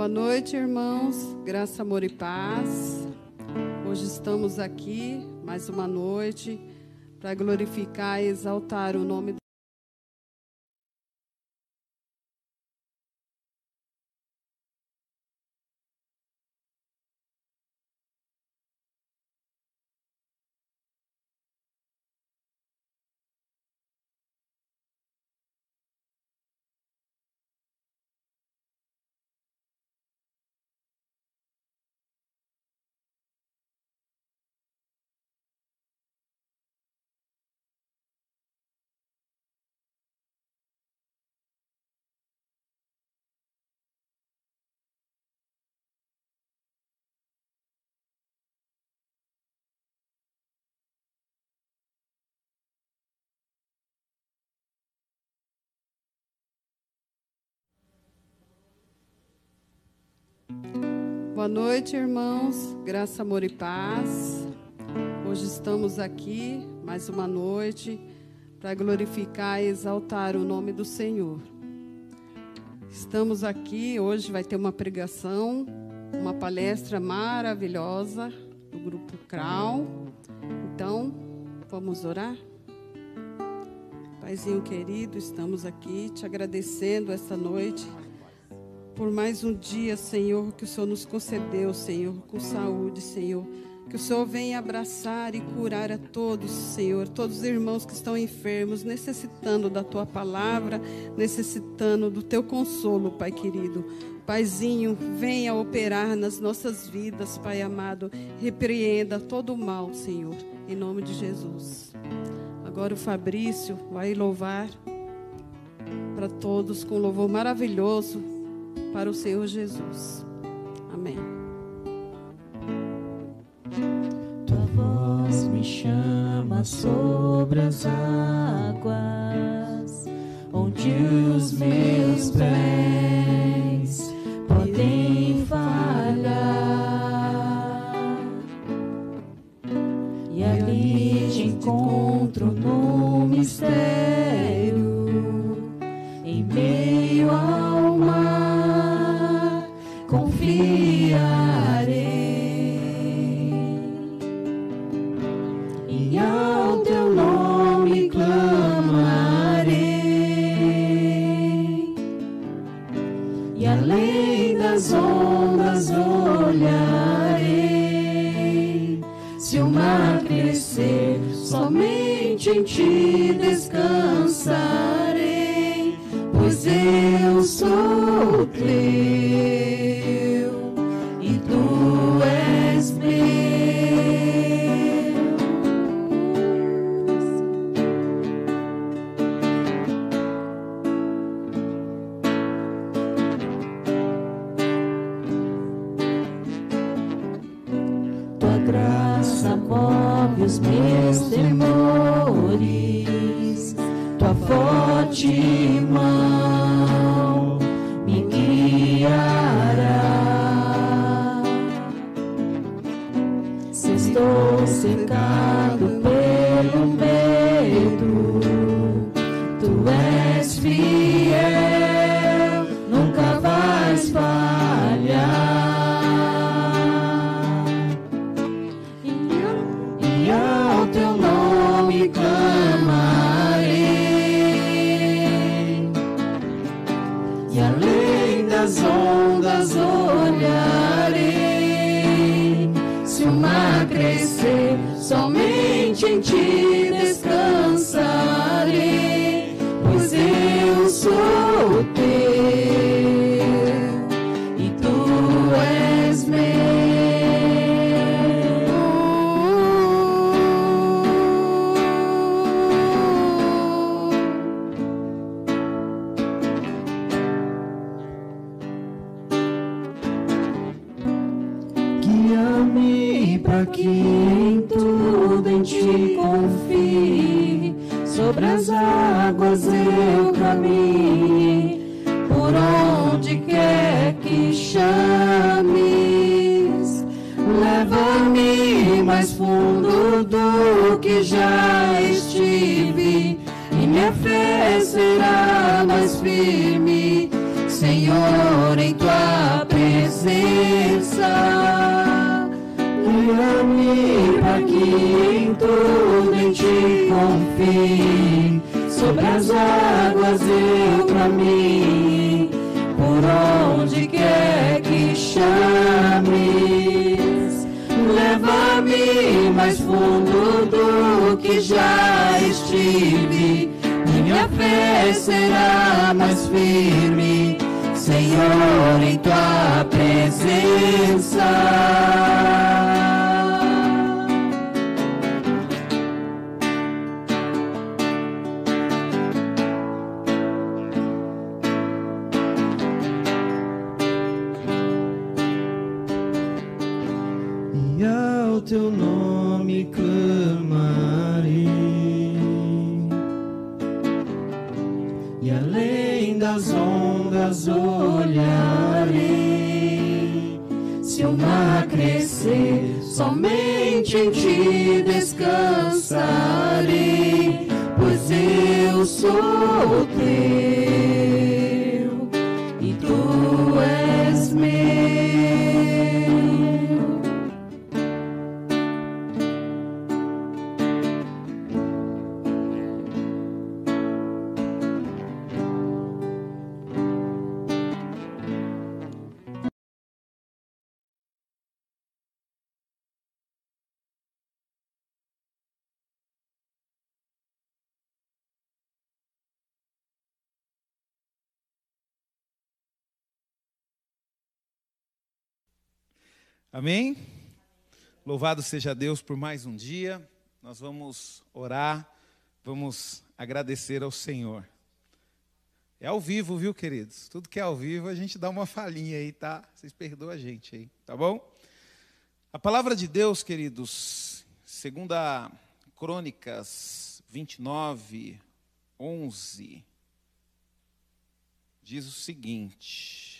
Boa noite, irmãos. Graça, amor e paz. Hoje estamos aqui mais uma noite para glorificar e exaltar o nome Boa noite, irmãos. Graça, amor e paz. Hoje estamos aqui mais uma noite para glorificar e exaltar o nome do Senhor. Estamos aqui, hoje vai ter uma pregação, uma palestra maravilhosa do grupo Crau. Então, vamos orar? Paizinho querido, estamos aqui te agradecendo esta noite por mais um dia, Senhor, que o Senhor nos concedeu, Senhor, com saúde, Senhor. Que o Senhor venha abraçar e curar a todos, Senhor, todos os irmãos que estão enfermos, necessitando da tua palavra, necessitando do teu consolo, Pai querido. Paizinho, venha operar nas nossas vidas, Pai amado. Repreenda todo o mal, Senhor, em nome de Jesus. Agora o Fabrício vai louvar para todos com um louvor maravilhoso para o Senhor Jesus. Amém. Tua voz me chama sobre as águas, onde os meus pés somente O mar crescer, somente em ti descansarei, pois eu sou Amém? Louvado seja Deus por mais um dia. Nós vamos orar, vamos agradecer ao Senhor. É ao vivo, viu, queridos? Tudo que é ao vivo a gente dá uma falhinha aí, tá? Vocês perdoam a gente aí, tá bom? A palavra de Deus, queridos, segunda Crônicas 29, 11, diz o seguinte: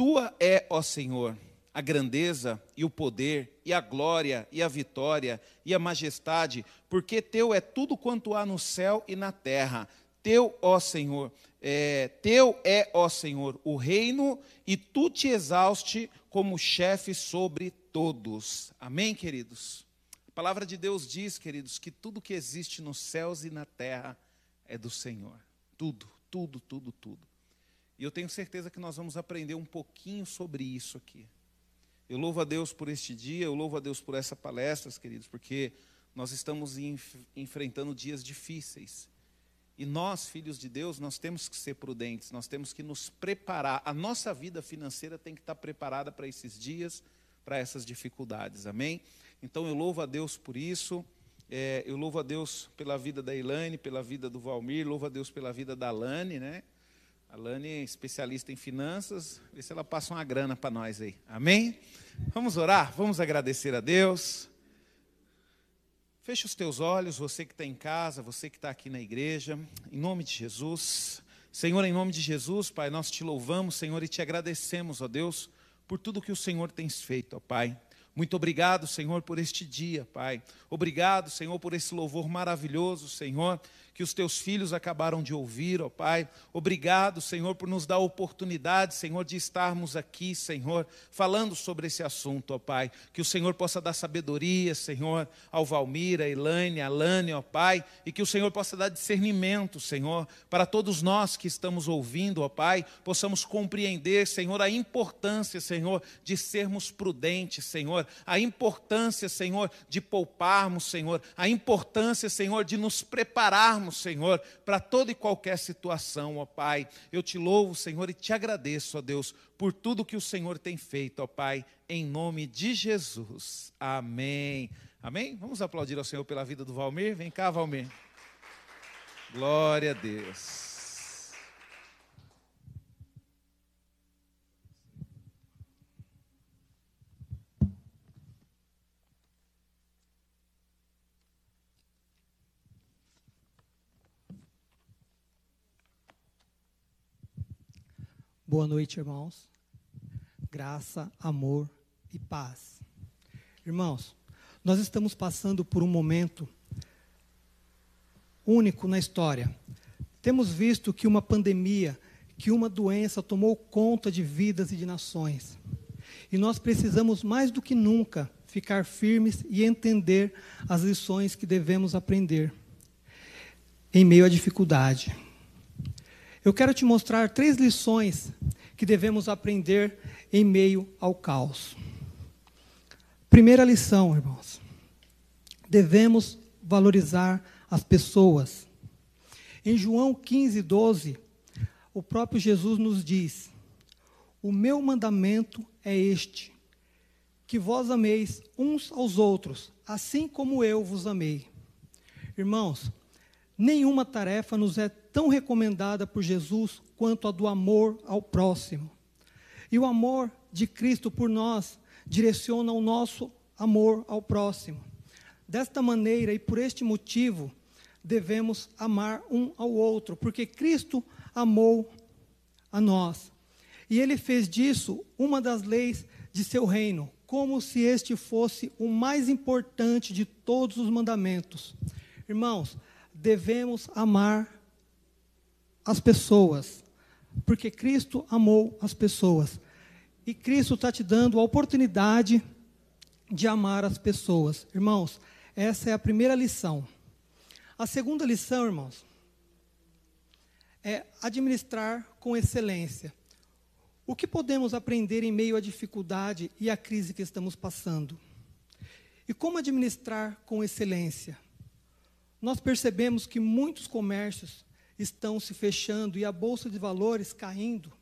Tua é, ó Senhor, a grandeza e o poder, e a glória, e a vitória, e a majestade, porque teu é tudo quanto há no céu e na terra. Teu, ó Senhor, é, teu é, ó Senhor, o reino, e tu te exauste como chefe sobre todos. Amém, queridos? A palavra de Deus diz, queridos, que tudo que existe nos céus e na terra é do Senhor. Tudo, tudo, tudo, tudo. E eu tenho certeza que nós vamos aprender um pouquinho sobre isso aqui. Eu louvo a Deus por este dia, eu louvo a Deus por essa palestra, queridos, porque nós estamos enf enfrentando dias difíceis. E nós, filhos de Deus, nós temos que ser prudentes, nós temos que nos preparar. A nossa vida financeira tem que estar preparada para esses dias, para essas dificuldades, amém? Então eu louvo a Deus por isso. É, eu louvo a Deus pela vida da Elaine, pela vida do Valmir, louvo a Deus pela vida da Lani, né? A Lani é especialista em finanças, vê se ela passa uma grana para nós aí. Amém? Vamos orar? Vamos agradecer a Deus. Feche os teus olhos, você que está em casa, você que está aqui na igreja, em nome de Jesus. Senhor, em nome de Jesus, Pai, nós te louvamos, Senhor, e te agradecemos, ó Deus, por tudo que o Senhor tem feito, ó Pai. Muito obrigado, Senhor, por este dia, Pai. Obrigado, Senhor, por esse louvor maravilhoso, Senhor, que os teus filhos acabaram de ouvir, ó Pai. Obrigado, Senhor, por nos dar a oportunidade, Senhor, de estarmos aqui, Senhor, falando sobre esse assunto, ó Pai. Que o Senhor possa dar sabedoria, Senhor, ao Valmir, a Elaine, a Lane, ó Pai, e que o Senhor possa dar discernimento, Senhor, para todos nós que estamos ouvindo, ó Pai, possamos compreender, Senhor, a importância, Senhor, de sermos prudentes, Senhor, a importância, Senhor, de pouparmos, Senhor, a importância, Senhor, de nos prepararmos, Senhor, para toda e qualquer situação, ó Pai. Eu te louvo, Senhor, e te agradeço, ó Deus, por tudo que o Senhor tem feito, ó Pai, em nome de Jesus. Amém. Amém? Vamos aplaudir ao Senhor pela vida do Valmir. Vem cá, Valmir. Glória a Deus. Boa noite, irmãos. Graça, amor e paz. Irmãos, nós estamos passando por um momento único na história. temos visto que uma pandemia, que uma doença tomou conta de vidas e de nações. E nós precisamos mais do que nunca ficar firmes e entender as lições que devemos aprender em meio à dificuldade. Eu quero te mostrar três lições que devemos aprender em meio ao caos. Primeira lição, irmãos. Devemos valorizar as pessoas. Em João 15, 12, o próprio Jesus nos diz: O meu mandamento é este, que vós ameis uns aos outros, assim como eu vos amei. Irmãos, nenhuma tarefa nos é tão recomendada por Jesus quanto a do amor ao próximo. E o amor de Cristo por nós direciona o nosso amor ao próximo. Desta maneira e por este motivo, devemos amar um ao outro, porque Cristo amou a nós. E ele fez disso uma das leis de seu reino, como se este fosse o mais importante de todos os mandamentos. Irmãos, devemos amar as pessoas, porque Cristo amou as pessoas. E Cristo está te dando a oportunidade de amar as pessoas. Irmãos, essa é a primeira lição. A segunda lição, irmãos, é administrar com excelência. O que podemos aprender em meio à dificuldade e à crise que estamos passando? E como administrar com excelência? Nós percebemos que muitos comércios estão se fechando e a bolsa de valores caindo.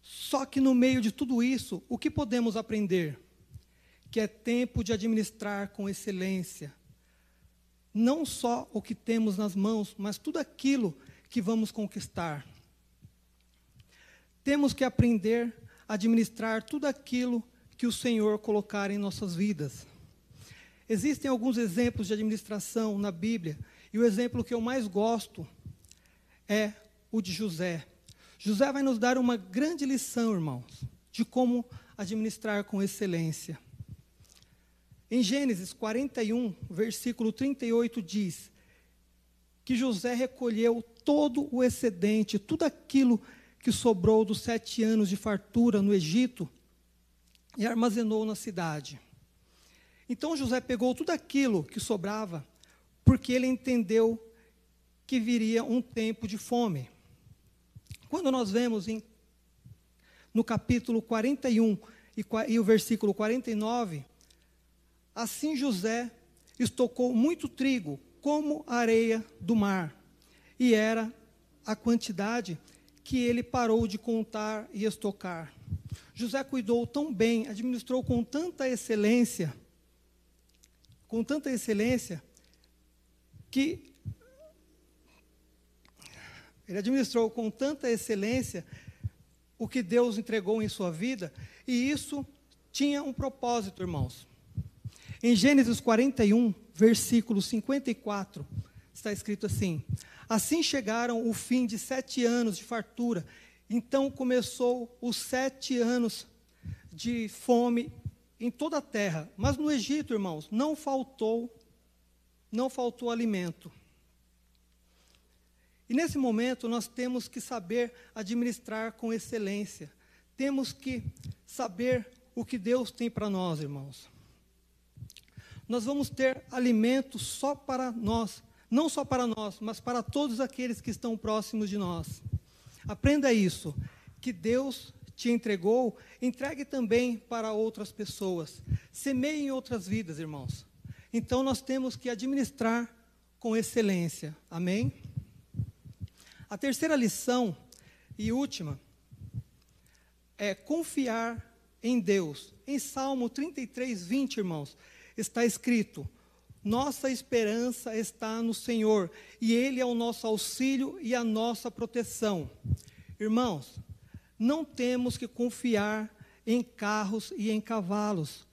Só que no meio de tudo isso, o que podemos aprender? Que é tempo de administrar com excelência. Não só o que temos nas mãos, mas tudo aquilo que vamos conquistar. Temos que aprender a administrar tudo aquilo que o Senhor colocar em nossas vidas. Existem alguns exemplos de administração na Bíblia, e o exemplo que eu mais gosto é o de José. José vai nos dar uma grande lição, irmãos, de como administrar com excelência. Em Gênesis 41, versículo 38 diz que José recolheu todo o excedente, tudo aquilo que sobrou dos sete anos de fartura no Egito e armazenou na cidade. Então José pegou tudo aquilo que sobrava, porque ele entendeu que viria um tempo de fome. Quando nós vemos em, no capítulo 41 e, e o versículo 49, assim José estocou muito trigo, como a areia do mar, e era a quantidade que ele parou de contar e estocar. José cuidou tão bem, administrou com tanta excelência, com tanta excelência, que ele administrou com tanta excelência o que Deus entregou em sua vida, e isso tinha um propósito, irmãos. Em Gênesis 41, versículo 54, está escrito assim: Assim chegaram o fim de sete anos de fartura. Então começou os sete anos de fome em toda a terra. Mas no Egito, irmãos, não faltou, não faltou alimento. E nesse momento nós temos que saber administrar com excelência. Temos que saber o que Deus tem para nós, irmãos. Nós vamos ter alimento só para nós, não só para nós, mas para todos aqueles que estão próximos de nós. Aprenda isso, que Deus te entregou, entregue também para outras pessoas. Semeie em outras vidas, irmãos. Então nós temos que administrar com excelência. Amém? A terceira lição e última é confiar em Deus. Em Salmo 33, 20, irmãos, está escrito: Nossa esperança está no Senhor, e Ele é o nosso auxílio e a nossa proteção. Irmãos, não temos que confiar em carros e em cavalos,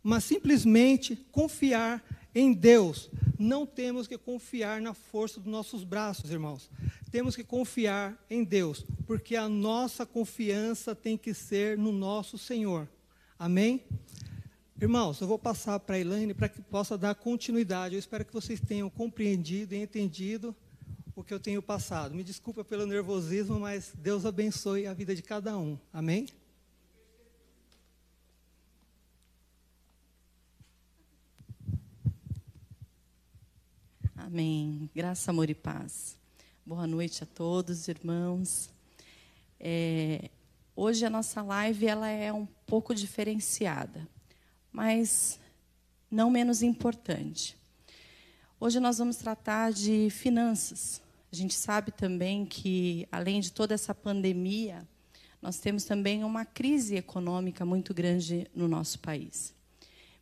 mas simplesmente confiar em Deus. Não temos que confiar na força dos nossos braços, irmãos. Temos que confiar em Deus, porque a nossa confiança tem que ser no nosso Senhor. Amém? Irmãos, eu vou passar para a Elaine para que possa dar continuidade. Eu espero que vocês tenham compreendido e entendido o que eu tenho passado. Me desculpa pelo nervosismo, mas Deus abençoe a vida de cada um. Amém? Amém. Graça, amor e paz. Boa noite a todos, irmãos. É, hoje a nossa live ela é um pouco diferenciada, mas não menos importante. Hoje nós vamos tratar de finanças. A gente sabe também que, além de toda essa pandemia, nós temos também uma crise econômica muito grande no nosso país.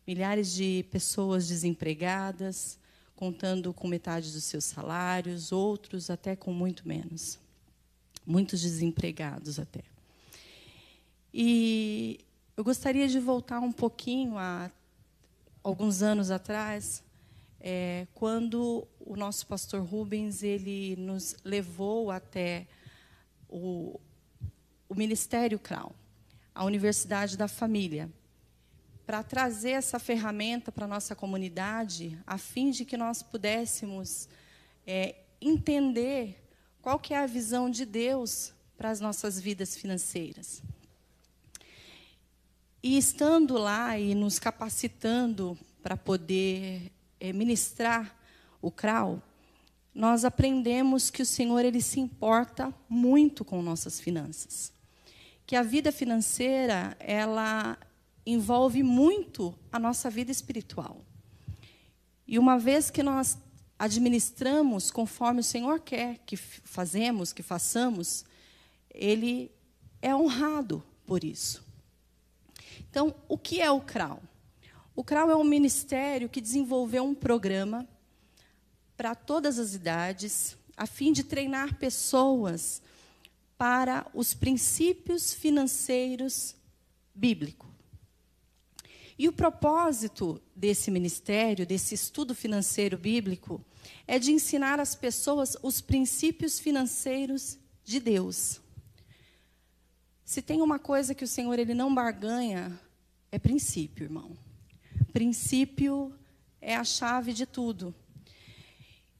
Milhares de pessoas desempregadas, contando com metade dos seus salários, outros até com muito menos. Muitos desempregados até. E eu gostaria de voltar um pouquinho a alguns anos atrás, é, quando o nosso pastor Rubens ele nos levou até o, o Ministério CRAU, a Universidade da Família, para trazer essa ferramenta para a nossa comunidade, a fim de que nós pudéssemos é, entender qual que é a visão de Deus para as nossas vidas financeiras. E estando lá e nos capacitando para poder ministrar o CRAU, nós aprendemos que o Senhor ele se importa muito com nossas finanças. Que a vida financeira, ela envolve muito a nossa vida espiritual. E uma vez que nós administramos conforme o Senhor quer que fazemos, que façamos, ele é honrado por isso. Então, o que é o CRAU? O CRAU é um ministério que desenvolveu um programa para todas as idades, a fim de treinar pessoas para os princípios financeiros bíblicos. E o propósito desse ministério, desse estudo financeiro bíblico, é de ensinar às pessoas os princípios financeiros de Deus. Se tem uma coisa que o Senhor ele não barganha, é princípio, irmão. Princípio é a chave de tudo.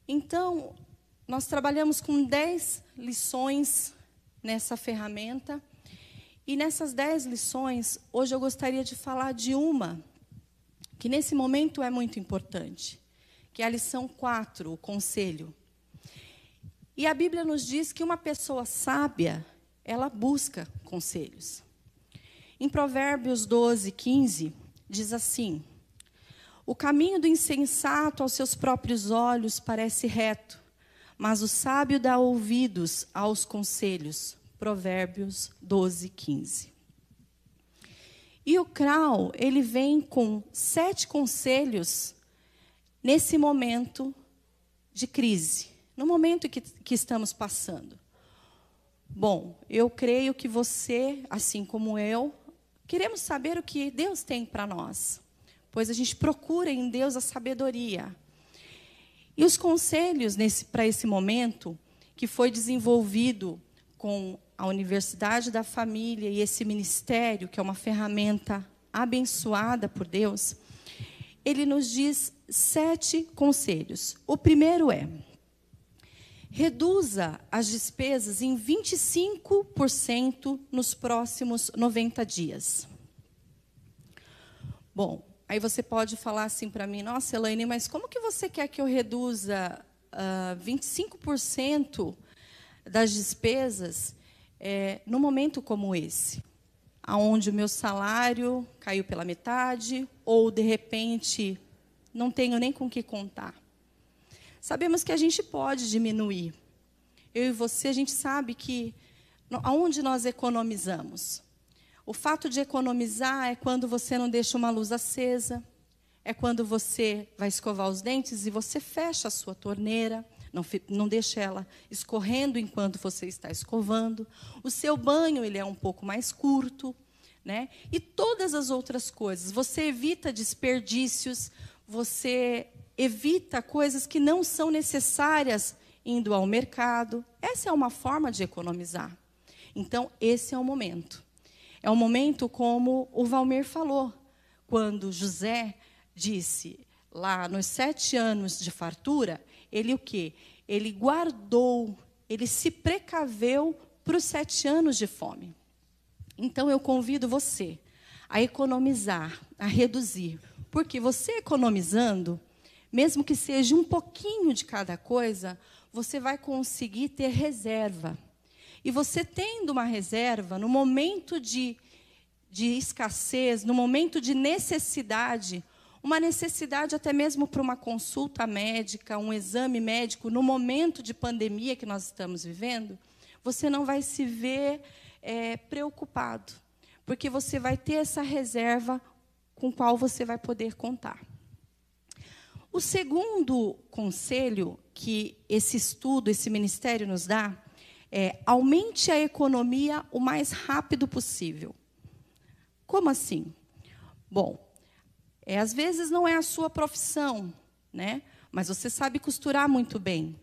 Então, nós trabalhamos com dez lições nessa ferramenta. E nessas dez lições, hoje eu gostaria de falar de uma que nesse momento é muito importante, que é a lição 4, o conselho. E a Bíblia nos diz que uma pessoa sábia, ela busca conselhos. Em Provérbios 12, 15, diz assim: O caminho do insensato aos seus próprios olhos parece reto, mas o sábio dá ouvidos aos conselhos. Provérbios 12, 15. E o Krau, ele vem com sete conselhos nesse momento de crise, no momento que, que estamos passando. Bom, eu creio que você, assim como eu, queremos saber o que Deus tem para nós, pois a gente procura em Deus a sabedoria. E os conselhos para esse momento, que foi desenvolvido com a Universidade da Família e esse ministério, que é uma ferramenta abençoada por Deus, ele nos diz sete conselhos. O primeiro é: reduza as despesas em 25% nos próximos 90 dias. Bom, aí você pode falar assim para mim, nossa, Elaine, mas como que você quer que eu reduza uh, ah, 25% das despesas é, num momento como esse? Onde o meu salário caiu pela metade, ou de repente não tenho nem com que contar. Sabemos que a gente pode diminuir. Eu e você, a gente sabe que aonde nós economizamos. O fato de economizar é quando você não deixa uma luz acesa, é quando você vai escovar os dentes e você fecha a sua torneira, não, não deixa ela escorrendo enquanto você está escovando. O seu banho ele é um pouco mais curto, né? E todas as outras coisas. Você evita desperdícios, você evita coisas que não são necessárias indo ao mercado. Essa é uma forma de economizar. Então, esse é o momento. É o momento como o Valmir falou, quando José disse, lá nos sete anos de fartura, ele o quê? ele guardou, ele se precaveu para os sete anos de fome. Então eu convido você a economizar, a reduzir, porque você economizando, mesmo que seja um pouquinho de cada coisa, você vai conseguir ter reserva. E você tendo uma reserva, no momento de, de escassez, no momento de necessidade, uma necessidade até mesmo para uma consulta médica, um exame médico, no momento de pandemia que nós estamos vivendo, você não vai se ver é, preocupado, porque você vai ter essa reserva com qual você vai poder contar. O segundo conselho que esse estudo, esse ministério nos dá, é aumente a economia o mais rápido possível. Como assim? Bom, é, às vezes não é a sua profissão, né? mas você sabe costurar muito bem.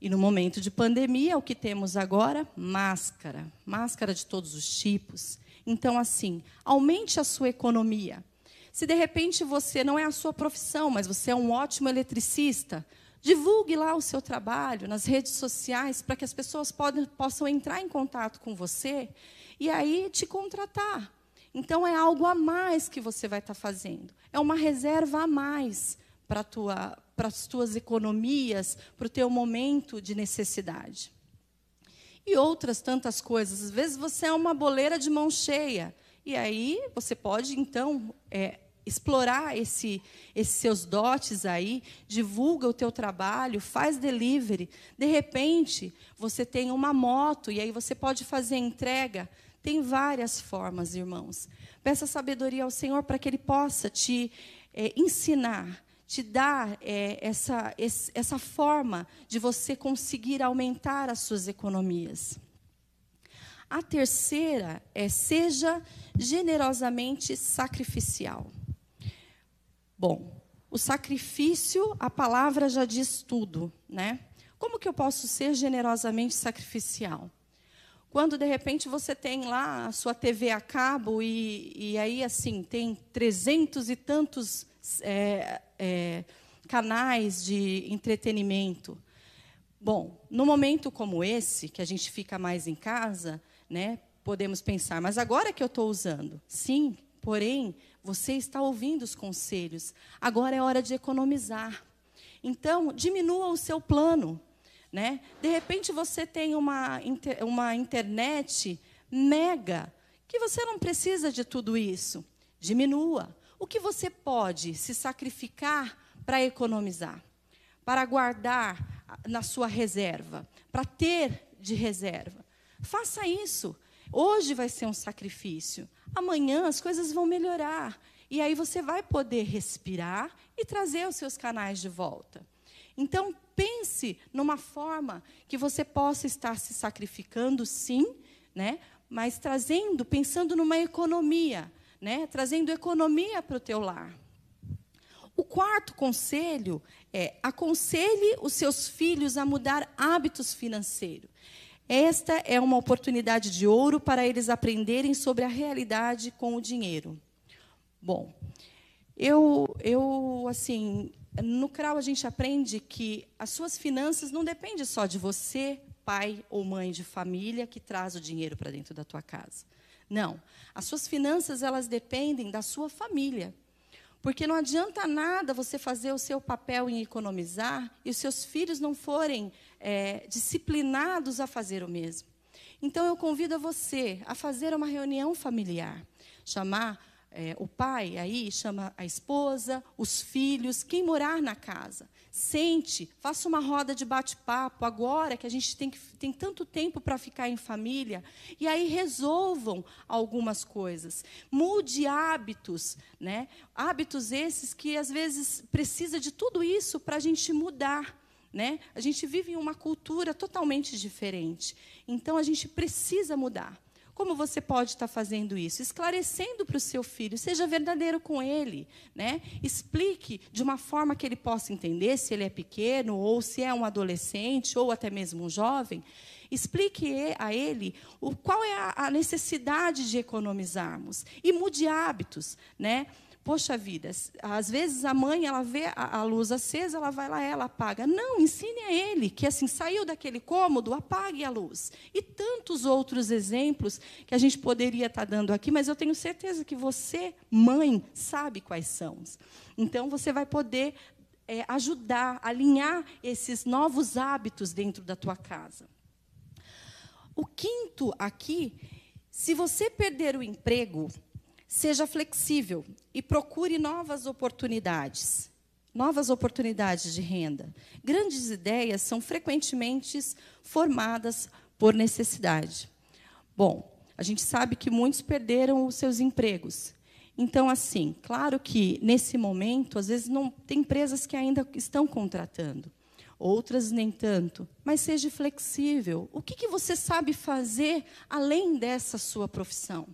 E no momento de pandemia, o que temos agora? Máscara. Máscara de todos os tipos. Então, assim, aumente a sua economia. Se de repente você não é a sua profissão, mas você é um ótimo eletricista, divulgue lá o seu trabalho nas redes sociais para que as pessoas podem, possam entrar em contato com você e aí te contratar. Então é algo a mais que você vai estar fazendo. É uma reserva a mais para tua, as tuas economias, para o teu momento de necessidade. E outras tantas coisas. Às vezes você é uma boleira de mão cheia. E aí você pode, então, é, explorar esse, esses seus dotes aí, divulga o teu trabalho, faz delivery. De repente, você tem uma moto e aí você pode fazer entrega. Tem várias formas, irmãos. Peça sabedoria ao Senhor para que Ele possa te é, ensinar, te dar é, essa, essa forma de você conseguir aumentar as suas economias. A terceira é seja generosamente sacrificial. Bom, o sacrifício, a palavra já diz tudo, né? Como que eu posso ser generosamente sacrificial? Quando de repente você tem lá a sua TV a cabo e, e aí assim tem trezentos e tantos é, é, canais de entretenimento. Bom, no momento como esse, que a gente fica mais em casa, né, podemos pensar, mas agora que eu estou usando, sim, porém, você está ouvindo os conselhos, agora é hora de economizar. Então, diminua o seu plano. Né? De repente, você tem uma, uma internet mega, que você não precisa de tudo isso. Diminua. O que você pode se sacrificar para economizar? Para guardar na sua reserva? Para ter de reserva? Faça isso. Hoje vai ser um sacrifício. Amanhã as coisas vão melhorar. E aí você vai poder respirar e trazer os seus canais de volta. Então, pense numa forma que você possa estar se sacrificando, sim, né? mas trazendo, pensando numa economia, né? trazendo economia para o teu lar. O quarto conselho é aconselhe os seus filhos a mudar hábitos financeiros. Esta é uma oportunidade de ouro para eles aprenderem sobre a realidade com o dinheiro. Bom, eu, eu assim, no CRAU a gente aprende que as suas finanças não dependem só de você, pai ou mãe de família, que traz o dinheiro para dentro da tua casa. Não, as suas finanças elas dependem da sua família. Porque não adianta nada você fazer o seu papel em economizar e os seus filhos não forem é, disciplinados a fazer o mesmo. Então, eu convido a você a fazer uma reunião familiar, chamar é, o pai aí, chama a esposa, os filhos, quem morar na casa. Sente, faça uma roda de bate-papo agora que a gente tem, que, tem tanto tempo para ficar em família. E aí resolvam algumas coisas. Mude hábitos, né? Hábitos esses que às vezes precisa de tudo isso para a gente mudar. Né? A gente vive em uma cultura totalmente diferente. Então a gente precisa mudar. Como você pode estar fazendo isso? Esclarecendo para o seu filho, seja verdadeiro com ele, né? Explique de uma forma que ele possa entender, se ele é pequeno ou se é um adolescente ou até mesmo um jovem. Explique a ele o, qual é a necessidade de economizarmos e mude hábitos, né? Poxa vida, às vezes a mãe ela vê a, luz acesa, ela vai lá, ela apaga. Não, ensine a ele que assim saiu daquele cômodo, apague a luz. E tantos outros exemplos que a gente poderia estar dando aqui, mas eu tenho certeza que você, mãe, sabe quais são. Então você vai poder é, ajudar, alinhar esses novos hábitos dentro da tua casa. O quinto aqui, se você perder o emprego, Seja flexível e procure novas oportunidades. Novas oportunidades de renda. Grandes ideias são frequentemente formadas por necessidade. Bom, a gente sabe que muitos perderam os seus empregos. Então, assim, claro que nesse momento, às vezes não tem empresas que ainda estão contratando, outras nem tanto. Mas seja flexível. O que, que você sabe fazer além dessa sua profissão?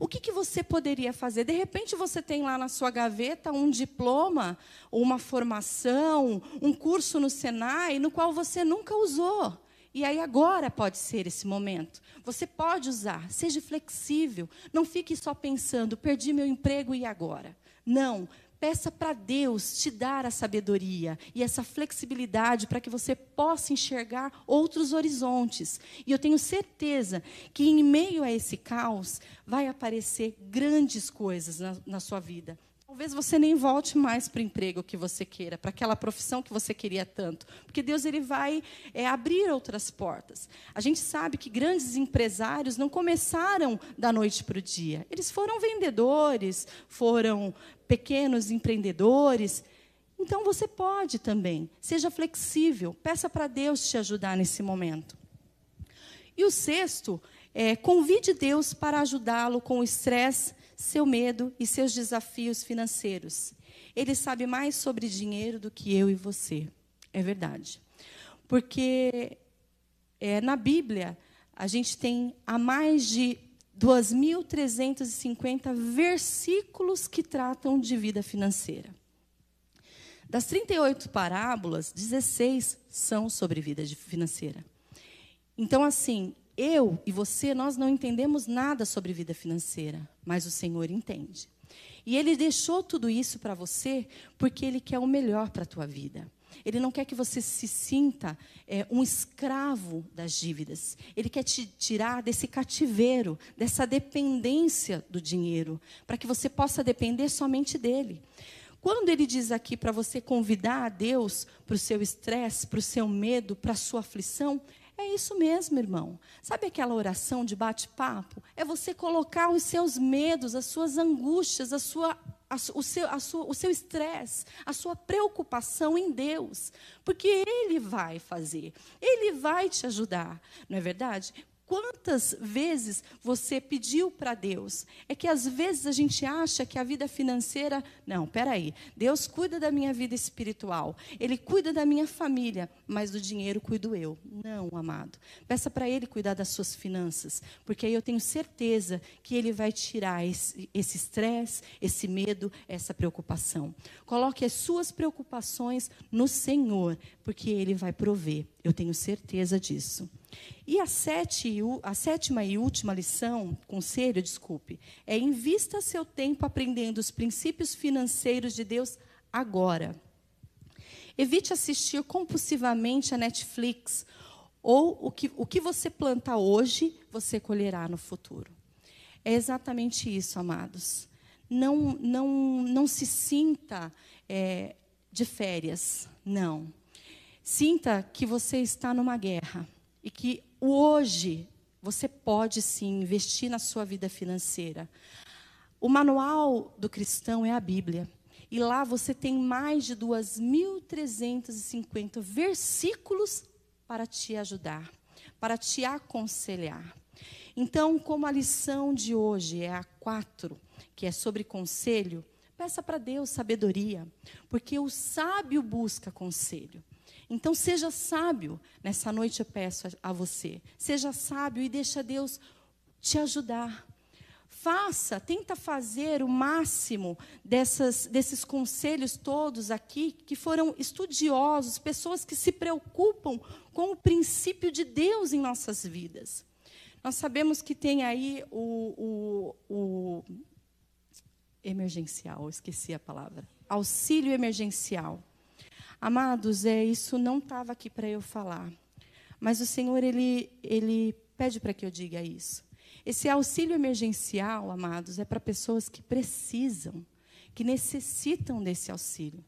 O que, que você poderia fazer? De repente você tem lá na sua gaveta um diploma, uma formação, um curso no Senai, no qual você nunca usou. E aí agora pode ser esse momento. Você pode usar, seja flexível. Não fique só pensando, perdi meu emprego e agora? Não, Peça para Deus te dar a sabedoria e essa flexibilidade para que você possa enxergar outros horizontes. E eu tenho certeza que em meio a esse caos vai aparecer grandes coisas na, na sua vida. Talvez você nem volte mais para o emprego que você queira, para aquela profissão que você queria tanto, porque Deus ele vai é, abrir outras portas. A gente sabe que grandes empresários não começaram da noite para o dia. Eles foram vendedores, foram pequenos empreendedores. Então você pode também. Seja flexível. Peça para Deus te ajudar nesse momento. E o sexto, é, convide Deus para ajudá-lo com o estresse seu medo e seus desafios financeiros. Ele sabe mais sobre dinheiro do que eu e você. É verdade. Porque é, na Bíblia, a gente tem há mais de 2.350 versículos que tratam de vida financeira. Das 38 parábolas, 16 são sobre vida financeira. Então, assim, eu e você, nós não entendemos nada sobre vida financeira, mas o Senhor entende. E Ele deixou tudo isso para você porque Ele quer o melhor para a tua vida. Ele não quer que você se sinta é, um escravo das dívidas. Ele quer te tirar desse cativeiro, dessa dependência do dinheiro, para que você possa depender somente dele. Quando ele diz aqui para você convidar a Deus para o seu estresse, para o seu medo, para a sua aflição, é isso mesmo, irmão. Sabe aquela oração de bate-papo? É você colocar os seus medos, as suas angústias, a sua, o seu a sua, o seu estresse, a sua preocupação em Deus. Porque Ele vai fazer, Ele vai te ajudar, não é verdade? Quantas vezes você pediu para Deus? É que às vezes a gente acha que a vida financeira. Não, peraí. Deus cuida da minha vida espiritual. Ele cuida da minha família. Mas do dinheiro cuido eu. Não, amado. Peça para Ele cuidar das suas finanças. Porque aí eu tenho certeza que Ele vai tirar esse estresse, esse, esse medo, essa preocupação. Coloque as suas preocupações no Senhor. Porque Ele vai prover. Eu tenho certeza disso. E a, sete, a, sétima e última lição, conselho, desculpe, é invista seu tempo aprendendo os princípios financeiros de Deus agora. Evite assistir compulsivamente a Netflix, ou o que, o que você planta hoje, você colherá no futuro. É exatamente isso, amados. Não, não, não se sinta é, de férias, não. Sinta que você está numa guerra e que hoje você pode sim investir na sua vida financeira. O manual do cristão é a Bíblia. E lá você tem mais de 2.350 versículos para te ajudar, para te aconselhar. Então, como a lição de hoje é a 4, que é sobre conselho, peça para Deus sabedoria, porque o sábio busca conselho. Então seja sábio. Nessa noite eu peço a, a você. Seja sábio e deixa Deus te ajudar. Faça, tenta fazer o máximo dessas, desses conselhos todos aqui, que foram estudiosos, pessoas que se preocupam com o princípio de Deus em nossas vidas. Nós sabemos que tem aí o, o, o emergencial, esqueci a palavra. Auxílio emergencial. Amados, é isso não estava aqui para eu falar, mas o Senhor ele ele pede para que eu diga isso. Esse auxílio emergencial, amados, é para pessoas que precisam, que necessitam desse auxílio.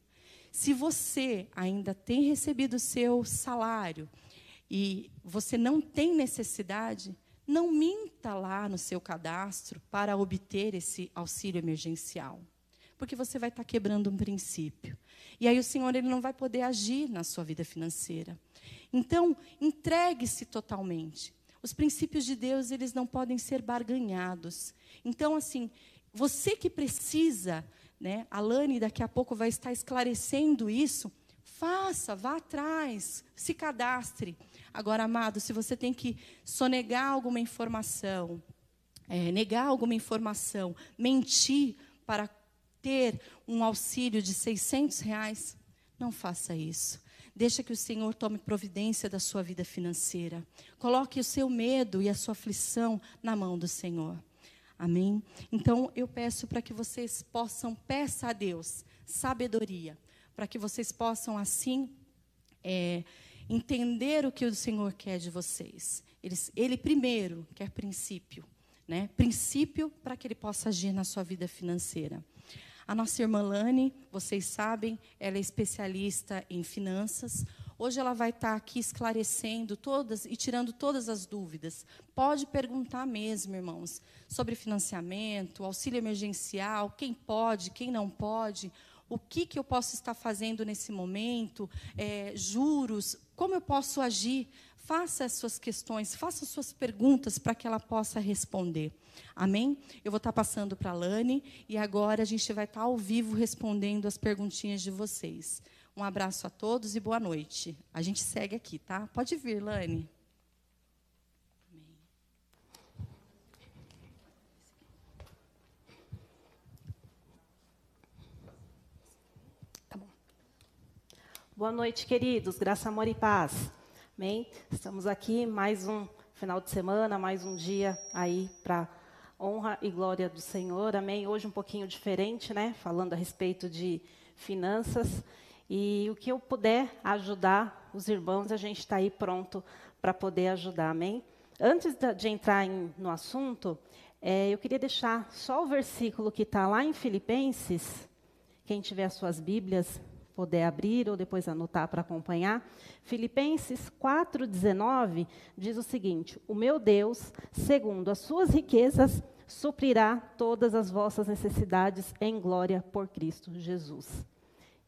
Se você ainda tem recebido o seu salário e você não tem necessidade, não minta lá no seu cadastro para obter esse auxílio emergencial, porque você vai estar quebrando um princípio. E aí o Senhor ele não vai poder agir na sua vida financeira. Então, entregue-se totalmente. Os princípios de Deus, eles não podem ser barganhados. Então, assim, você que precisa, né, a Lani daqui a pouco vai estar esclarecendo isso, faça, vá atrás, se cadastre. Agora, amado, se você tem que sonegar alguma informação, é, negar alguma informação, mentir para ter um auxílio de 600 reais, não faça isso. Deixa que o Senhor tome providência da sua vida financeira. Coloque o seu medo e a sua aflição na mão do Senhor. Amém? Então, eu peço para que vocês possam, peça a Deus sabedoria, para que vocês possam, assim, é, entender o que o Senhor quer de vocês. Ele, ele primeiro quer princípio, né? Princípio para que ele possa agir na sua vida financeira. A nossa irmã Lani, vocês sabem, ela é especialista em finanças. Hoje ela vai estar aqui esclarecendo todas e tirando todas as dúvidas. Pode perguntar mesmo, irmãos, sobre financiamento, auxílio emergencial, quem pode, quem não pode, o que, que eu posso estar fazendo nesse momento, é, juros, como eu posso agir. Faça as suas questões, faça as suas perguntas para que ela possa responder. Amém? Eu vou estar passando para a Lani e agora a gente vai estar ao vivo respondendo as perguntinhas de vocês. Um abraço a todos e boa noite. A gente segue aqui, tá? Pode vir, Lani. Boa noite, queridos. Graça, amor e paz. Amém? Estamos aqui mais um final de semana, mais um dia aí para honra e glória do Senhor. Amém? Hoje um pouquinho diferente, né? Falando a respeito de finanças. E o que eu puder ajudar os irmãos, a gente está aí pronto para poder ajudar. Amém? Antes de entrar em, no assunto, é, eu queria deixar só o versículo que está lá em Filipenses. Quem tiver as suas Bíblias, puder abrir ou depois anotar para acompanhar. Filipenses 4,19 diz o seguinte: O meu Deus, segundo as suas riquezas, suprirá todas as vossas necessidades em glória por Cristo Jesus.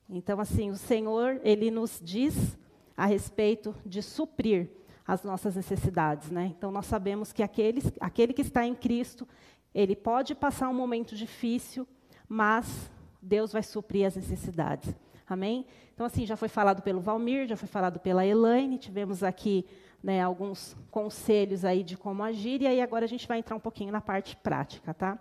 Então, assim, o Senhor, ele nos diz a respeito de suprir as nossas necessidades, né? Então, nós sabemos que aqueles, aquele que está em Cristo, ele pode passar um momento difícil, mas Deus vai suprir as necessidades. Amém? Então, assim, já foi falado pelo Valmir, já foi falado pela Elaine, tivemos aqui né, alguns conselhos aí de como agir, e aí agora a gente vai entrar um pouquinho na parte prática, tá?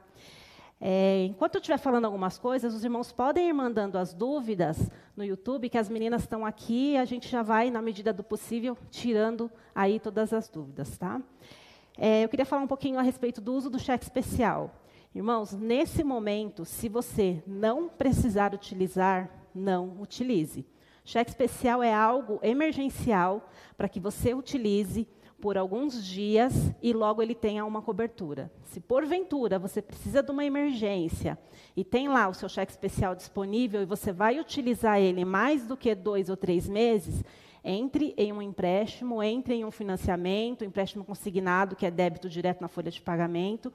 É, enquanto eu estiver falando algumas coisas, os irmãos podem ir mandando as dúvidas no YouTube, que as meninas estão aqui, a gente já vai, na medida do possível, tirando aí todas as dúvidas, tá? É, eu queria falar um pouquinho a respeito do uso do cheque especial. Irmãos, nesse momento, se você não precisar utilizar não utilize. Cheque especial é algo emergencial para que você utilize por alguns dias e logo ele tenha uma cobertura. Se porventura você precisa de uma emergência e tem lá o seu cheque especial disponível e você vai utilizar ele mais do que dois ou três meses, entre em um empréstimo, entre em um financiamento, empréstimo consignado, que é débito direto na folha de pagamento,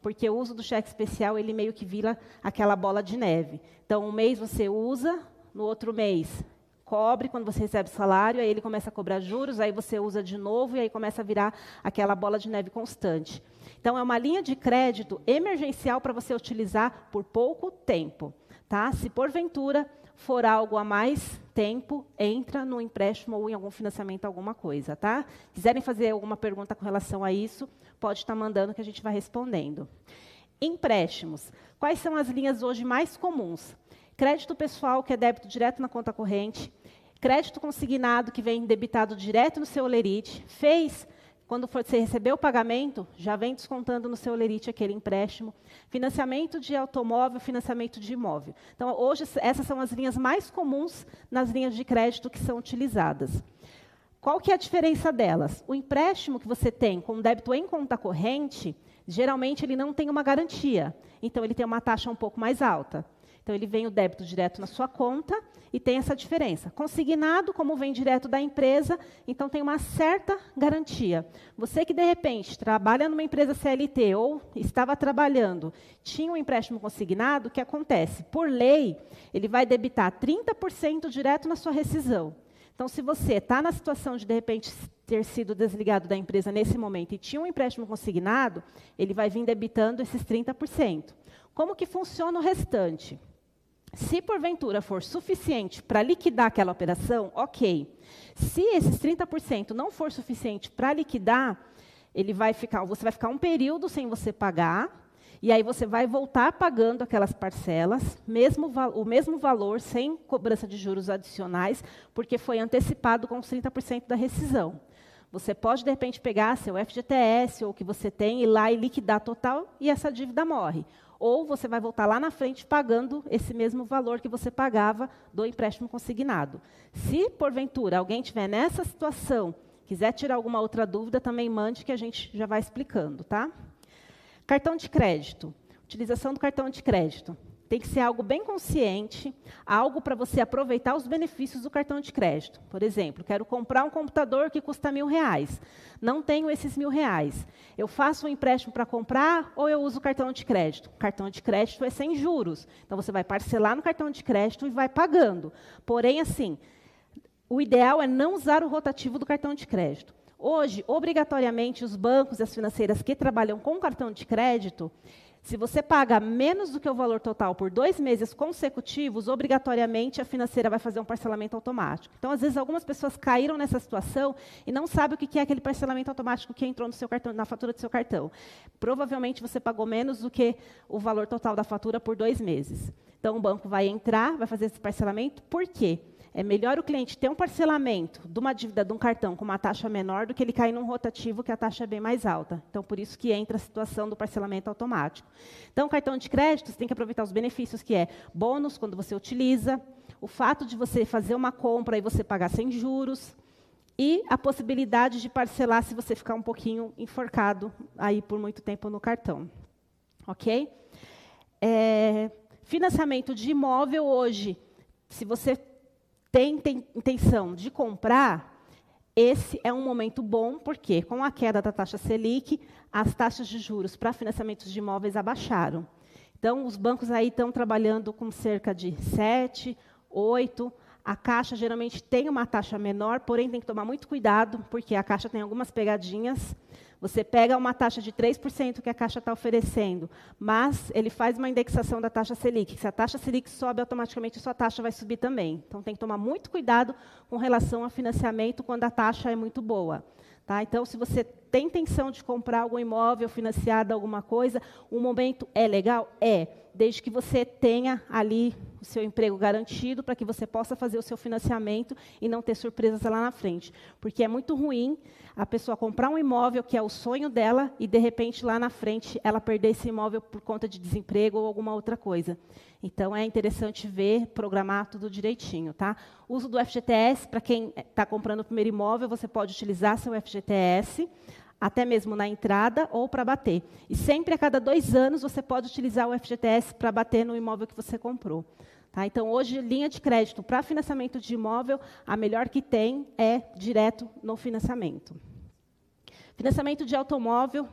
porque o uso do cheque especial, ele meio que vira aquela bola de neve. Então, um mês você usa, no outro mês cobre quando você recebe salário, aí ele começa a cobrar juros, aí você usa de novo e aí começa a virar aquela bola de neve constante. Então, é uma linha de crédito emergencial para você utilizar por pouco tempo. Tá? Se porventura for algo a mais tempo, entra no empréstimo ou em algum financiamento, alguma coisa. Tá? Quiserem fazer alguma pergunta com relação a isso, pode estar mandando que a gente vai respondendo. Empréstimos. Quais são as linhas hoje mais comuns? Crédito pessoal, que é débito direto na conta corrente. Crédito consignado, que vem debitado direto no seu olerite. Fez quando você receber o pagamento, já vem descontando no seu lerite aquele empréstimo. Financiamento de automóvel, financiamento de imóvel. Então, hoje, essas são as linhas mais comuns nas linhas de crédito que são utilizadas. Qual que é a diferença delas? O empréstimo que você tem com débito em conta corrente, geralmente ele não tem uma garantia. Então, ele tem uma taxa um pouco mais alta. Então, ele vem o débito direto na sua conta e tem essa diferença. Consignado, como vem direto da empresa, então tem uma certa garantia. Você que, de repente, trabalha numa empresa CLT ou estava trabalhando, tinha um empréstimo consignado, o que acontece? Por lei, ele vai debitar 30% direto na sua rescisão. Então, se você está na situação de, de repente, ter sido desligado da empresa nesse momento e tinha um empréstimo consignado, ele vai vir debitando esses 30%. Como que funciona o restante? Se porventura for suficiente para liquidar aquela operação, ok. Se esses 30% não for suficiente para liquidar, ele vai ficar, você vai ficar um período sem você pagar, e aí você vai voltar pagando aquelas parcelas, mesmo, o mesmo valor, sem cobrança de juros adicionais, porque foi antecipado com os 30% da rescisão. Você pode, de repente, pegar seu FGTS ou o que você tem, ir lá e liquidar total, e essa dívida morre ou você vai voltar lá na frente pagando esse mesmo valor que você pagava do empréstimo consignado. Se, porventura, alguém estiver nessa situação, quiser tirar alguma outra dúvida, também mande que a gente já vai explicando, tá? Cartão de crédito. Utilização do cartão de crédito. Tem que ser algo bem consciente, algo para você aproveitar os benefícios do cartão de crédito. Por exemplo, quero comprar um computador que custa mil reais. Não tenho esses mil reais. Eu faço um empréstimo para comprar ou eu uso o cartão de crédito? O cartão de crédito é sem juros. Então você vai parcelar no cartão de crédito e vai pagando. Porém, assim, o ideal é não usar o rotativo do cartão de crédito. Hoje, obrigatoriamente, os bancos e as financeiras que trabalham com cartão de crédito, se você paga menos do que o valor total por dois meses consecutivos, obrigatoriamente a financeira vai fazer um parcelamento automático. Então, às vezes, algumas pessoas caíram nessa situação e não sabem o que é aquele parcelamento automático que entrou no seu cartão, na fatura do seu cartão. Provavelmente você pagou menos do que o valor total da fatura por dois meses. Então, o banco vai entrar, vai fazer esse parcelamento. Por quê? É melhor o cliente ter um parcelamento de uma dívida de um cartão com uma taxa menor do que ele cair num rotativo que a taxa é bem mais alta. Então, por isso que entra a situação do parcelamento automático. Então, o cartão de crédito, você tem que aproveitar os benefícios, que é bônus quando você utiliza, o fato de você fazer uma compra e você pagar sem juros, e a possibilidade de parcelar se você ficar um pouquinho enforcado aí por muito tempo no cartão. Ok? É, financiamento de imóvel hoje, se você tem, intenção de comprar, esse é um momento bom, porque com a queda da taxa Selic, as taxas de juros para financiamentos de imóveis abaixaram. Então, os bancos aí estão trabalhando com cerca de 7, 8. A Caixa geralmente tem uma taxa menor, porém tem que tomar muito cuidado, porque a Caixa tem algumas pegadinhas. Você pega uma taxa de 3% que a Caixa está oferecendo, mas ele faz uma indexação da taxa Selic. Se a taxa Selic sobe, automaticamente a sua taxa vai subir também. Então, tem que tomar muito cuidado com relação a financiamento quando a taxa é muito boa. Tá? Então, se você tem intenção de comprar algum imóvel financiado, alguma coisa, o momento é legal? É, desde que você tenha ali seu emprego garantido para que você possa fazer o seu financiamento e não ter surpresas lá na frente. Porque é muito ruim a pessoa comprar um imóvel que é o sonho dela e, de repente, lá na frente, ela perder esse imóvel por conta de desemprego ou alguma outra coisa. Então, é interessante ver, programar tudo direitinho. Tá? Uso do FGTS, para quem está comprando o primeiro imóvel, você pode utilizar seu FGTS, até mesmo na entrada ou para bater. E sempre a cada dois anos você pode utilizar o FGTS para bater no imóvel que você comprou. Tá? Então, hoje, linha de crédito para financiamento de imóvel, a melhor que tem é direto no financiamento. Financiamento de automóvel,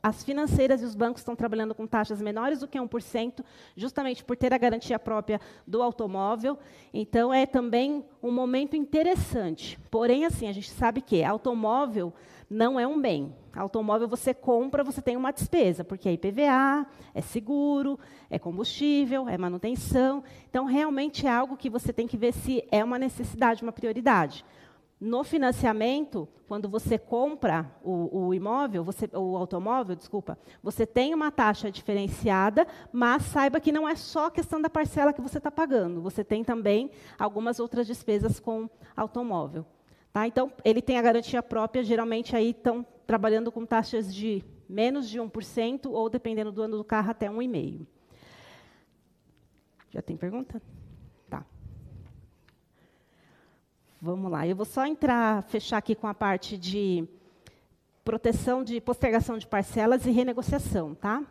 as financeiras e os bancos estão trabalhando com taxas menores do que 1%, justamente por ter a garantia própria do automóvel. Então, é também um momento interessante. Porém, assim, a gente sabe que automóvel não é um bem. Automóvel você compra, você tem uma despesa, porque é IPVA, é seguro, é combustível, é manutenção. Então, realmente é algo que você tem que ver se é uma necessidade, uma prioridade. No financiamento, quando você compra o, o, imóvel, você, o automóvel, desculpa, você tem uma taxa diferenciada, mas saiba que não é só a questão da parcela que você está pagando. Você tem também algumas outras despesas com automóvel. Tá? Então, ele tem a garantia própria, geralmente aí estão trabalhando com taxas de menos de 1%, ou dependendo do ano do carro, até 1,5%. Já tem pergunta? Tá. Vamos lá. Eu vou só entrar, fechar aqui com a parte de proteção de postergação de parcelas e renegociação, tá?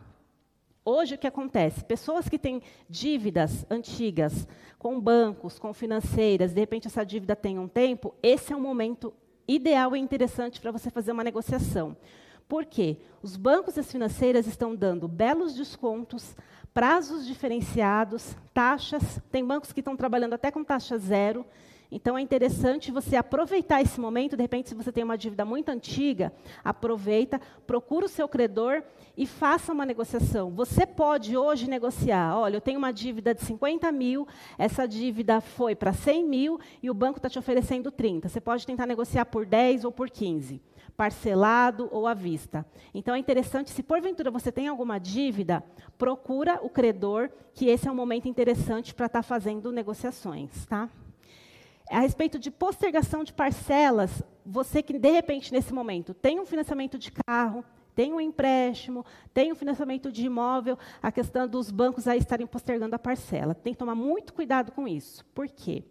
Hoje o que acontece? Pessoas que têm dívidas antigas com bancos, com financeiras, de repente essa dívida tem um tempo, esse é um momento ideal e interessante para você fazer uma negociação. Por quê? Os bancos e as financeiras estão dando belos descontos, prazos diferenciados, taxas. Tem bancos que estão trabalhando até com taxa zero. Então é interessante você aproveitar esse momento, de repente, se você tem uma dívida muito antiga, aproveita, procura o seu credor e faça uma negociação. Você pode hoje negociar, olha, eu tenho uma dívida de 50 mil, essa dívida foi para 100 mil e o banco está te oferecendo 30. Você pode tentar negociar por 10 ou por 15 parcelado ou à vista. Então é interessante, se porventura você tem alguma dívida, procura o credor, que esse é um momento interessante para estar tá fazendo negociações, tá? A respeito de postergação de parcelas, você que de repente nesse momento tem um financiamento de carro, tem um empréstimo, tem um financiamento de imóvel, a questão dos bancos aí estarem postergando a parcela. Tem que tomar muito cuidado com isso. Por quê?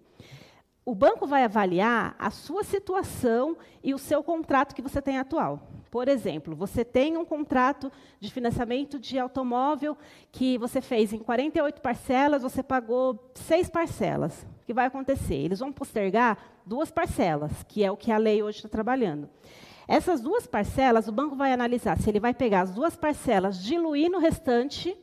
O banco vai avaliar a sua situação e o seu contrato que você tem atual. Por exemplo, você tem um contrato de financiamento de automóvel que você fez em 48 parcelas, você pagou seis parcelas. Que vai acontecer? Eles vão postergar duas parcelas, que é o que a lei hoje está trabalhando. Essas duas parcelas, o banco vai analisar se ele vai pegar as duas parcelas, diluir no restante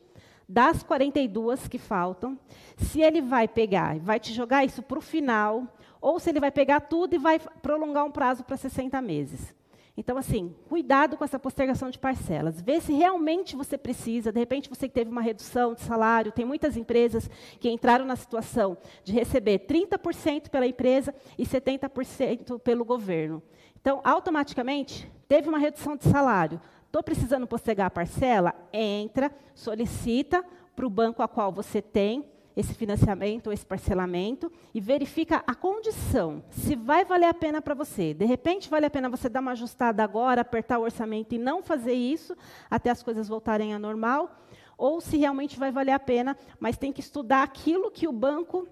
das 42 que faltam, se ele vai pegar e vai te jogar isso para o final, ou se ele vai pegar tudo e vai prolongar um prazo para 60 meses. Então, assim, cuidado com essa postergação de parcelas. Vê se realmente você precisa. De repente, você teve uma redução de salário. Tem muitas empresas que entraram na situação de receber 30% pela empresa e 70% pelo governo. Então, automaticamente, teve uma redução de salário. Estou precisando postergar a parcela? Entra, solicita para o banco a qual você tem esse financiamento ou esse parcelamento e verifica a condição, se vai valer a pena para você. De repente, vale a pena você dar uma ajustada agora, apertar o orçamento e não fazer isso até as coisas voltarem a normal, ou se realmente vai valer a pena, mas tem que estudar aquilo que o banco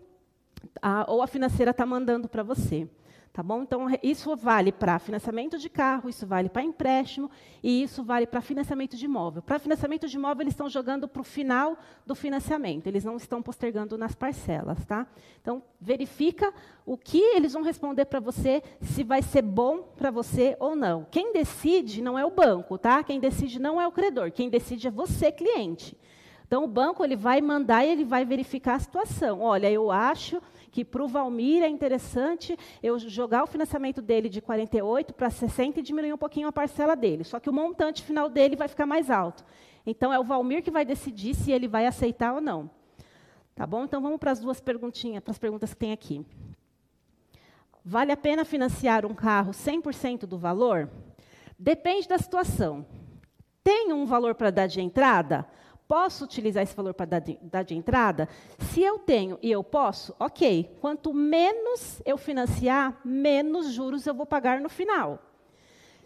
a, ou a financeira está mandando para você. Tá bom? Então, isso vale para financiamento de carro, isso vale para empréstimo e isso vale para financiamento de imóvel. Para financiamento de imóvel, eles estão jogando para o final do financiamento, eles não estão postergando nas parcelas. Tá? Então, verifica o que eles vão responder para você, se vai ser bom para você ou não. Quem decide não é o banco, tá? quem decide não é o credor, quem decide é você, cliente. Então, o banco ele vai mandar e ele vai verificar a situação. Olha, eu acho que para o Valmir é interessante eu jogar o financiamento dele de 48 para 60 e diminuir um pouquinho a parcela dele. Só que o montante final dele vai ficar mais alto. Então é o Valmir que vai decidir se ele vai aceitar ou não. Tá bom? Então vamos para as duas perguntinhas, para as perguntas que tem aqui. Vale a pena financiar um carro 100% do valor? Depende da situação. Tem um valor para dar de entrada? Posso utilizar esse valor para dar de, dar de entrada? Se eu tenho e eu posso, ok. Quanto menos eu financiar, menos juros eu vou pagar no final.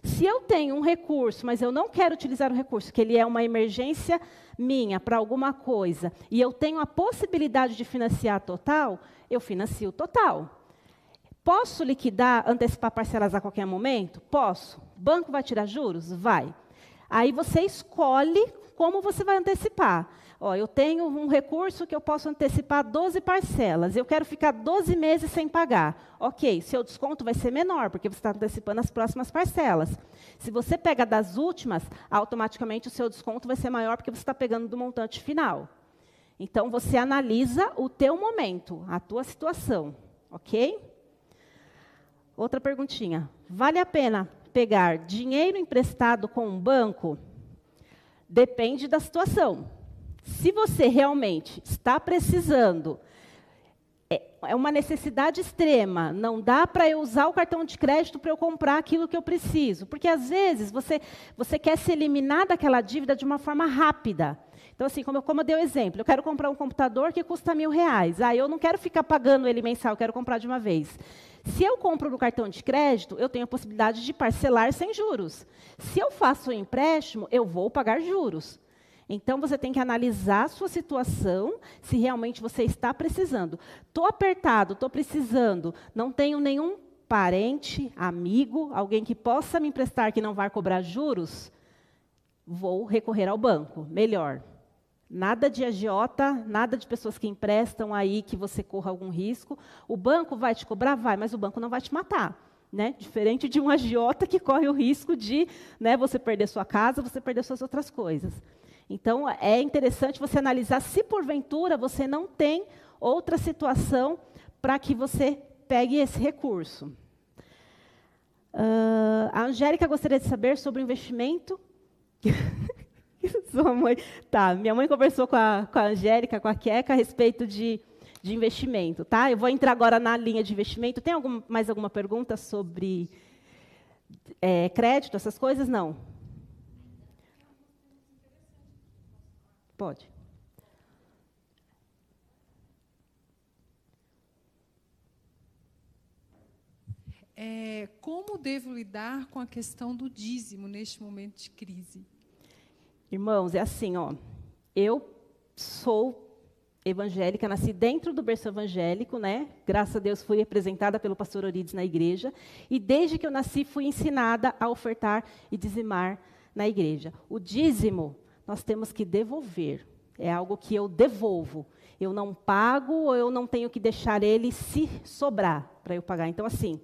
Se eu tenho um recurso, mas eu não quero utilizar o recurso, que ele é uma emergência minha para alguma coisa, e eu tenho a possibilidade de financiar total, eu financio total. Posso liquidar, antecipar parcelas a qualquer momento? Posso. Banco vai tirar juros? Vai. Aí você escolhe como você vai antecipar. Ó, eu tenho um recurso que eu posso antecipar 12 parcelas. Eu quero ficar 12 meses sem pagar. Ok, seu desconto vai ser menor, porque você está antecipando as próximas parcelas. Se você pega das últimas, automaticamente o seu desconto vai ser maior, porque você está pegando do montante final. Então, você analisa o teu momento, a tua situação. Ok? Outra perguntinha. Vale a pena pegar dinheiro emprestado com um banco? Depende da situação. Se você realmente está precisando, é, é uma necessidade extrema, não dá para eu usar o cartão de crédito para eu comprar aquilo que eu preciso. Porque às vezes você, você quer se eliminar daquela dívida de uma forma rápida. Então, assim, como eu, como eu dei o exemplo, eu quero comprar um computador que custa mil reais. Ah, eu não quero ficar pagando ele mensal, eu quero comprar de uma vez. Se eu compro no cartão de crédito, eu tenho a possibilidade de parcelar sem juros. Se eu faço um empréstimo, eu vou pagar juros. Então você tem que analisar a sua situação, se realmente você está precisando. Estou apertado, estou precisando, não tenho nenhum parente, amigo, alguém que possa me emprestar que não vai cobrar juros, vou recorrer ao banco. Melhor. Nada de agiota, nada de pessoas que emprestam aí que você corra algum risco. O banco vai te cobrar? Vai, mas o banco não vai te matar. Né? Diferente de um agiota que corre o risco de né, você perder sua casa, você perder suas outras coisas. Então, é interessante você analisar se porventura você não tem outra situação para que você pegue esse recurso. Uh, a Angélica gostaria de saber sobre o investimento. Sua mãe. Tá, minha mãe conversou com a, com a Angélica, com a Queca, a respeito de, de investimento. Tá? Eu vou entrar agora na linha de investimento. Tem algum, mais alguma pergunta sobre é, crédito, essas coisas? Não. Pode. É, como devo lidar com a questão do dízimo neste momento de crise? Irmãos, é assim, ó. Eu sou evangélica, nasci dentro do berço evangélico, né? Graças a Deus fui representada pelo pastor Orides na igreja, e desde que eu nasci fui ensinada a ofertar e dizimar na igreja. O dízimo nós temos que devolver. É algo que eu devolvo. Eu não pago ou eu não tenho que deixar ele se sobrar para eu pagar. Então assim,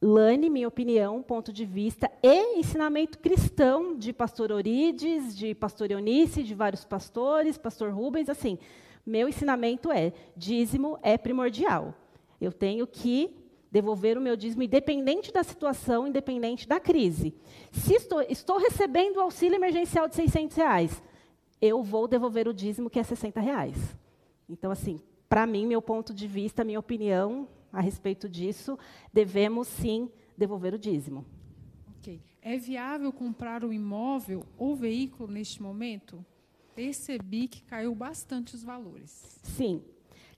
Lane, minha opinião, ponto de vista e ensinamento cristão de pastor Orides, de pastor Eunice, de vários pastores, pastor Rubens, assim, meu ensinamento é, dízimo é primordial. Eu tenho que devolver o meu dízimo independente da situação, independente da crise. Se estou, estou recebendo o auxílio emergencial de 600 reais, eu vou devolver o dízimo que é 60 reais. Então, assim, para mim, meu ponto de vista, minha opinião, a respeito disso, devemos sim devolver o dízimo. Ok. É viável comprar o um imóvel ou veículo neste momento? Percebi que caiu bastante os valores. Sim.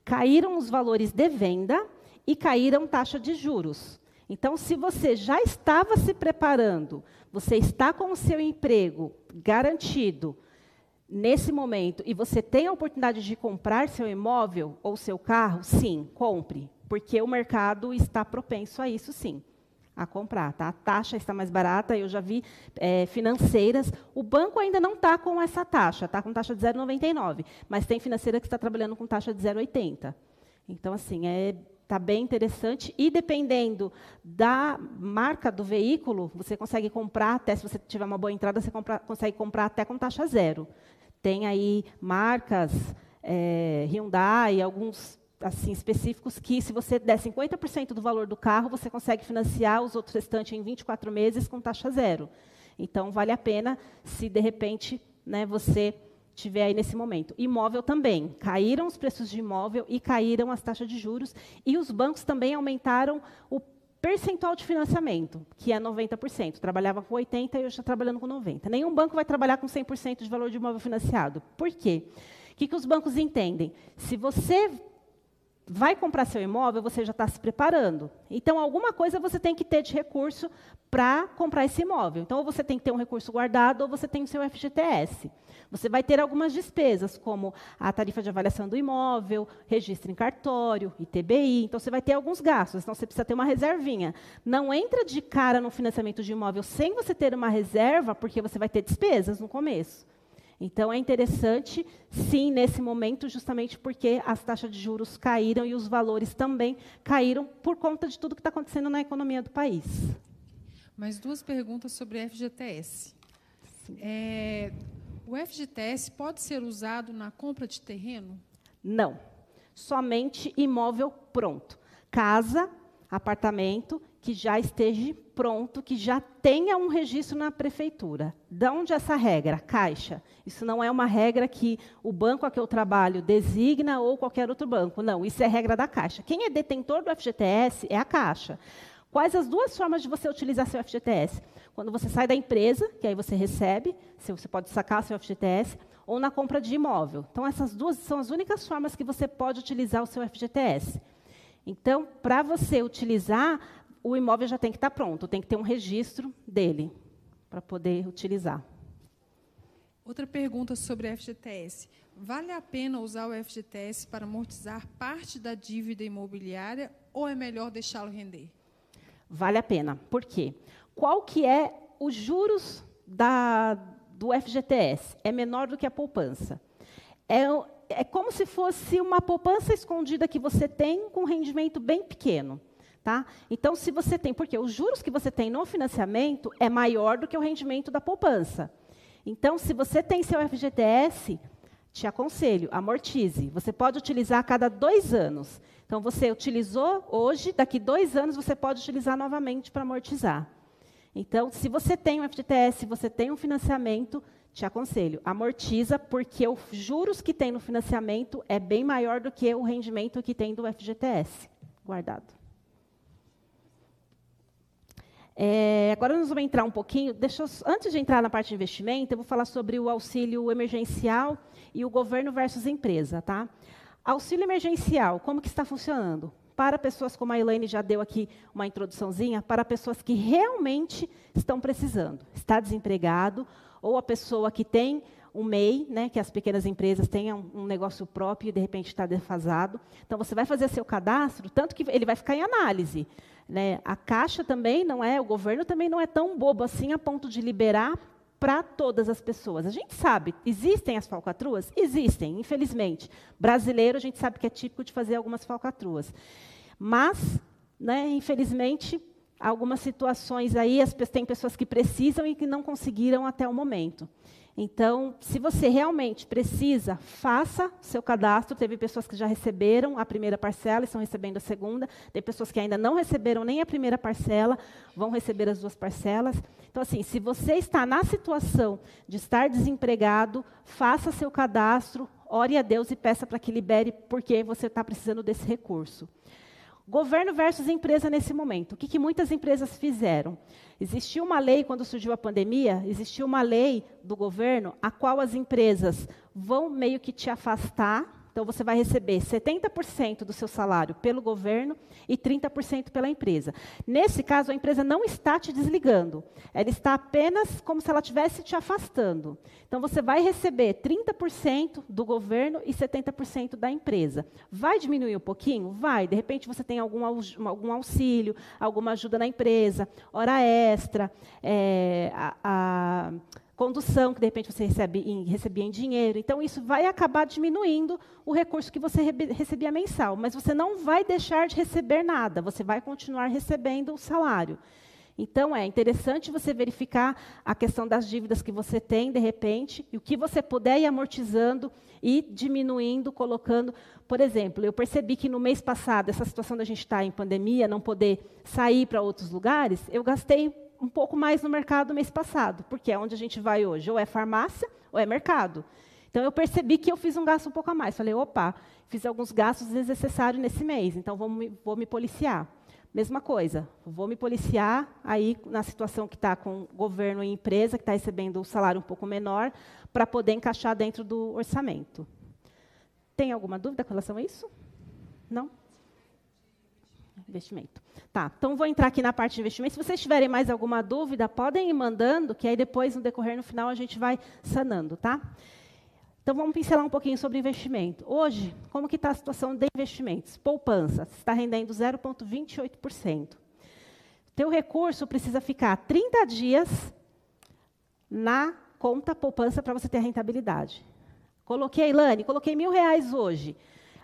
Caíram os valores de venda e caíram taxa de juros. Então, se você já estava se preparando, você está com o seu emprego garantido nesse momento e você tem a oportunidade de comprar seu imóvel ou seu carro, sim, compre porque o mercado está propenso a isso sim, a comprar. Tá? A taxa está mais barata, eu já vi é, financeiras. O banco ainda não está com essa taxa, está com taxa de 0,99, mas tem financeira que está trabalhando com taxa de 0,80. Então, assim, é, está bem interessante. E dependendo da marca do veículo, você consegue comprar até, se você tiver uma boa entrada, você compra, consegue comprar até com taxa zero. Tem aí marcas, é, Hyundai, alguns assim específicos que se você der 50% do valor do carro, você consegue financiar os outros restantes em 24 meses com taxa zero. Então vale a pena se de repente, né, você tiver aí nesse momento. Imóvel também, caíram os preços de imóvel e caíram as taxas de juros e os bancos também aumentaram o percentual de financiamento, que é 90%. Trabalhava com 80 e hoje está trabalhando com 90. Nenhum banco vai trabalhar com 100% de valor de imóvel financiado. Por quê? O que, que os bancos entendem? Se você vai comprar seu imóvel, você já está se preparando. Então, alguma coisa você tem que ter de recurso para comprar esse imóvel. Então, ou você tem que ter um recurso guardado, ou você tem o seu FGTS. Você vai ter algumas despesas, como a tarifa de avaliação do imóvel, registro em cartório, ITBI. Então, você vai ter alguns gastos. Então, você precisa ter uma reservinha. Não entra de cara no financiamento de imóvel sem você ter uma reserva, porque você vai ter despesas no começo. Então, é interessante, sim, nesse momento, justamente porque as taxas de juros caíram e os valores também caíram por conta de tudo que está acontecendo na economia do país. Mais duas perguntas sobre FGTS. É, o FGTS pode ser usado na compra de terreno? Não. Somente imóvel pronto. Casa, apartamento que já esteja pronto, que já tenha um registro na prefeitura. De onde essa regra? Caixa. Isso não é uma regra que o banco a que eu trabalho designa ou qualquer outro banco. Não, isso é regra da Caixa. Quem é detentor do FGTS é a Caixa. Quais as duas formas de você utilizar seu FGTS? Quando você sai da empresa, que aí você recebe, você pode sacar seu FGTS, ou na compra de imóvel. Então, essas duas são as únicas formas que você pode utilizar o seu FGTS. Então, para você utilizar, o imóvel já tem que estar pronto, tem que ter um registro dele para poder utilizar. Outra pergunta sobre FGTS. Vale a pena usar o FGTS para amortizar parte da dívida imobiliária ou é melhor deixá-lo render? Vale a pena. Por quê? Qual que é os juros da, do FGTS? É menor do que a poupança. É, é como se fosse uma poupança escondida que você tem com um rendimento bem pequeno. Tá? Então, se você tem, porque os juros que você tem no financiamento é maior do que o rendimento da poupança. Então, se você tem seu FGTS, te aconselho, amortize. Você pode utilizar a cada dois anos. Então, você utilizou hoje, daqui dois anos você pode utilizar novamente para amortizar. Então, se você tem um FGTS, você tem um financiamento, te aconselho, amortiza, porque os juros que tem no financiamento é bem maior do que o rendimento que tem do FGTS guardado. É, agora nós vamos entrar um pouquinho. Deixa eu, antes de entrar na parte de investimento, eu vou falar sobre o auxílio emergencial e o governo versus empresa, tá? Auxílio emergencial, como que está funcionando? Para pessoas como a Elaine já deu aqui uma introduçãozinha, para pessoas que realmente estão precisando, está desempregado ou a pessoa que tem um MEI, né, que as pequenas empresas tenham um negócio próprio e de repente está defasado. Então você vai fazer seu cadastro, tanto que ele vai ficar em análise. Né? A Caixa também não é, o governo também não é tão bobo assim a ponto de liberar para todas as pessoas. A gente sabe, existem as falcatruas? Existem, infelizmente. Brasileiro, a gente sabe que é típico de fazer algumas falcatruas. Mas, né, infelizmente, algumas situações aí, as, tem pessoas que precisam e que não conseguiram até o momento. Então, se você realmente precisa, faça seu cadastro. Teve pessoas que já receberam a primeira parcela e estão recebendo a segunda. Tem pessoas que ainda não receberam nem a primeira parcela, vão receber as duas parcelas. Então, assim, se você está na situação de estar desempregado, faça seu cadastro, ore a Deus e peça para que libere, porque você está precisando desse recurso. Governo versus empresa nesse momento. O que, que muitas empresas fizeram? Existiu uma lei, quando surgiu a pandemia, existiu uma lei do governo a qual as empresas vão meio que te afastar então, você vai receber 70% do seu salário pelo governo e 30% pela empresa. Nesse caso, a empresa não está te desligando. Ela está apenas como se ela estivesse te afastando. Então, você vai receber 30% do governo e 70% da empresa. Vai diminuir um pouquinho? Vai. De repente, você tem algum, algum auxílio, alguma ajuda na empresa, hora extra, é, a, a condução, que de repente você recebe em, recebia em dinheiro. Então, isso vai acabar diminuindo o recurso que você recebia mensal. Mas você não vai deixar de receber nada, você vai continuar recebendo o salário. Então, é interessante você verificar a questão das dívidas que você tem, de repente, e o que você puder ir amortizando e diminuindo, colocando. Por exemplo, eu percebi que no mês passado, essa situação da gente estar em pandemia, não poder sair para outros lugares, eu gastei um pouco mais no mercado mês passado, porque é onde a gente vai hoje, ou é farmácia ou é mercado. Então eu percebi que eu fiz um gasto um pouco a mais. Falei, opa, fiz alguns gastos desnecessários nesse mês, então vou me, vou me policiar. Mesma coisa, vou me policiar aí na situação que está com governo e empresa, que está recebendo o salário um pouco menor, para poder encaixar dentro do orçamento. Tem alguma dúvida com relação a isso? Não? Investimento. Tá, então vou entrar aqui na parte de investimento. Se vocês tiverem mais alguma dúvida, podem ir mandando, que aí depois, no decorrer, no final, a gente vai sanando, tá? Então vamos pincelar um pouquinho sobre investimento. Hoje, como que está a situação de investimentos? Poupança, está rendendo 0,28%. Teu recurso precisa ficar 30 dias na conta poupança para você ter a rentabilidade. Coloquei, Ilane, coloquei mil reais hoje.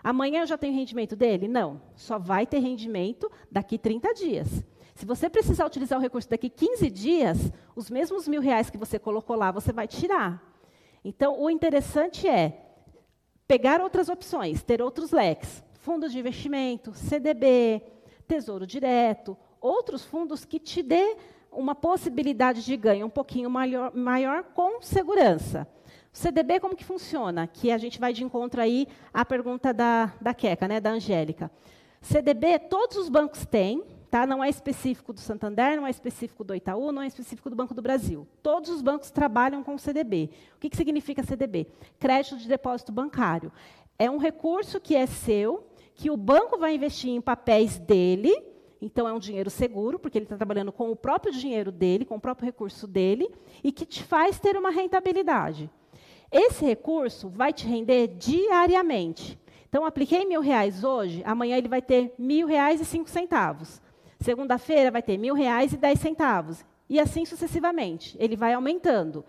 Amanhã eu já tenho rendimento dele? Não. Só vai ter rendimento daqui 30 dias. Se você precisar utilizar o recurso daqui 15 dias, os mesmos mil reais que você colocou lá, você vai tirar. Então, o interessante é pegar outras opções, ter outros leques. Fundos de investimento, CDB, Tesouro Direto, outros fundos que te dê uma possibilidade de ganho um pouquinho maior, maior com segurança. CDB, como que funciona? Que a gente vai de encontro aí à pergunta da, da Queca, né, da Angélica. CDB, todos os bancos têm, tá? não é específico do Santander, não é específico do Itaú, não é específico do Banco do Brasil. Todos os bancos trabalham com CDB. O que, que significa CDB? Crédito de depósito bancário. É um recurso que é seu, que o banco vai investir em papéis dele, então é um dinheiro seguro, porque ele está trabalhando com o próprio dinheiro dele, com o próprio recurso dele, e que te faz ter uma rentabilidade. Esse recurso vai te render diariamente. Então, apliquei mil reais hoje, amanhã ele vai ter mil reais e cinco centavos. Segunda-feira vai ter mil reais e dez centavos. E assim sucessivamente. Ele vai aumentando.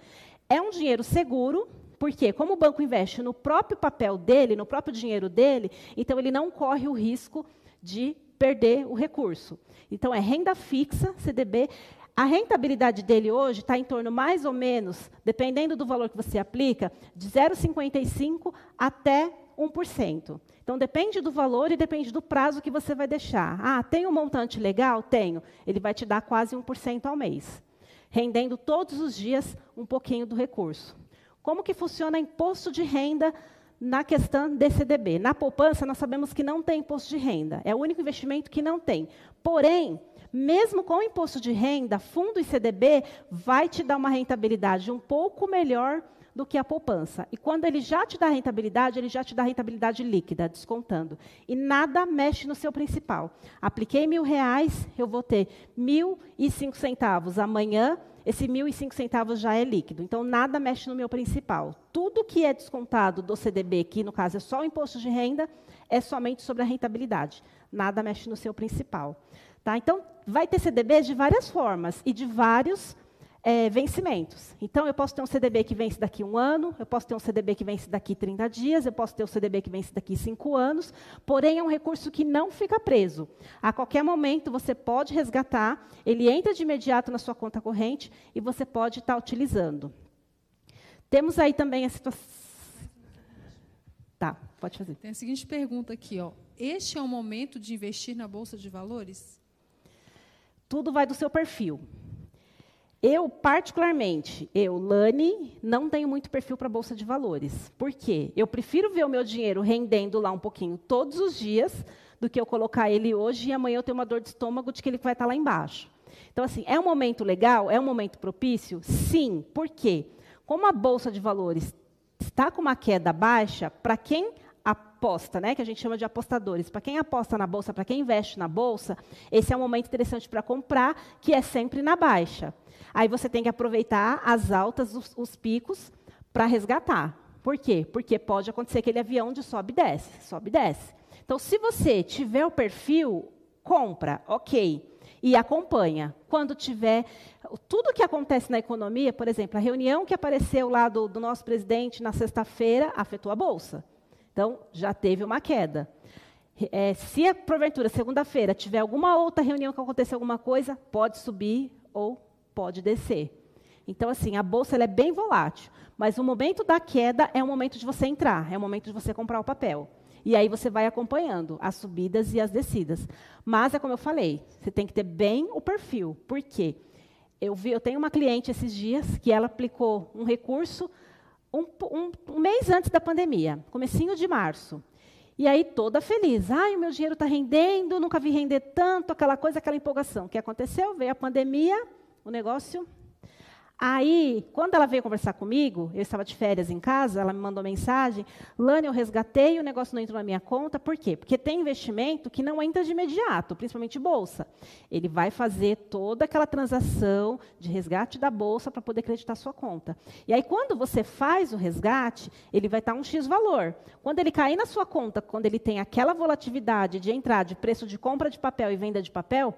É um dinheiro seguro, porque como o banco investe no próprio papel dele, no próprio dinheiro dele, então ele não corre o risco de perder o recurso. Então, é renda fixa, CDB. A rentabilidade dele hoje está em torno, mais ou menos, dependendo do valor que você aplica, de 0,55% até 1%. Então, depende do valor e depende do prazo que você vai deixar. Ah, tem um montante legal? Tenho. Ele vai te dar quase 1% ao mês, rendendo todos os dias um pouquinho do recurso. Como que funciona imposto de renda na questão DCDB? Na poupança, nós sabemos que não tem imposto de renda. É o único investimento que não tem. Porém, mesmo com o imposto de renda, fundo e CDB vai te dar uma rentabilidade um pouco melhor do que a poupança. E quando ele já te dá rentabilidade, ele já te dá rentabilidade líquida, descontando. E nada mexe no seu principal. Apliquei mil reais, eu vou ter mil e cinco centavos. Amanhã, esse mil e cinco centavos já é líquido. Então, nada mexe no meu principal. Tudo que é descontado do CDB, que no caso é só o imposto de renda, é somente sobre a rentabilidade. Nada mexe no seu principal. Tá? Então, vai ter CDBs de várias formas e de vários é, vencimentos. Então, eu posso ter um CDB que vence daqui um ano, eu posso ter um CDB que vence daqui 30 dias, eu posso ter um CDB que vence daqui 5 anos, porém é um recurso que não fica preso. A qualquer momento você pode resgatar, ele entra de imediato na sua conta corrente e você pode estar utilizando. Temos aí também a situação. Tá, pode fazer. Tem a seguinte pergunta aqui, ó. Este é o momento de investir na bolsa de valores? Tudo vai do seu perfil. Eu, particularmente, eu, Lani, não tenho muito perfil para bolsa de valores. Por quê? Eu prefiro ver o meu dinheiro rendendo lá um pouquinho todos os dias do que eu colocar ele hoje e amanhã eu ter uma dor de estômago de que ele vai estar lá embaixo. Então, assim, é um momento legal? É um momento propício? Sim. Por quê? Como a bolsa de valores está com uma queda baixa, para quem aposta, né, que a gente chama de apostadores. Para quem aposta na bolsa, para quem investe na bolsa, esse é um momento interessante para comprar, que é sempre na baixa. Aí você tem que aproveitar as altas, os, os picos, para resgatar. Por quê? Porque pode acontecer aquele avião de sobe e desce, sobe e desce. Então, se você tiver o perfil, compra, ok. E acompanha. Quando tiver. Tudo que acontece na economia, por exemplo, a reunião que apareceu lá do, do nosso presidente na sexta-feira afetou a Bolsa. Então, já teve uma queda. É, se, porventura, segunda-feira, tiver alguma outra reunião que aconteça alguma coisa, pode subir ou pode descer. Então, assim, a bolsa é bem volátil. Mas o momento da queda é o momento de você entrar, é o momento de você comprar o papel. E aí você vai acompanhando as subidas e as descidas. Mas é como eu falei, você tem que ter bem o perfil. Por quê? Eu, vi, eu tenho uma cliente esses dias que ela aplicou um recurso um, um, um mês antes da pandemia, comecinho de março. E aí toda feliz. Ai, o meu dinheiro está rendendo, nunca vi render tanto, aquela coisa, aquela empolgação. O que aconteceu? Veio a pandemia, o negócio. Aí, quando ela veio conversar comigo, eu estava de férias em casa, ela me mandou mensagem, Lani, eu resgatei, o negócio não entrou na minha conta, por quê? Porque tem investimento que não entra de imediato, principalmente bolsa. Ele vai fazer toda aquela transação de resgate da bolsa para poder acreditar sua conta. E aí, quando você faz o resgate, ele vai estar um X valor. Quando ele cair na sua conta, quando ele tem aquela volatilidade de entrar de preço de compra de papel e venda de papel,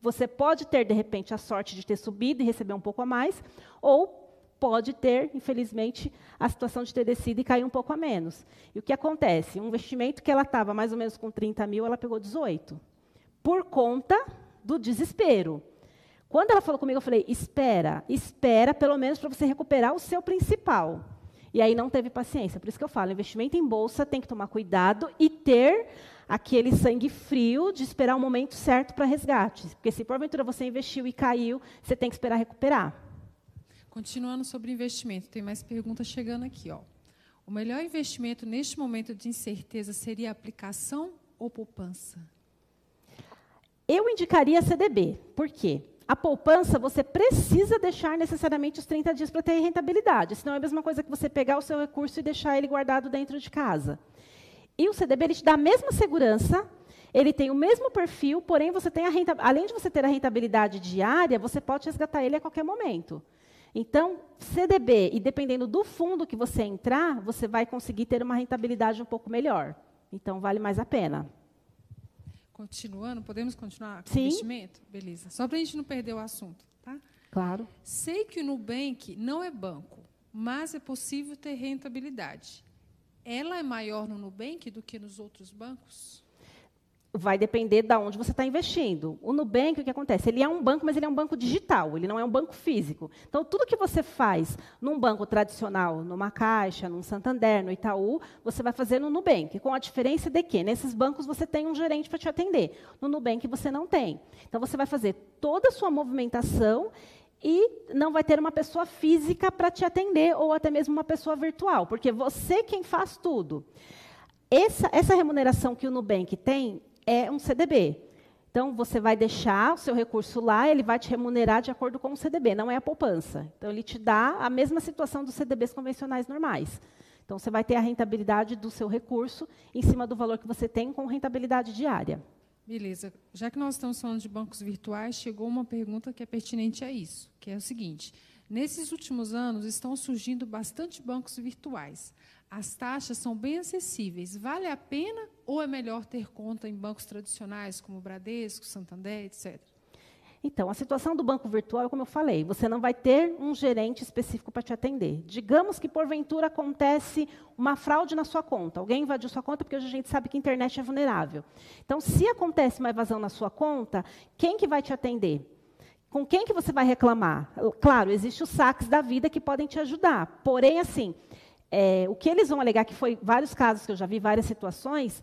você pode ter, de repente, a sorte de ter subido e receber um pouco a mais, ou pode ter, infelizmente, a situação de ter descido e cair um pouco a menos. E o que acontece? Um investimento que ela estava mais ou menos com 30 mil, ela pegou 18. Por conta do desespero. Quando ela falou comigo, eu falei: espera, espera pelo menos para você recuperar o seu principal. E aí não teve paciência. Por isso que eu falo: investimento em bolsa tem que tomar cuidado e ter aquele sangue frio de esperar o momento certo para resgate. Porque se porventura você investiu e caiu, você tem que esperar recuperar. Continuando sobre investimento, tem mais perguntas chegando aqui. Ó. O melhor investimento neste momento de incerteza seria aplicação ou poupança? Eu indicaria CDB. Por quê? A poupança, você precisa deixar necessariamente os 30 dias para ter rentabilidade. Senão é a mesma coisa que você pegar o seu recurso e deixar ele guardado dentro de casa. E o CDB ele te dá a mesma segurança, ele tem o mesmo perfil, porém você tem a renta, além de você ter a rentabilidade diária, você pode resgatar ele a qualquer momento. Então, CDB, e dependendo do fundo que você entrar, você vai conseguir ter uma rentabilidade um pouco melhor. Então, vale mais a pena. Continuando, podemos continuar com Sim. o investimento? Beleza. Só para a gente não perder o assunto, tá? Claro. Sei que o Nubank não é banco, mas é possível ter rentabilidade. Ela é maior no Nubank do que nos outros bancos? vai depender de onde você está investindo. O Nubank, o que acontece? Ele é um banco, mas ele é um banco digital, ele não é um banco físico. Então, tudo que você faz num banco tradicional, numa Caixa, num Santander, no Itaú, você vai fazer no Nubank, com a diferença de que nesses bancos você tem um gerente para te atender. No Nubank você não tem. Então, você vai fazer toda a sua movimentação e não vai ter uma pessoa física para te atender, ou até mesmo uma pessoa virtual, porque você quem faz tudo. Essa, essa remuneração que o Nubank tem é um CDB. Então, você vai deixar o seu recurso lá, ele vai te remunerar de acordo com o CDB, não é a poupança. Então, ele te dá a mesma situação dos CDBs convencionais normais. Então, você vai ter a rentabilidade do seu recurso em cima do valor que você tem com rentabilidade diária. Beleza. Já que nós estamos falando de bancos virtuais, chegou uma pergunta que é pertinente a isso, que é o seguinte: nesses últimos anos estão surgindo bastante bancos virtuais. As taxas são bem acessíveis. Vale a pena ou é melhor ter conta em bancos tradicionais como Bradesco, Santander, etc? Então, a situação do banco virtual, como eu falei, você não vai ter um gerente específico para te atender. Digamos que, porventura, acontece uma fraude na sua conta. Alguém invadiu sua conta, porque hoje a gente sabe que a internet é vulnerável. Então, se acontece uma evasão na sua conta, quem que vai te atender? Com quem que você vai reclamar? Claro, existe os saques da vida que podem te ajudar. Porém, assim, é, o que eles vão alegar, que foi vários casos que eu já vi, várias situações,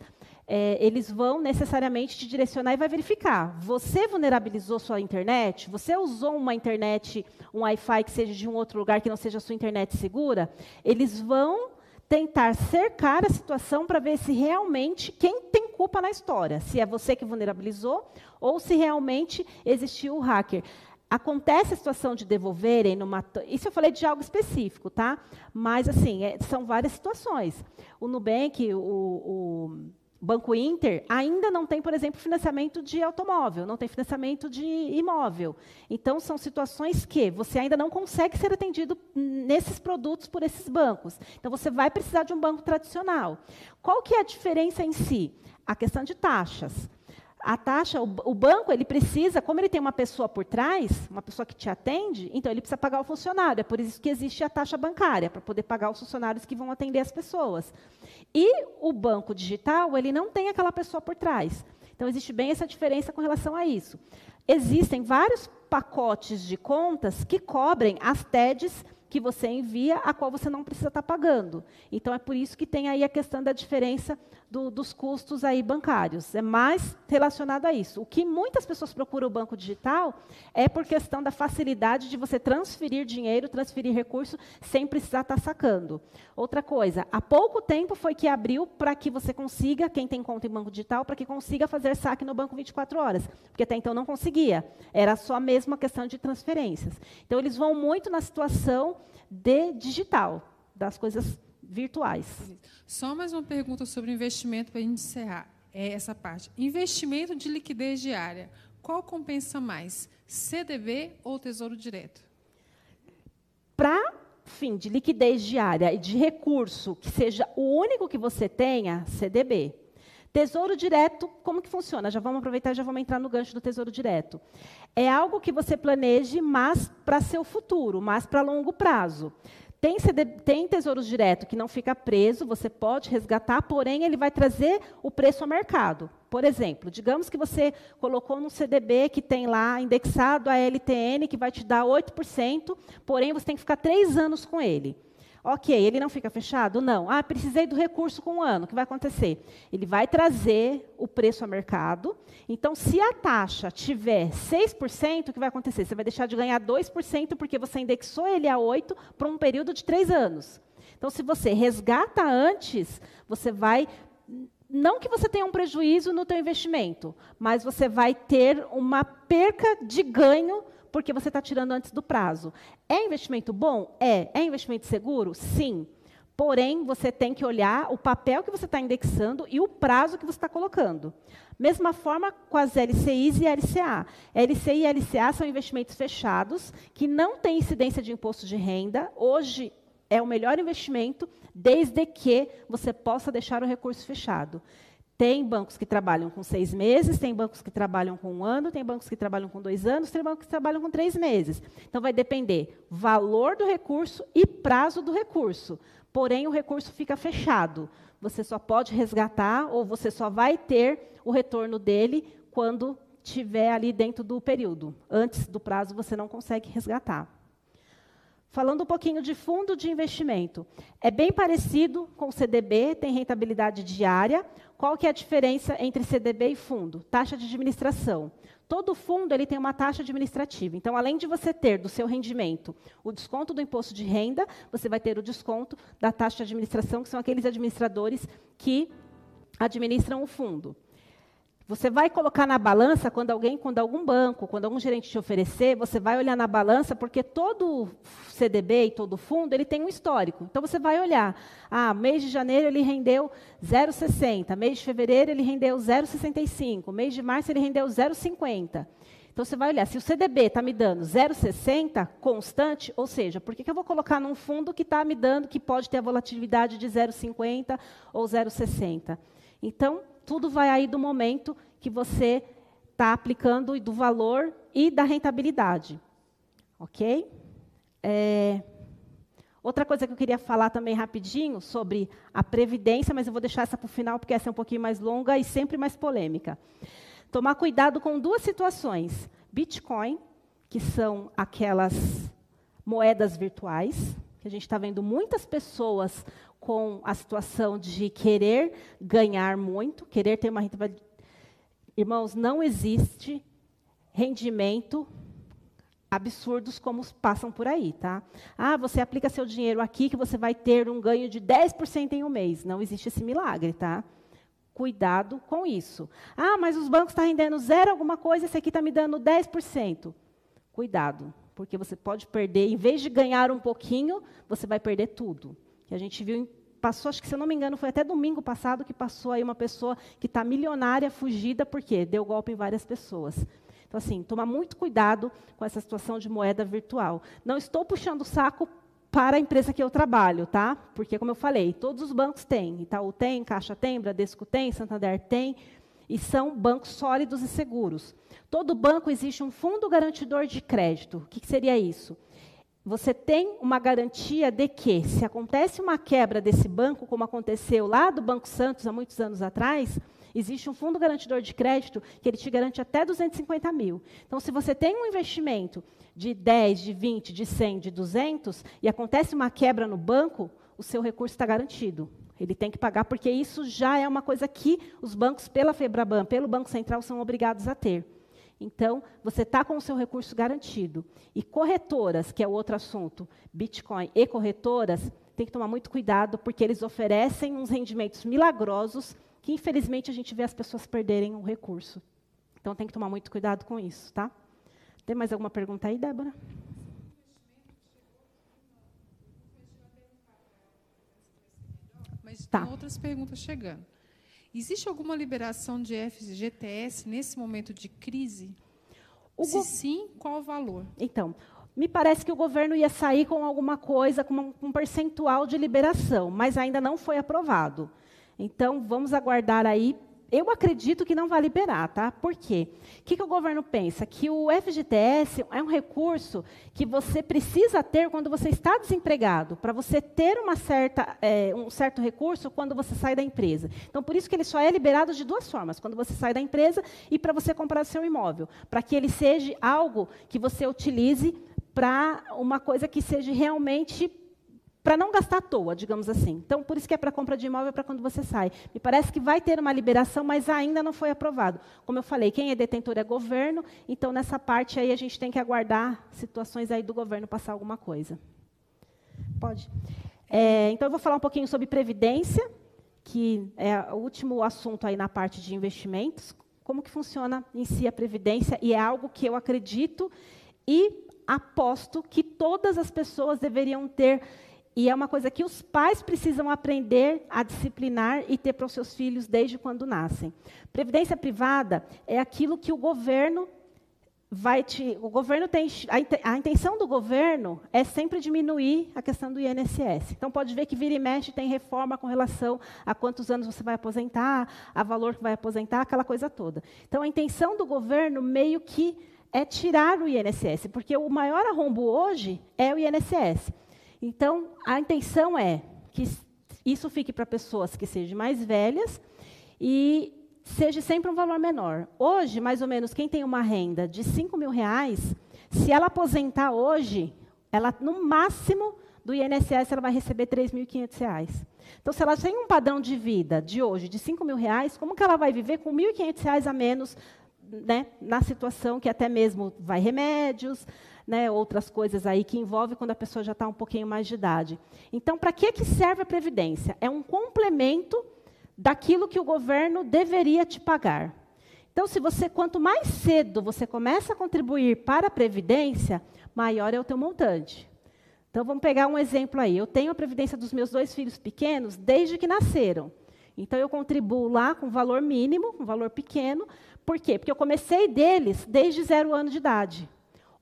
é, eles vão necessariamente te direcionar e vai verificar. Você vulnerabilizou sua internet? Você usou uma internet, um Wi-Fi que seja de um outro lugar que não seja a sua internet segura? Eles vão tentar cercar a situação para ver se realmente quem tem culpa na história, se é você que vulnerabilizou ou se realmente existiu o hacker. Acontece a situação de devolverem numa. Isso eu falei de algo específico, tá? Mas, assim, é, são várias situações. O Nubank, o, o Banco Inter, ainda não tem, por exemplo, financiamento de automóvel, não tem financiamento de imóvel. Então, são situações que você ainda não consegue ser atendido nesses produtos por esses bancos. Então, você vai precisar de um banco tradicional. Qual que é a diferença em si? A questão de taxas a taxa, o, banco, ele precisa, como ele tem uma pessoa por trás, uma pessoa que te atende, então ele precisa pagar o funcionário. É por isso que existe a taxa bancária, para poder pagar os funcionários que vão atender as pessoas. E o banco digital, ele não tem aquela pessoa por trás. Então, existe bem essa diferença com relação a isso. Existem vários pacotes de contas que cobrem as TEDs que você envia, a qual você não precisa estar pagando. Então, é por isso que tem aí a questão da diferença do, dos custos aí bancários. É mais relacionado a isso. O que muitas pessoas procuram o banco digital é por questão da facilidade de você transferir dinheiro, transferir recurso, sem precisar estar sacando. Outra coisa, há pouco tempo foi que abriu para que você consiga, quem tem conta em banco digital, para que consiga fazer saque no banco 24 horas. Porque até então não conseguia. Era só mesmo a questão de transferências. Então, eles vão muito na situação de digital, das coisas virtuais. Só mais uma pergunta sobre investimento para encerrar é essa parte. Investimento de liquidez diária. Qual compensa mais, CDB ou Tesouro Direto? Para fim de liquidez diária e de recurso que seja o único que você tenha, CDB. Tesouro direto, como que funciona? Já vamos aproveitar e já vamos entrar no gancho do tesouro direto. É algo que você planeje, mas para seu futuro, mas para longo prazo. Tem, CD, tem tesouros direto que não fica preso, você pode resgatar, porém ele vai trazer o preço ao mercado. Por exemplo, digamos que você colocou no CDB que tem lá indexado a LTN, que vai te dar 8%, porém você tem que ficar três anos com ele. Ok, ele não fica fechado? Não. Ah, precisei do recurso com um ano. O que vai acontecer? Ele vai trazer o preço ao mercado. Então, se a taxa tiver 6%, o que vai acontecer? Você vai deixar de ganhar 2% porque você indexou ele a 8% por um período de três anos. Então, se você resgata antes, você vai não que você tenha um prejuízo no teu investimento, mas você vai ter uma perca de ganho porque você está tirando antes do prazo. É investimento bom? É. É investimento seguro? Sim. Porém, você tem que olhar o papel que você está indexando e o prazo que você está colocando. Mesma forma com as LCIs e LCA. LCI e LCA são investimentos fechados, que não têm incidência de imposto de renda. Hoje é o melhor investimento, desde que você possa deixar o recurso fechado. Tem bancos que trabalham com seis meses, tem bancos que trabalham com um ano, tem bancos que trabalham com dois anos, tem bancos que trabalham com três meses. Então, vai depender valor do recurso e prazo do recurso porém o recurso fica fechado. Você só pode resgatar ou você só vai ter o retorno dele quando tiver ali dentro do período. Antes do prazo você não consegue resgatar. Falando um pouquinho de fundo de investimento. É bem parecido com o CDB, tem rentabilidade diária. Qual que é a diferença entre CDB e fundo? Taxa de administração. Todo fundo ele tem uma taxa administrativa. Então, além de você ter do seu rendimento o desconto do imposto de renda, você vai ter o desconto da taxa de administração, que são aqueles administradores que administram o fundo. Você vai colocar na balança quando alguém, quando algum banco, quando algum gerente te oferecer, você vai olhar na balança, porque todo CDB e todo fundo, ele tem um histórico. Então você vai olhar, ah, mês de janeiro ele rendeu 0,60, mês de fevereiro ele rendeu 0,65, mês de março ele rendeu 0,50. Então você vai olhar, se o CDB está me dando 0,60 constante, ou seja, por que, que eu vou colocar num fundo que está me dando, que pode ter a volatilidade de 0,50 ou 0,60? Então, tudo vai aí do momento que você está aplicando e do valor e da rentabilidade. Ok? É... Outra coisa que eu queria falar também rapidinho sobre a previdência, mas eu vou deixar essa para o final, porque essa é um pouquinho mais longa e sempre mais polêmica. Tomar cuidado com duas situações. Bitcoin, que são aquelas moedas virtuais, que a gente está vendo muitas pessoas com a situação de querer ganhar muito, querer ter uma rentabilidade. Irmãos, não existe rendimento absurdos como passam por aí, tá? Ah, você aplica seu dinheiro aqui que você vai ter um ganho de 10% em um mês. Não existe esse milagre, tá? Cuidado com isso. Ah, mas os bancos estão tá rendendo zero alguma coisa, esse aqui está me dando 10%. Cuidado, porque você pode perder, em vez de ganhar um pouquinho, você vai perder tudo a gente viu, passou, acho que se eu não me engano, foi até domingo passado que passou aí uma pessoa que está milionária, fugida, porque deu golpe em várias pessoas. Então, assim, tomar muito cuidado com essa situação de moeda virtual. Não estou puxando o saco para a empresa que eu trabalho, tá? Porque, como eu falei, todos os bancos têm. Itaú tem, Caixa tem, Bradesco tem, Santander tem, e são bancos sólidos e seguros. Todo banco existe um fundo garantidor de crédito. O que, que seria isso? Você tem uma garantia de que, se acontece uma quebra desse banco, como aconteceu lá do Banco Santos há muitos anos atrás, existe um fundo garantidor de crédito que ele te garante até 250 mil. Então, se você tem um investimento de 10, de 20, de 100, de 200, e acontece uma quebra no banco, o seu recurso está garantido. Ele tem que pagar, porque isso já é uma coisa que os bancos, pela FEBRABAN, pelo Banco Central, são obrigados a ter. Então, você está com o seu recurso garantido. E corretoras, que é outro assunto, Bitcoin e corretoras, tem que tomar muito cuidado, porque eles oferecem uns rendimentos milagrosos que, infelizmente, a gente vê as pessoas perderem o recurso. Então, tem que tomar muito cuidado com isso, tá? Tem mais alguma pergunta aí, Débora? Mas tá. tem outras perguntas chegando. Existe alguma liberação de FGTS nesse momento de crise? O Se sim, qual o valor? Então, me parece que o governo ia sair com alguma coisa, com um percentual de liberação, mas ainda não foi aprovado. Então, vamos aguardar aí eu acredito que não vai liberar, tá? Por quê? O que, que o governo pensa? Que o FGTS é um recurso que você precisa ter quando você está desempregado, para você ter uma certa, é, um certo recurso quando você sai da empresa. Então, por isso que ele só é liberado de duas formas: quando você sai da empresa e para você comprar seu imóvel, para que ele seja algo que você utilize para uma coisa que seja realmente para não gastar à toa, digamos assim. Então, por isso que é para compra de imóvel para quando você sai. Me parece que vai ter uma liberação, mas ainda não foi aprovado. Como eu falei, quem é detentor é governo, então nessa parte aí a gente tem que aguardar situações aí do governo passar alguma coisa. Pode. É, então eu vou falar um pouquinho sobre previdência, que é o último assunto aí na parte de investimentos. Como que funciona em si a previdência e é algo que eu acredito e aposto que todas as pessoas deveriam ter e é uma coisa que os pais precisam aprender a disciplinar e ter para os seus filhos desde quando nascem. Previdência privada é aquilo que o governo vai te. O governo tem. A, intenção do governo é sempre diminuir a questão do INSS. Então, pode ver que vira e mexe tem reforma com relação a quantos anos você vai aposentar, a valor que vai aposentar, aquela coisa toda. Então, a intenção do governo meio que é tirar o INSS, porque o maior arrombo hoje é o INSS. Então, a intenção é que isso fique para pessoas que sejam mais velhas e seja sempre um valor menor. Hoje, mais ou menos, quem tem uma renda de 5 mil reais, se ela aposentar hoje, ela, no máximo do INSS, ela vai receber 3.500 reais. Então, se ela tem um padrão de vida de hoje de 5 mil reais, como que ela vai viver com 1.500 reais a menos né, na situação que até mesmo vai remédios, né, outras coisas aí que envolve quando a pessoa já está um pouquinho mais de idade. Então, para que, que serve a Previdência? É um complemento daquilo que o governo deveria te pagar. Então, se você, quanto mais cedo você começa a contribuir para a Previdência, maior é o teu montante. Então, vamos pegar um exemplo aí. Eu tenho a Previdência dos meus dois filhos pequenos desde que nasceram. Então, eu contribuo lá com valor mínimo, um valor pequeno. Por quê? Porque eu comecei deles desde zero ano de idade.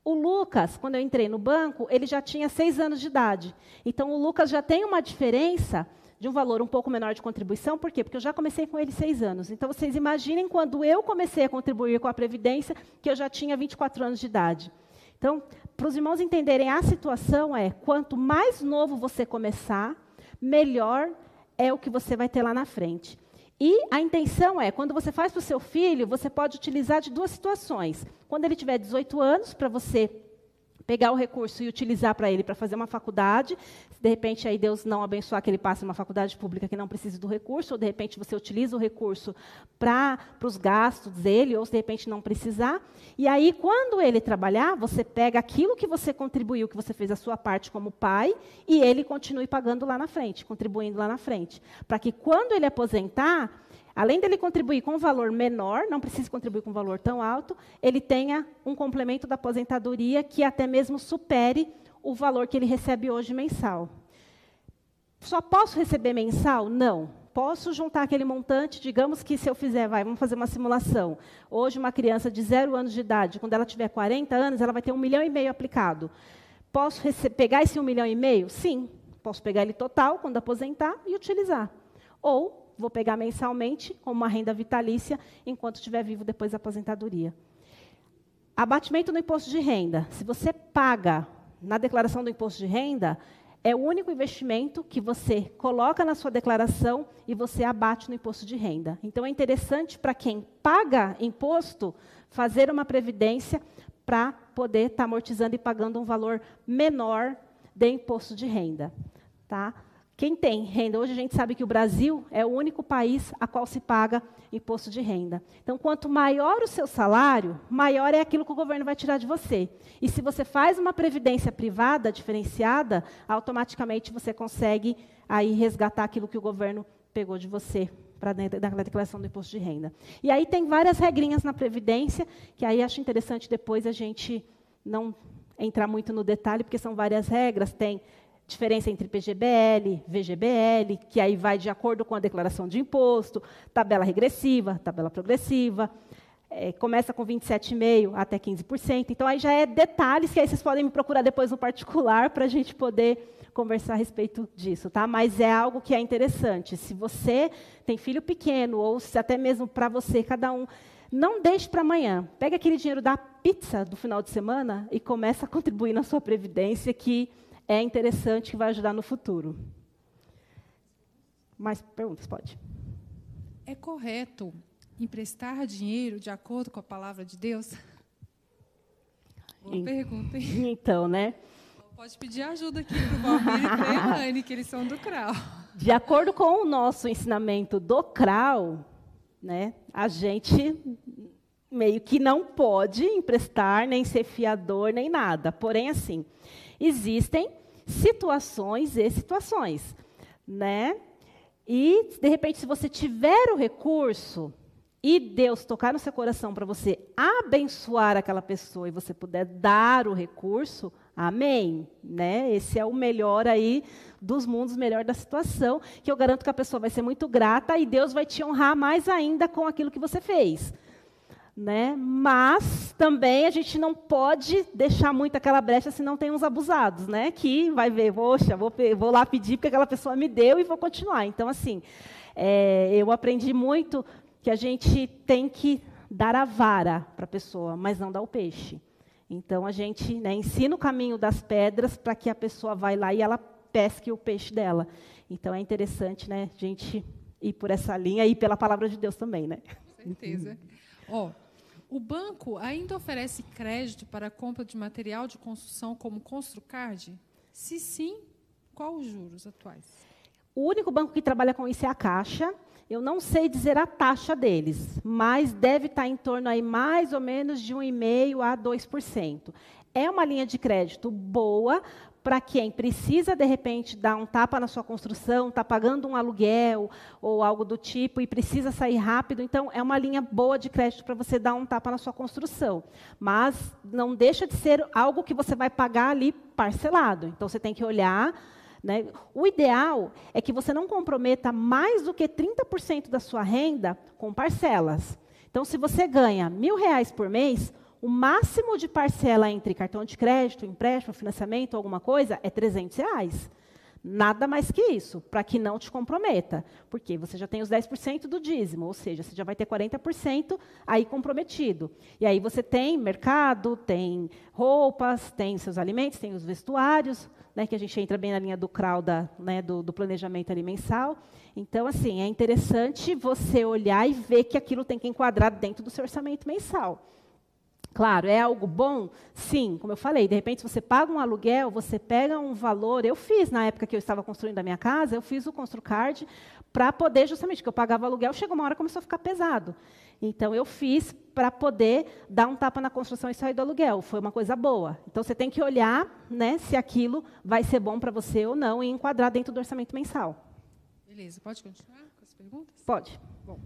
O Lucas, quando eu entrei no banco, ele já tinha seis anos de idade. Então, o Lucas já tem uma diferença de um valor um pouco menor de contribuição. Por quê? Porque eu já comecei com ele seis anos. Então, vocês imaginem quando eu comecei a contribuir com a Previdência, que eu já tinha 24 anos de idade. Então, para os irmãos entenderem a situação, é quanto mais novo você começar, melhor é o que você vai ter lá na frente. E a intenção é, quando você faz para o seu filho, você pode utilizar de duas situações. Quando ele tiver 18 anos, para você pegar o recurso e utilizar para ele para fazer uma faculdade. De repente aí Deus não abençoar que ele passe uma faculdade pública que não precise do recurso, ou de repente você utiliza o recurso para os gastos dele, ou se de repente não precisar. E aí, quando ele trabalhar, você pega aquilo que você contribuiu, que você fez a sua parte como pai, e ele continue pagando lá na frente, contribuindo lá na frente. Para que quando ele aposentar, Além dele contribuir com um valor menor, não precisa contribuir com um valor tão alto, ele tenha um complemento da aposentadoria que até mesmo supere o valor que ele recebe hoje mensal. Só posso receber mensal? Não. Posso juntar aquele montante, digamos que se eu fizer, vai, vamos fazer uma simulação. Hoje, uma criança de zero anos de idade, quando ela tiver 40 anos, ela vai ter um milhão e meio aplicado. Posso pegar esse um milhão e meio? Sim. Posso pegar ele total quando aposentar e utilizar. Ou vou pegar mensalmente como uma renda vitalícia enquanto estiver vivo depois da aposentadoria. Abatimento no imposto de renda. Se você paga na declaração do imposto de renda, é o único investimento que você coloca na sua declaração e você abate no imposto de renda. Então é interessante para quem paga imposto fazer uma previdência para poder estar tá amortizando e pagando um valor menor de imposto de renda, tá? Quem tem renda, hoje a gente sabe que o Brasil é o único país a qual se paga imposto de renda. Então, quanto maior o seu salário, maior é aquilo que o governo vai tirar de você. E se você faz uma previdência privada diferenciada, automaticamente você consegue aí resgatar aquilo que o governo pegou de você para dentro da declaração do imposto de renda. E aí tem várias regrinhas na previdência que aí acho interessante depois a gente não entrar muito no detalhe, porque são várias regras, tem diferença entre PGBL, VGBL, que aí vai de acordo com a declaração de imposto, tabela regressiva, tabela progressiva, é, começa com 27,5% até 15%. Então, aí já é detalhes que aí vocês podem me procurar depois no particular para a gente poder conversar a respeito disso, tá? Mas é algo que é interessante. Se você tem filho pequeno, ou se até mesmo para você, cada um, não deixe para amanhã. Pega aquele dinheiro da pizza do final de semana e começa a contribuir na sua previdência, que é interessante que vai ajudar no futuro. Mais perguntas, pode. É correto emprestar dinheiro de acordo com a palavra de Deus? Boa pergunta, hein? Então, né? Pode pedir ajuda aqui para o Valmir e para a Elaine, que eles são do CRAU. De acordo com o nosso ensinamento do CRAU, né, a gente meio que não pode emprestar, nem ser fiador, nem nada. Porém, assim, existem situações e situações, né? E de repente, se você tiver o recurso, e Deus tocar no seu coração para você abençoar aquela pessoa e você puder dar o recurso, amém. Né? Esse é o melhor aí dos mundos, melhor da situação, que eu garanto que a pessoa vai ser muito grata e Deus vai te honrar mais ainda com aquilo que você fez. Né? Mas também a gente não pode deixar muito aquela brecha se não tem uns abusados, né? Que vai ver, poxa, vou, vou lá pedir porque aquela pessoa me deu e vou continuar. Então, assim, é, eu aprendi muito que a gente tem que dar a vara para a pessoa, mas não dar o peixe. Então a gente né, ensina o caminho das pedras para que a pessoa vá lá e ela pesque o peixe dela. Então é interessante, né, a gente ir por essa linha e pela palavra de Deus também, né? Com certeza. Ó, o banco ainda oferece crédito para a compra de material de construção como Construcard? Se sim, qual os juros atuais? O único banco que trabalha com isso é a Caixa. Eu não sei dizer a taxa deles, mas deve estar em torno aí mais ou menos de 1,5% a 2%. É uma linha de crédito boa para quem precisa, de repente, dar um tapa na sua construção, está pagando um aluguel ou algo do tipo e precisa sair rápido. Então, é uma linha boa de crédito para você dar um tapa na sua construção. Mas não deixa de ser algo que você vai pagar ali parcelado. Então, você tem que olhar né? O ideal é que você não comprometa mais do que 30% da sua renda com parcelas. Então, se você ganha mil reais por mês, o máximo de parcela entre cartão de crédito, empréstimo, financiamento, alguma coisa, é 300 reais. Nada mais que isso, para que não te comprometa. Porque você já tem os 10% do dízimo, ou seja, você já vai ter 40% aí comprometido. E aí você tem mercado, tem roupas, tem seus alimentos, tem os vestuários, né, que a gente entra bem na linha do CRAU, né, do, do, planejamento ali mensal. Então, assim, é interessante você olhar e ver que aquilo tem que enquadrar dentro do seu orçamento mensal. Claro, é algo bom? Sim, como eu falei, de repente você paga um aluguel, você pega um valor. Eu fiz, na época que eu estava construindo a minha casa, eu fiz o ConstruCard para poder, justamente, que eu pagava aluguel, chegou uma hora começou a ficar pesado. Então, eu fiz para poder dar um tapa na construção e sair do aluguel. Foi uma coisa boa. Então, você tem que olhar né, se aquilo vai ser bom para você ou não e enquadrar dentro do orçamento mensal. Beleza. Pode continuar com as perguntas? Pode. Bom,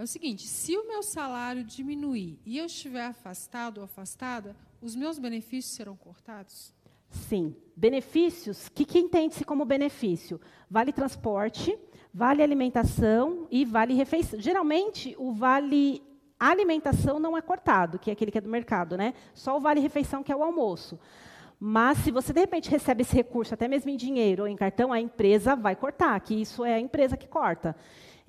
é o seguinte: se o meu salário diminuir e eu estiver afastado ou afastada, os meus benefícios serão cortados? Sim. Benefícios, que, que entende-se como benefício? Vale transporte, vale alimentação e vale refeição. Geralmente, o vale alimentação não é cortado, que é aquele que é do mercado, né? Só o vale refeição, que é o almoço. Mas se você de repente recebe esse recurso até mesmo em dinheiro ou em cartão, a empresa vai cortar, que isso é a empresa que corta.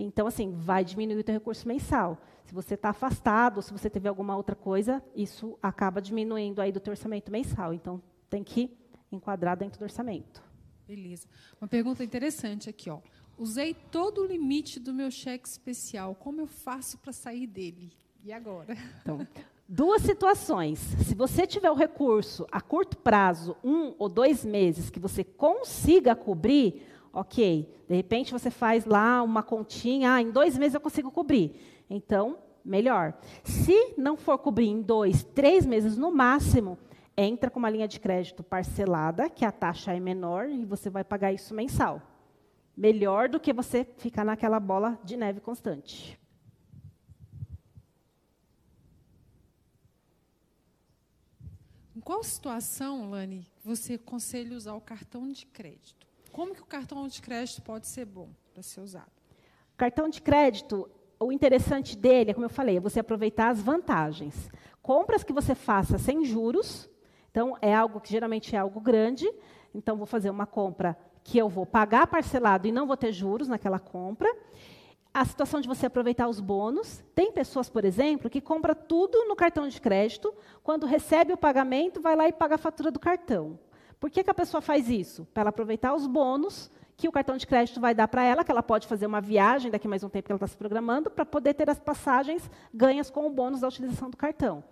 Então, assim, vai diminuir o teu recurso mensal. Se você está afastado, ou se você teve alguma outra coisa, isso acaba diminuindo aí do teu orçamento mensal. Então, tem que enquadrar dentro do orçamento. Beleza. Uma pergunta interessante aqui, ó. Usei todo o limite do meu cheque especial. Como eu faço para sair dele? E agora? Então, duas situações. Se você tiver o recurso a curto prazo, um ou dois meses, que você consiga cobrir, ok. De repente você faz lá uma continha, ah, em dois meses eu consigo cobrir. Então, melhor. Se não for cobrir em dois, três meses no máximo, entra com uma linha de crédito parcelada, que a taxa é menor e você vai pagar isso mensal. Melhor do que você ficar naquela bola de neve constante. Em qual situação, Lani, você aconselha usar o cartão de crédito? Como que o cartão de crédito pode ser bom para ser usado? Cartão de crédito, o interessante dele, é como eu falei, é você aproveitar as vantagens. Compras que você faça sem juros, então é algo que geralmente é algo grande, então vou fazer uma compra que eu vou pagar parcelado e não vou ter juros naquela compra. A situação de você aproveitar os bônus. Tem pessoas, por exemplo, que compra tudo no cartão de crédito, quando recebe o pagamento, vai lá e paga a fatura do cartão. Por que, que a pessoa faz isso? Para ela aproveitar os bônus que o cartão de crédito vai dar para ela, que ela pode fazer uma viagem daqui mais um tempo que ela está se programando, para poder ter as passagens ganhas com o bônus da utilização do cartão.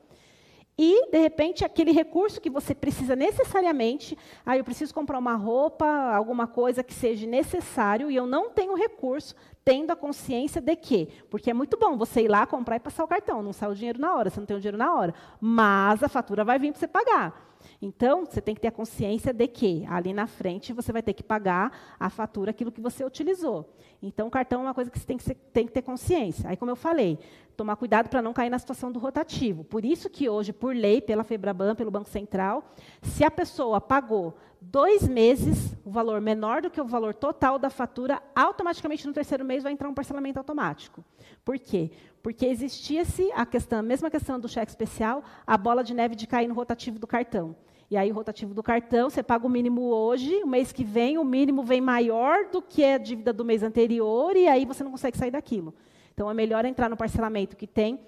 E, de repente, aquele recurso que você precisa necessariamente, ah, eu preciso comprar uma roupa, alguma coisa que seja necessário, e eu não tenho recurso, tendo a consciência de que, porque é muito bom você ir lá comprar e passar o cartão, não sai o dinheiro na hora, você não tem o dinheiro na hora, mas a fatura vai vir para você pagar. Então, você tem que ter a consciência de que ali na frente você vai ter que pagar a fatura aquilo que você utilizou. Então, o cartão é uma coisa que você tem que, ser, tem que ter consciência. Aí, como eu falei, tomar cuidado para não cair na situação do rotativo. Por isso que hoje, por lei, pela FEBRABAN, pelo Banco Central, se a pessoa pagou dois meses, o valor menor do que o valor total da fatura, automaticamente no terceiro mês vai entrar um parcelamento automático. Por quê? Porque existia-se a questão, a mesma questão do cheque especial, a bola de neve de cair no rotativo do cartão. E aí, o rotativo do cartão, você paga o mínimo hoje, o mês que vem, o mínimo vem maior do que a dívida do mês anterior, e aí você não consegue sair daquilo. Então, é melhor entrar no parcelamento que tem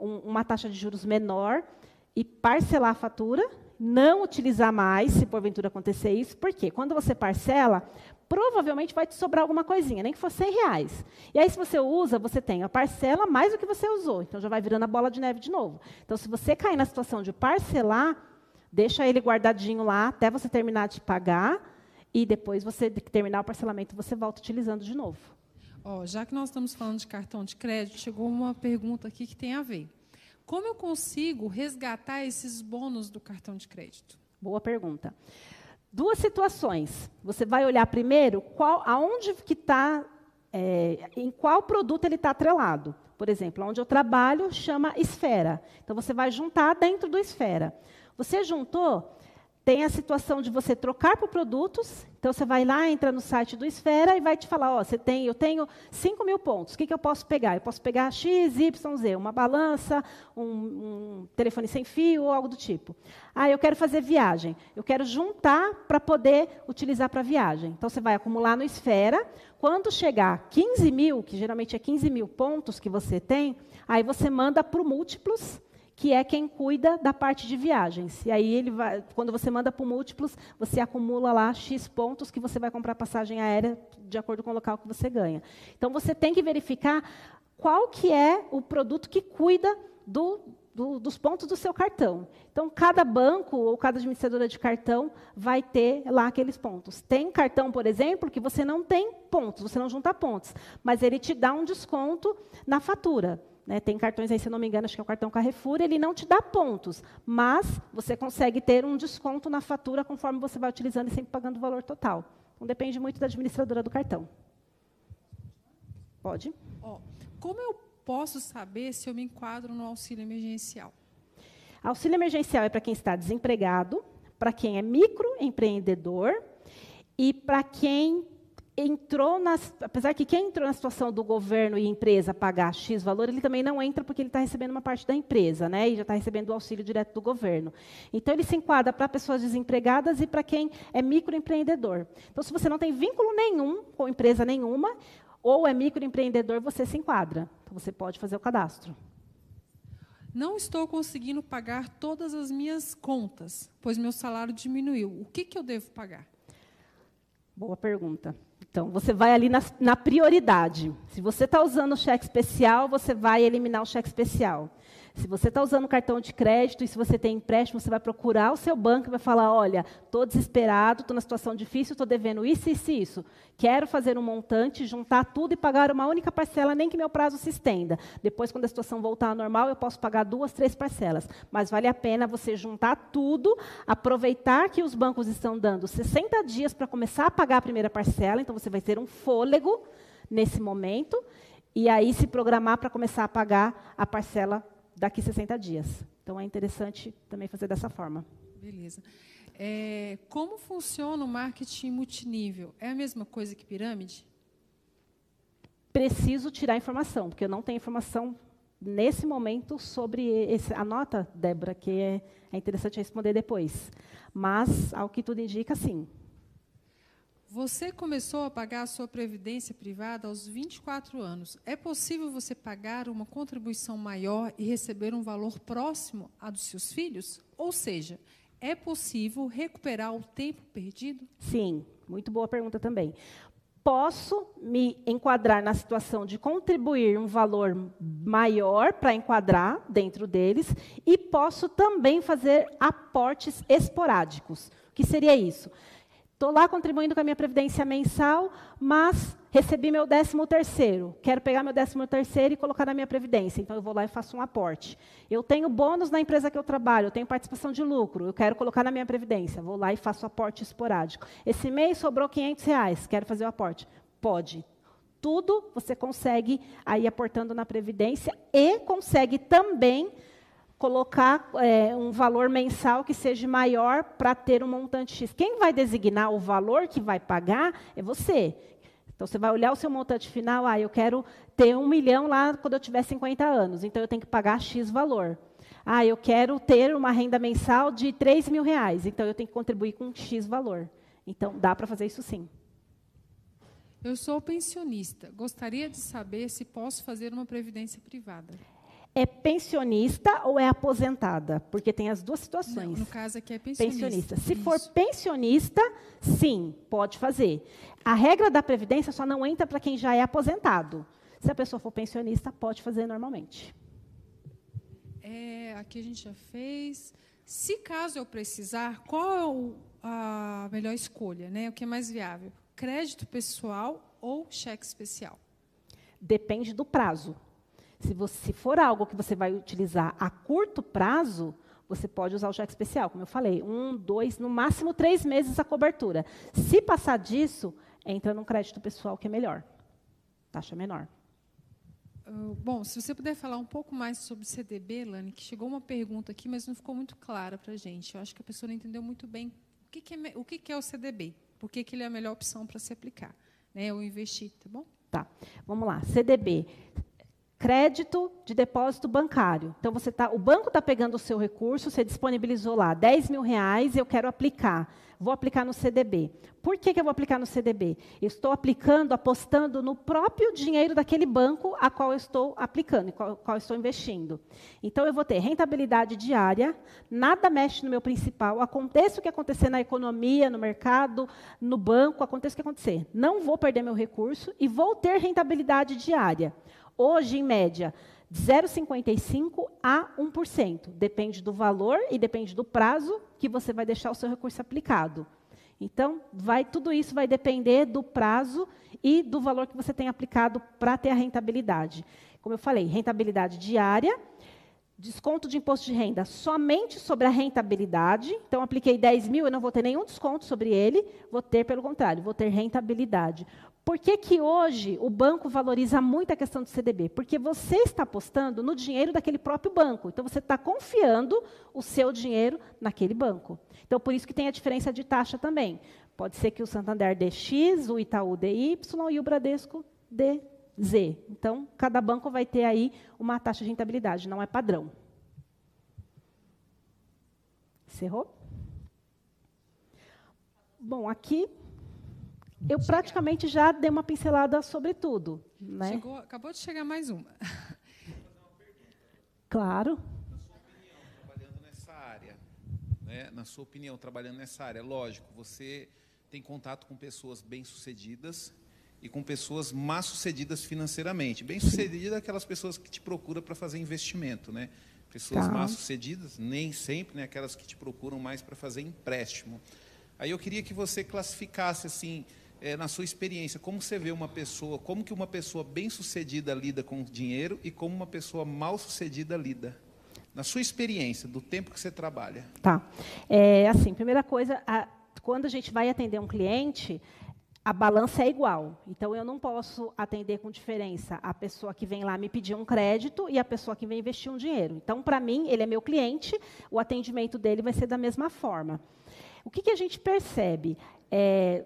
um, uma taxa de juros menor e parcelar a fatura, não utilizar mais, se porventura acontecer isso, porque quando você parcela, provavelmente vai te sobrar alguma coisinha, nem que for 100 reais. E aí, se você usa, você tem a parcela mais do que você usou, então já vai virando a bola de neve de novo. Então, se você cair na situação de parcelar, deixa ele guardadinho lá até você terminar de pagar, e depois você terminar o parcelamento, você volta utilizando de novo. Oh, já que nós estamos falando de cartão de crédito, chegou uma pergunta aqui que tem a ver. Como eu consigo resgatar esses bônus do cartão de crédito? Boa pergunta. Duas situações. Você vai olhar primeiro qual, aonde que está, é, em qual produto ele está atrelado. Por exemplo, onde eu trabalho chama esfera. Então você vai juntar dentro do esfera. Você juntou, tem a situação de você trocar por produtos. Então, você vai lá, entra no site do Esfera e vai te falar, ó, você tem, eu tenho 5 mil pontos, o que, que eu posso pegar? Eu posso pegar X, Y, Z, uma balança, um, um telefone sem fio ou algo do tipo. Ah, eu quero fazer viagem. Eu quero juntar para poder utilizar para viagem. Então, você vai acumular no Esfera. Quando chegar 15 mil, que geralmente é 15 mil pontos que você tem, aí você manda para o Múltiplos, que é quem cuida da parte de viagens. E aí ele vai, quando você manda para múltiplos, você acumula lá X pontos que você vai comprar passagem aérea de acordo com o local que você ganha. Então você tem que verificar qual que é o produto que cuida do, do, dos pontos do seu cartão. Então, cada banco ou cada administradora de cartão vai ter lá aqueles pontos. Tem cartão, por exemplo, que você não tem pontos, você não junta pontos, mas ele te dá um desconto na fatura. Né, tem cartões aí, se não me engano, acho que é o cartão Carrefour, ele não te dá pontos, mas você consegue ter um desconto na fatura conforme você vai utilizando e sempre pagando o valor total. Então depende muito da administradora do cartão. Pode? Oh, como eu posso saber se eu me enquadro no auxílio emergencial? Auxílio emergencial é para quem está desempregado, para quem é microempreendedor e para quem entrou nas, apesar que quem entrou na situação do governo e empresa pagar X valor, ele também não entra porque ele está recebendo uma parte da empresa, né? E já está recebendo o auxílio direto do governo. Então ele se enquadra para pessoas desempregadas e para quem é microempreendedor. Então, se você não tem vínculo nenhum com empresa nenhuma, ou é microempreendedor, você se enquadra. Então você pode fazer o cadastro. Não estou conseguindo pagar todas as minhas contas, pois meu salário diminuiu. O que, que eu devo pagar? Boa pergunta. Então, você vai ali na, na prioridade. Se você está usando o cheque especial, você vai eliminar o cheque especial. Se você está usando cartão de crédito e se você tem empréstimo, você vai procurar o seu banco e vai falar: olha, estou desesperado, estou na situação difícil, estou devendo isso, isso e isso. Quero fazer um montante, juntar tudo e pagar uma única parcela, nem que meu prazo se estenda. Depois, quando a situação voltar ao normal, eu posso pagar duas, três parcelas. Mas vale a pena você juntar tudo, aproveitar que os bancos estão dando 60 dias para começar a pagar a primeira parcela, então você vai ter um fôlego nesse momento, e aí se programar para começar a pagar a parcela daqui 60 dias. Então é interessante também fazer dessa forma. Beleza. É, como funciona o marketing multinível? É a mesma coisa que pirâmide? Preciso tirar informação, porque eu não tenho informação nesse momento sobre esse. Anota, Débora, que é, é interessante responder depois. Mas, ao que tudo indica, sim. Você começou a pagar a sua previdência privada aos 24 anos. É possível você pagar uma contribuição maior e receber um valor próximo a dos seus filhos? Ou seja, é possível recuperar o tempo perdido? Sim, muito boa pergunta também. Posso me enquadrar na situação de contribuir um valor maior para enquadrar dentro deles e posso também fazer aportes esporádicos. O que seria isso? Estou lá contribuindo com a minha previdência mensal, mas recebi meu décimo terceiro. Quero pegar meu décimo terceiro e colocar na minha previdência. Então eu vou lá e faço um aporte. Eu tenho bônus na empresa que eu trabalho, eu tenho participação de lucro, eu quero colocar na minha previdência. Vou lá e faço aporte esporádico. Esse mês sobrou 500 reais, quero fazer o aporte. Pode. Tudo você consegue aí aportando na previdência e consegue também colocar é, um valor mensal que seja maior para ter um montante X. Quem vai designar o valor que vai pagar é você. Então, você vai olhar o seu montante final, ah, eu quero ter um milhão lá quando eu tiver 50 anos, então eu tenho que pagar X valor. Ah, eu quero ter uma renda mensal de 3 mil reais, então eu tenho que contribuir com X valor. Então, dá para fazer isso sim. Eu sou pensionista. Gostaria de saber se posso fazer uma previdência privada é pensionista ou é aposentada? Porque tem as duas situações. Não, no caso aqui é pensionista. pensionista. Se Isso. for pensionista, sim, pode fazer. A regra da previdência só não entra para quem já é aposentado. Se a pessoa for pensionista, pode fazer normalmente. É, aqui a gente já fez. Se caso eu precisar, qual é a melhor escolha, né? O que é mais viável? Crédito pessoal ou cheque especial? Depende do prazo. Se, você, se for algo que você vai utilizar a curto prazo, você pode usar o cheque especial, como eu falei, um, dois, no máximo três meses a cobertura. Se passar disso, entra num crédito pessoal que é melhor, taxa menor. Uh, bom, se você puder falar um pouco mais sobre CDB, Lani, que chegou uma pergunta aqui, mas não ficou muito clara para a gente. Eu acho que a pessoa não entendeu muito bem o que, que é, o que, que é o CDB, por que, que ele é a melhor opção para se aplicar, né, ou investir, tá bom? Tá, vamos lá. CDB crédito de depósito bancário. Então, você tá, o banco está pegando o seu recurso, você disponibilizou lá 10 mil reais, eu quero aplicar. Vou aplicar no CDB. Por que, que eu vou aplicar no CDB? Eu estou aplicando, apostando no próprio dinheiro daquele banco a qual eu estou aplicando, qual, qual eu estou investindo. Então, eu vou ter rentabilidade diária, nada mexe no meu principal, aconteça o que acontecer na economia, no mercado, no banco, aconteça o que acontecer. Não vou perder meu recurso e vou ter rentabilidade diária. Hoje, em média, de 0,55% a 1%. Depende do valor e depende do prazo que você vai deixar o seu recurso aplicado. Então, vai, tudo isso vai depender do prazo e do valor que você tem aplicado para ter a rentabilidade. Como eu falei, rentabilidade diária, desconto de imposto de renda somente sobre a rentabilidade. Então, apliquei 10 mil, eu não vou ter nenhum desconto sobre ele, vou ter, pelo contrário, vou ter rentabilidade. Por que, que hoje o banco valoriza muito a questão do CDB? Porque você está apostando no dinheiro daquele próprio banco. Então, você está confiando o seu dinheiro naquele banco. Então, por isso que tem a diferença de taxa também. Pode ser que o Santander dê X, o Itaú dê Y e o Bradesco dê Z. Então, cada banco vai ter aí uma taxa de rentabilidade, não é padrão. Encerrou? Bom, aqui eu praticamente já dei uma pincelada sobre tudo. Né? Chegou, acabou de chegar mais uma. Claro. trabalhando nessa área, né? na sua opinião, trabalhando nessa área, lógico, você tem contato com pessoas bem-sucedidas e com pessoas mal-sucedidas financeiramente. Bem-sucedidas é aquelas pessoas que te procuram para fazer investimento, né? Pessoas tá. mal-sucedidas, nem sempre, né? Aquelas que te procuram mais para fazer empréstimo. Aí eu queria que você classificasse assim, é, na sua experiência, como você vê uma pessoa, como que uma pessoa bem-sucedida lida com dinheiro e como uma pessoa mal-sucedida lida? Na sua experiência, do tempo que você trabalha. Tá. É, assim, primeira coisa, a, quando a gente vai atender um cliente, a balança é igual. Então, eu não posso atender com diferença a pessoa que vem lá me pedir um crédito e a pessoa que vem investir um dinheiro. Então, para mim, ele é meu cliente, o atendimento dele vai ser da mesma forma. O que, que a gente percebe? É,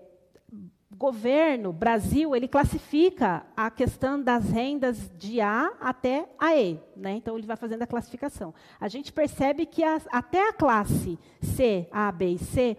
governo, Brasil, ele classifica a questão das rendas de A até a E. Né? Então, ele vai fazendo a classificação. A gente percebe que as, até a classe C, A, B e C,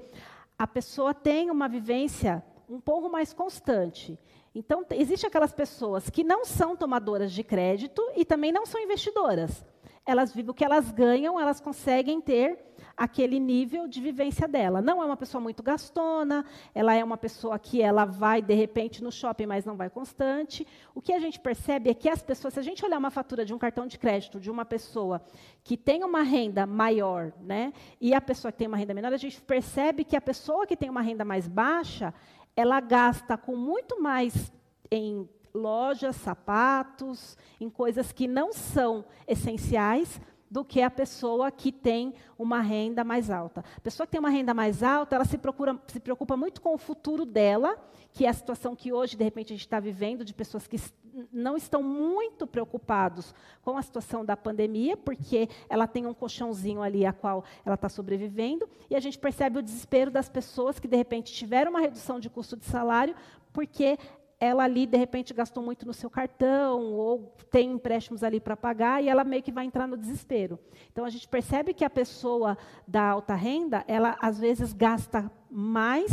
a pessoa tem uma vivência um pouco mais constante. Então, existem aquelas pessoas que não são tomadoras de crédito e também não são investidoras. Elas vivem o que elas ganham, elas conseguem ter aquele nível de vivência dela. Não é uma pessoa muito gastona, ela é uma pessoa que ela vai de repente no shopping, mas não vai constante. O que a gente percebe é que as pessoas, se a gente olhar uma fatura de um cartão de crédito de uma pessoa que tem uma renda maior, né, e a pessoa que tem uma renda menor, a gente percebe que a pessoa que tem uma renda mais baixa, ela gasta com muito mais em lojas, sapatos, em coisas que não são essenciais, do que a pessoa que tem uma renda mais alta. A pessoa que tem uma renda mais alta, ela se, procura, se preocupa muito com o futuro dela, que é a situação que hoje, de repente, a gente está vivendo, de pessoas que não estão muito preocupados com a situação da pandemia, porque ela tem um colchãozinho ali a qual ela está sobrevivendo, e a gente percebe o desespero das pessoas que, de repente, tiveram uma redução de custo de salário, porque ela ali, de repente, gastou muito no seu cartão, ou tem empréstimos ali para pagar, e ela meio que vai entrar no desespero. Então, a gente percebe que a pessoa da alta renda, ela, às vezes, gasta mais,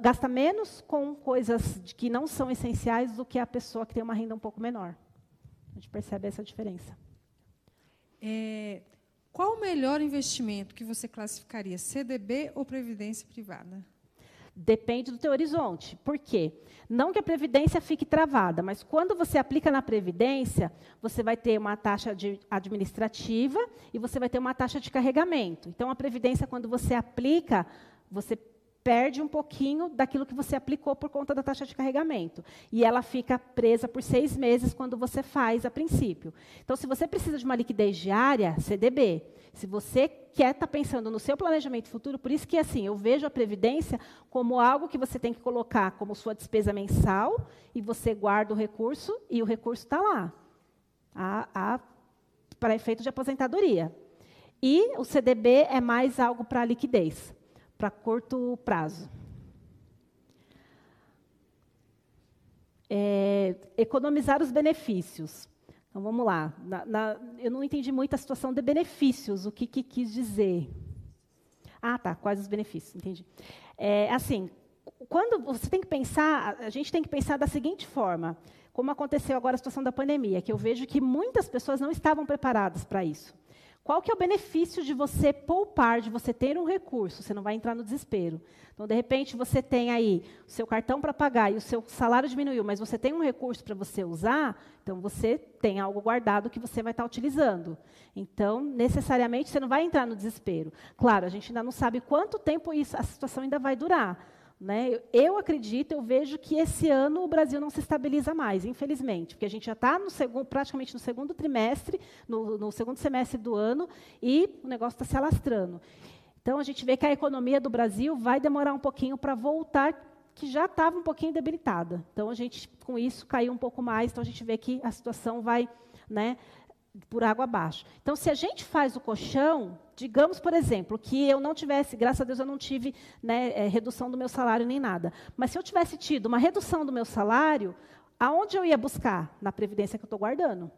gasta menos com coisas que não são essenciais do que a pessoa que tem uma renda um pouco menor. A gente percebe essa diferença. É, qual o melhor investimento que você classificaria, CDB ou previdência privada? Depende do teu horizonte. Por quê? Não que a previdência fique travada, mas quando você aplica na previdência, você vai ter uma taxa administrativa e você vai ter uma taxa de carregamento. Então a previdência quando você aplica, você perde um pouquinho daquilo que você aplicou por conta da taxa de carregamento. E ela fica presa por seis meses quando você faz a princípio. Então, se você precisa de uma liquidez diária, CDB. Se você quer estar tá pensando no seu planejamento futuro, por isso que assim, eu vejo a previdência como algo que você tem que colocar como sua despesa mensal e você guarda o recurso e o recurso está lá. A, a, para efeito de aposentadoria. E o CDB é mais algo para liquidez para curto prazo. É, economizar os benefícios. Então vamos lá. Na, na, eu não entendi muito a situação de benefícios, o que, que quis dizer. Ah, tá, quais os benefícios, entendi. É, assim, quando você tem que pensar, a gente tem que pensar da seguinte forma, como aconteceu agora a situação da pandemia, que eu vejo que muitas pessoas não estavam preparadas para isso. Qual que é o benefício de você poupar, de você ter um recurso? Você não vai entrar no desespero. Então, de repente, você tem aí o seu cartão para pagar e o seu salário diminuiu, mas você tem um recurso para você usar, então você tem algo guardado que você vai estar utilizando. Então, necessariamente, você não vai entrar no desespero. Claro, a gente ainda não sabe quanto tempo isso, a situação ainda vai durar. Né? Eu acredito, eu vejo que esse ano o Brasil não se estabiliza mais, infelizmente, porque a gente já está praticamente no segundo trimestre, no, no, segundo semestre do ano, e o negócio está se alastrando. Então, a gente vê que a economia do Brasil vai demorar um pouquinho para voltar, que já estava um pouquinho debilitada. Então, a gente, com isso, caiu um pouco mais, então a gente vê que a situação vai né, por água abaixo. Então, se a gente faz o colchão, digamos, por exemplo, que eu não tivesse, graças a Deus, eu não tive né, é, redução do meu salário nem nada. Mas se eu tivesse tido uma redução do meu salário, aonde eu ia buscar? Na previdência que eu estou guardando.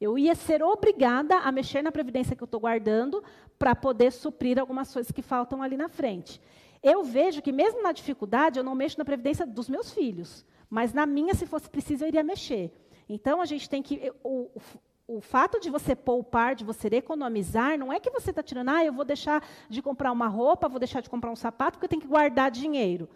Eu ia ser obrigada a mexer na previdência que eu estou guardando para poder suprir algumas coisas que faltam ali na frente. Eu vejo que, mesmo na dificuldade, eu não mexo na previdência dos meus filhos. Mas na minha, se fosse preciso, eu iria mexer. Então, a gente tem que. O, o fato de você poupar, de você economizar, não é que você está tirando, ah, eu vou deixar de comprar uma roupa, vou deixar de comprar um sapato, porque eu tenho que guardar dinheiro.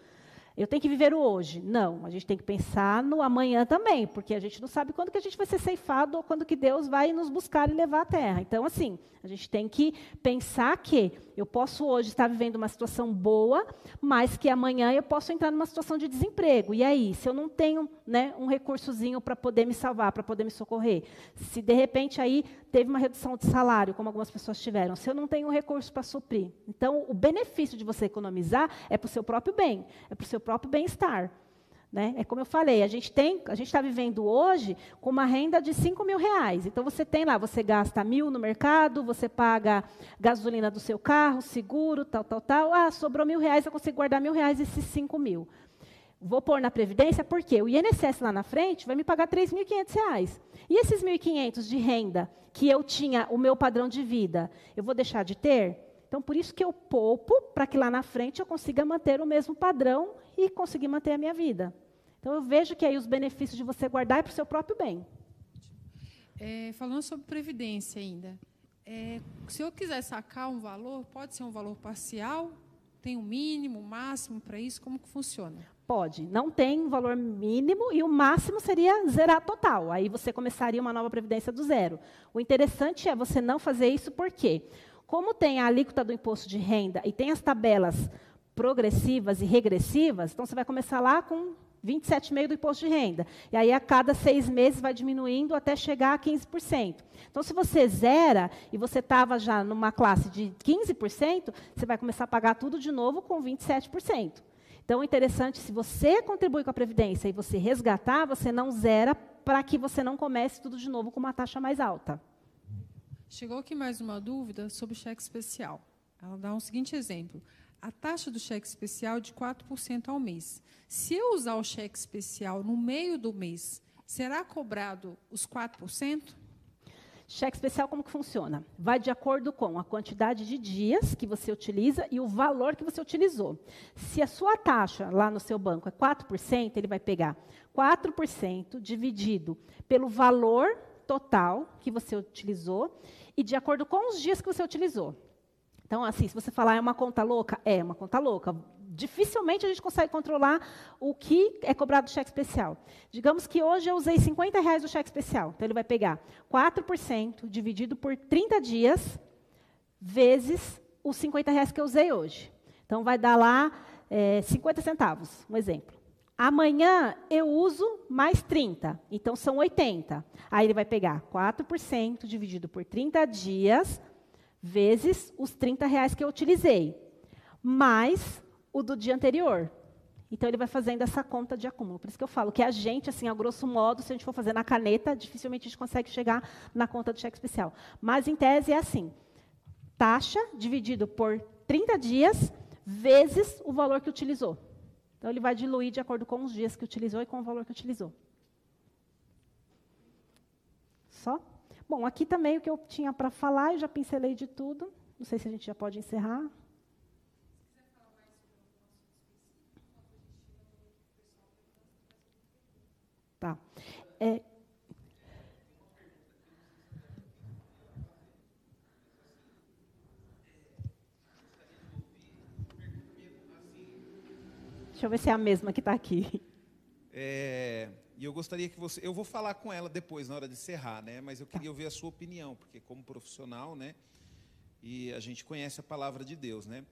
Eu tenho que viver o hoje. Não, a gente tem que pensar no amanhã também, porque a gente não sabe quando que a gente vai ser ceifado ou quando que Deus vai nos buscar e levar à terra. Então, assim, a gente tem que pensar que eu posso hoje estar vivendo uma situação boa, mas que amanhã eu posso entrar numa situação de desemprego. E aí, se eu não tenho né, um recursozinho para poder me salvar, para poder me socorrer, se de repente aí teve uma redução de salário, como algumas pessoas tiveram, se eu não tenho um recurso para suprir. Então, o benefício de você economizar é para o seu próprio bem, é para o seu próprio bem-estar. Né? É como eu falei, a gente tem, a gente está vivendo hoje com uma renda de 5 mil reais. Então você tem lá, você gasta mil no mercado, você paga gasolina do seu carro, seguro, tal, tal, tal. Ah, sobrou mil reais, eu consigo guardar mil reais esses 5 mil. Vou pôr na Previdência, porque o INSS lá na frente vai me pagar 3.500 reais. E esses 1.500 de renda que eu tinha, o meu padrão de vida, eu vou deixar de ter? Então, por isso que eu poupo, para que lá na frente eu consiga manter o mesmo padrão e conseguir manter a minha vida. Então, eu vejo que aí os benefícios de você guardar é para o seu próprio bem. É, falando sobre previdência ainda, É, se eu quiser sacar um valor, pode ser um valor parcial? Tem um mínimo, um máximo para isso? Como que funciona? Pode. Não tem um valor mínimo e o máximo seria zerar total. Aí você começaria uma nova previdência do zero. O interessante é você não fazer isso por quê? Como tem a alíquota do imposto de renda e tem as tabelas progressivas e regressivas, então você vai começar lá com 27,5% do imposto de renda. E aí, a cada seis meses, vai diminuindo até chegar a 15%. Então, se você zera e você estava já numa classe de 15%, você vai começar a pagar tudo de novo com 27%. Então, é interessante, se você contribui com a Previdência e você resgatar, você não zera para que você não comece tudo de novo com uma taxa mais alta. Chegou aqui mais uma dúvida sobre o cheque especial. Ela dá um seguinte exemplo. A taxa do cheque especial é de 4% ao mês. Se eu usar o cheque especial no meio do mês, será cobrado os 4%? Cheque especial como que funciona? Vai de acordo com a quantidade de dias que você utiliza e o valor que você utilizou. Se a sua taxa lá no seu banco é 4%, ele vai pegar 4% dividido pelo valor total que você utilizou e de acordo com os dias que você utilizou. Então, assim, se você falar é uma conta louca, é uma conta louca. Dificilmente a gente consegue controlar o que é cobrado do cheque especial. Digamos que hoje eu usei 50 reais do cheque especial. Então, ele vai pegar 4% dividido por 30 dias, vezes os 50 reais que eu usei hoje. Então, vai dar lá é, 50 centavos, um exemplo. Amanhã eu uso mais 30, então são 80. Aí ele vai pegar 4% dividido por 30 dias, vezes os 30 reais que eu utilizei, mais o do dia anterior. Então, ele vai fazendo essa conta de acúmulo. Por isso que eu falo que a gente, assim, a grosso modo, se a gente for fazer na caneta, dificilmente a gente consegue chegar na conta do cheque especial. Mas, em tese, é assim. Taxa dividido por 30 dias, vezes o valor que utilizou. Então, ele vai diluir de acordo com os dias que utilizou e com o valor que utilizou. Só? Bom, aqui também o que eu tinha para falar, eu já pincelei de tudo. Não sei se a gente já pode encerrar. Tá. É, Deixa eu ver se é a mesma que está aqui. É, e eu gostaria que você. Eu vou falar com ela depois, na hora de encerrar, né? Mas eu queria ouvir a sua opinião, porque como profissional, né? E a gente conhece a palavra de Deus, né?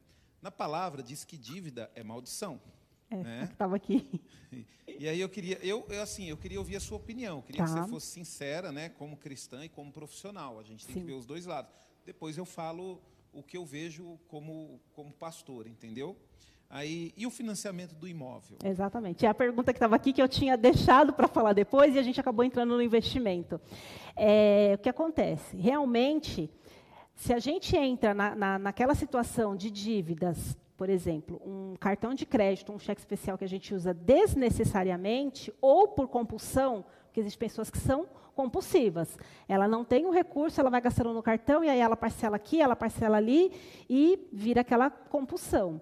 Na palavra diz que dívida é maldição. É, né? estava aqui. E, e aí eu queria, eu, eu, assim, eu queria ouvir a sua opinião. Eu queria Tá. que você fosse sincera, né? Como cristã e como profissional. A gente tem Sim. que ver os dois lados. Depois eu falo o que eu vejo como, como pastor, entendeu? Aí, e o financiamento do imóvel? Exatamente. É a pergunta que estava aqui que eu tinha deixado para falar depois e a gente acabou entrando no investimento. É, o que acontece? Realmente, se a gente entra na, na, naquela situação de dívidas, por exemplo, um cartão de crédito, um cheque especial que a gente usa desnecessariamente ou por compulsão, porque existem pessoas que são compulsivas. Ela não tem o recurso, ela vai gastando no cartão e aí ela parcela aqui, ela parcela ali e vira aquela compulsão.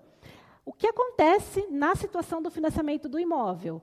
O que acontece na situação do financiamento do imóvel?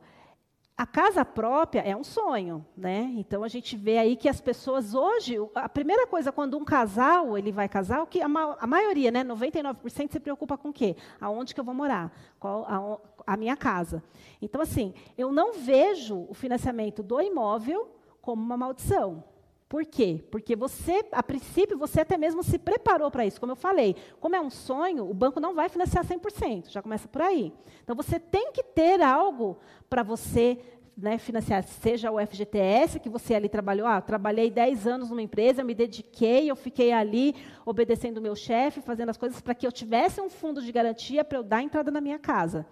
A casa própria é um sonho, né? Então a gente vê aí que as pessoas hoje, a primeira coisa quando um casal ele vai casar, o que a, ma a maioria, né, 99% se preocupa com o quê? Aonde que eu vou morar? Qual a, a minha casa? Então assim, eu não vejo o financiamento do imóvel como uma maldição. Por quê? Porque você, a princípio, você até mesmo se preparou para isso. Como eu falei, como é um sonho, o banco não vai financiar 100%, já começa por aí. Então, você tem que ter algo para você né, financiar, seja o FGTS, que você ali trabalhou. Ah, trabalhei 10 anos numa empresa, me dediquei, eu fiquei ali obedecendo o meu chefe, fazendo as coisas para que eu tivesse um fundo de garantia para eu dar entrada na minha casa.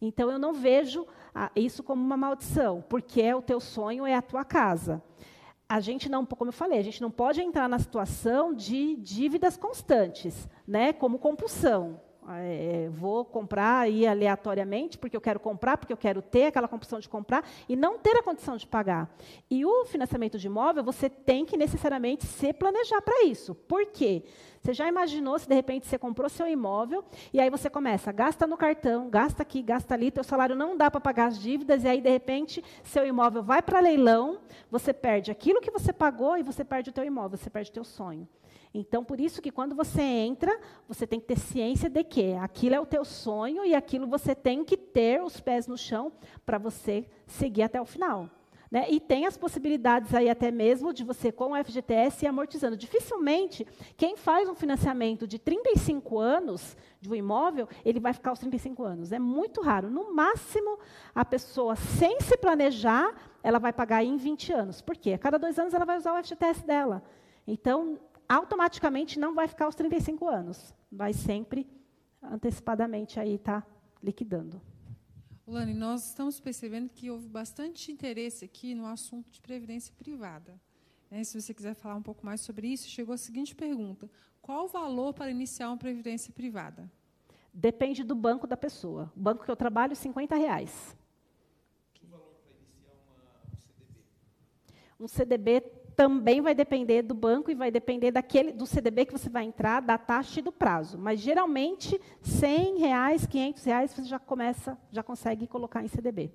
Então, eu não vejo ah, isso como uma maldição, porque é o teu sonho é a tua casa a gente não, como eu falei, a gente não pode entrar na situação de dívidas constantes, né, como compulsão. É, vou comprar aí aleatoriamente, porque eu quero comprar, porque eu quero ter aquela compulsão de comprar, e não ter a condição de pagar. E o financiamento de imóvel, você tem que necessariamente se planejar para isso. Por quê? Você já imaginou se de repente você comprou seu imóvel e aí você começa, gasta no cartão, gasta aqui, gasta ali, teu salário não dá para pagar as dívidas e aí de repente seu imóvel vai para leilão, você perde aquilo que você pagou e você perde o teu imóvel, você perde o teu sonho. Então, por isso que quando você entra, você tem que ter ciência de que aquilo é o teu sonho e aquilo você tem que ter os pés no chão para você seguir até o final. Né? E tem as possibilidades aí até mesmo de você, com o FGTS, ir amortizando. Dificilmente, quem faz um financiamento de 35 anos de um imóvel, ele vai ficar os 35 anos. É muito raro. No máximo, a pessoa, sem se planejar, ela vai pagar em 20 anos. Por quê? A cada dois anos ela vai usar o FGTS dela. Então, automaticamente não vai ficar os 35 anos. Vai sempre antecipadamente aí estar tá liquidando. Lani, nós estamos percebendo que houve bastante interesse aqui no assunto de previdência privada. É, se você quiser falar um pouco mais sobre isso, chegou a seguinte pergunta: qual o valor para iniciar uma previdência privada? Depende do banco da pessoa. O banco que eu trabalho, 50 reais. Que valor para iniciar uma, um CDB? Um CDB também vai depender do banco e vai depender daquele, do CDB que você vai entrar, da taxa e do prazo. Mas geralmente, 100 reais, 500 reais, você já começa, já consegue colocar em CDB.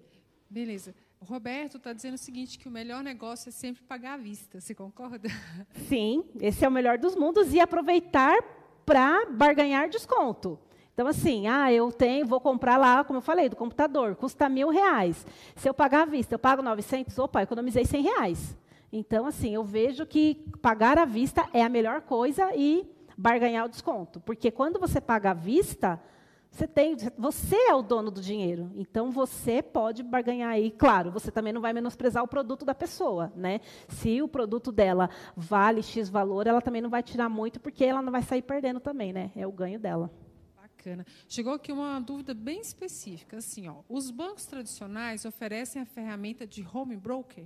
Beleza. O Roberto está dizendo o seguinte, que o melhor negócio é sempre pagar à vista. Você concorda? Sim, esse é o melhor dos mundos e aproveitar para barganhar desconto. Então, assim, ah, eu tenho, vou comprar lá, como eu falei, do computador, custa mil reais. Se eu pagar à vista, eu pago 900, opa, economizei 100 reais. Então, assim, eu vejo que pagar à vista é a melhor coisa e barganhar o desconto. Porque quando você paga à vista, você, tem, você é o dono do dinheiro. Então, você pode barganhar aí. Claro, você também não vai menosprezar o produto da pessoa. Né? Se o produto dela vale X valor, ela também não vai tirar muito, porque ela não vai sair perdendo também. Né? É o ganho dela. Chegou aqui uma dúvida bem específica. Assim, ó, os bancos tradicionais oferecem a ferramenta de home broker?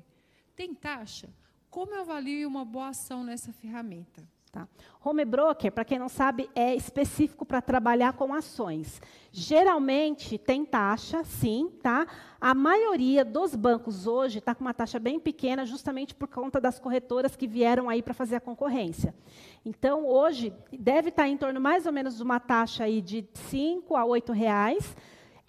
Tem taxa? Como eu avalio uma boa ação nessa ferramenta? Tá. Home broker, para quem não sabe, é específico para trabalhar com ações. Geralmente tem taxa, sim, tá? A maioria dos bancos hoje está com uma taxa bem pequena, justamente por conta das corretoras que vieram aí para fazer a concorrência. Então, hoje deve estar tá em torno mais ou menos de uma taxa aí de 5 a 8 reais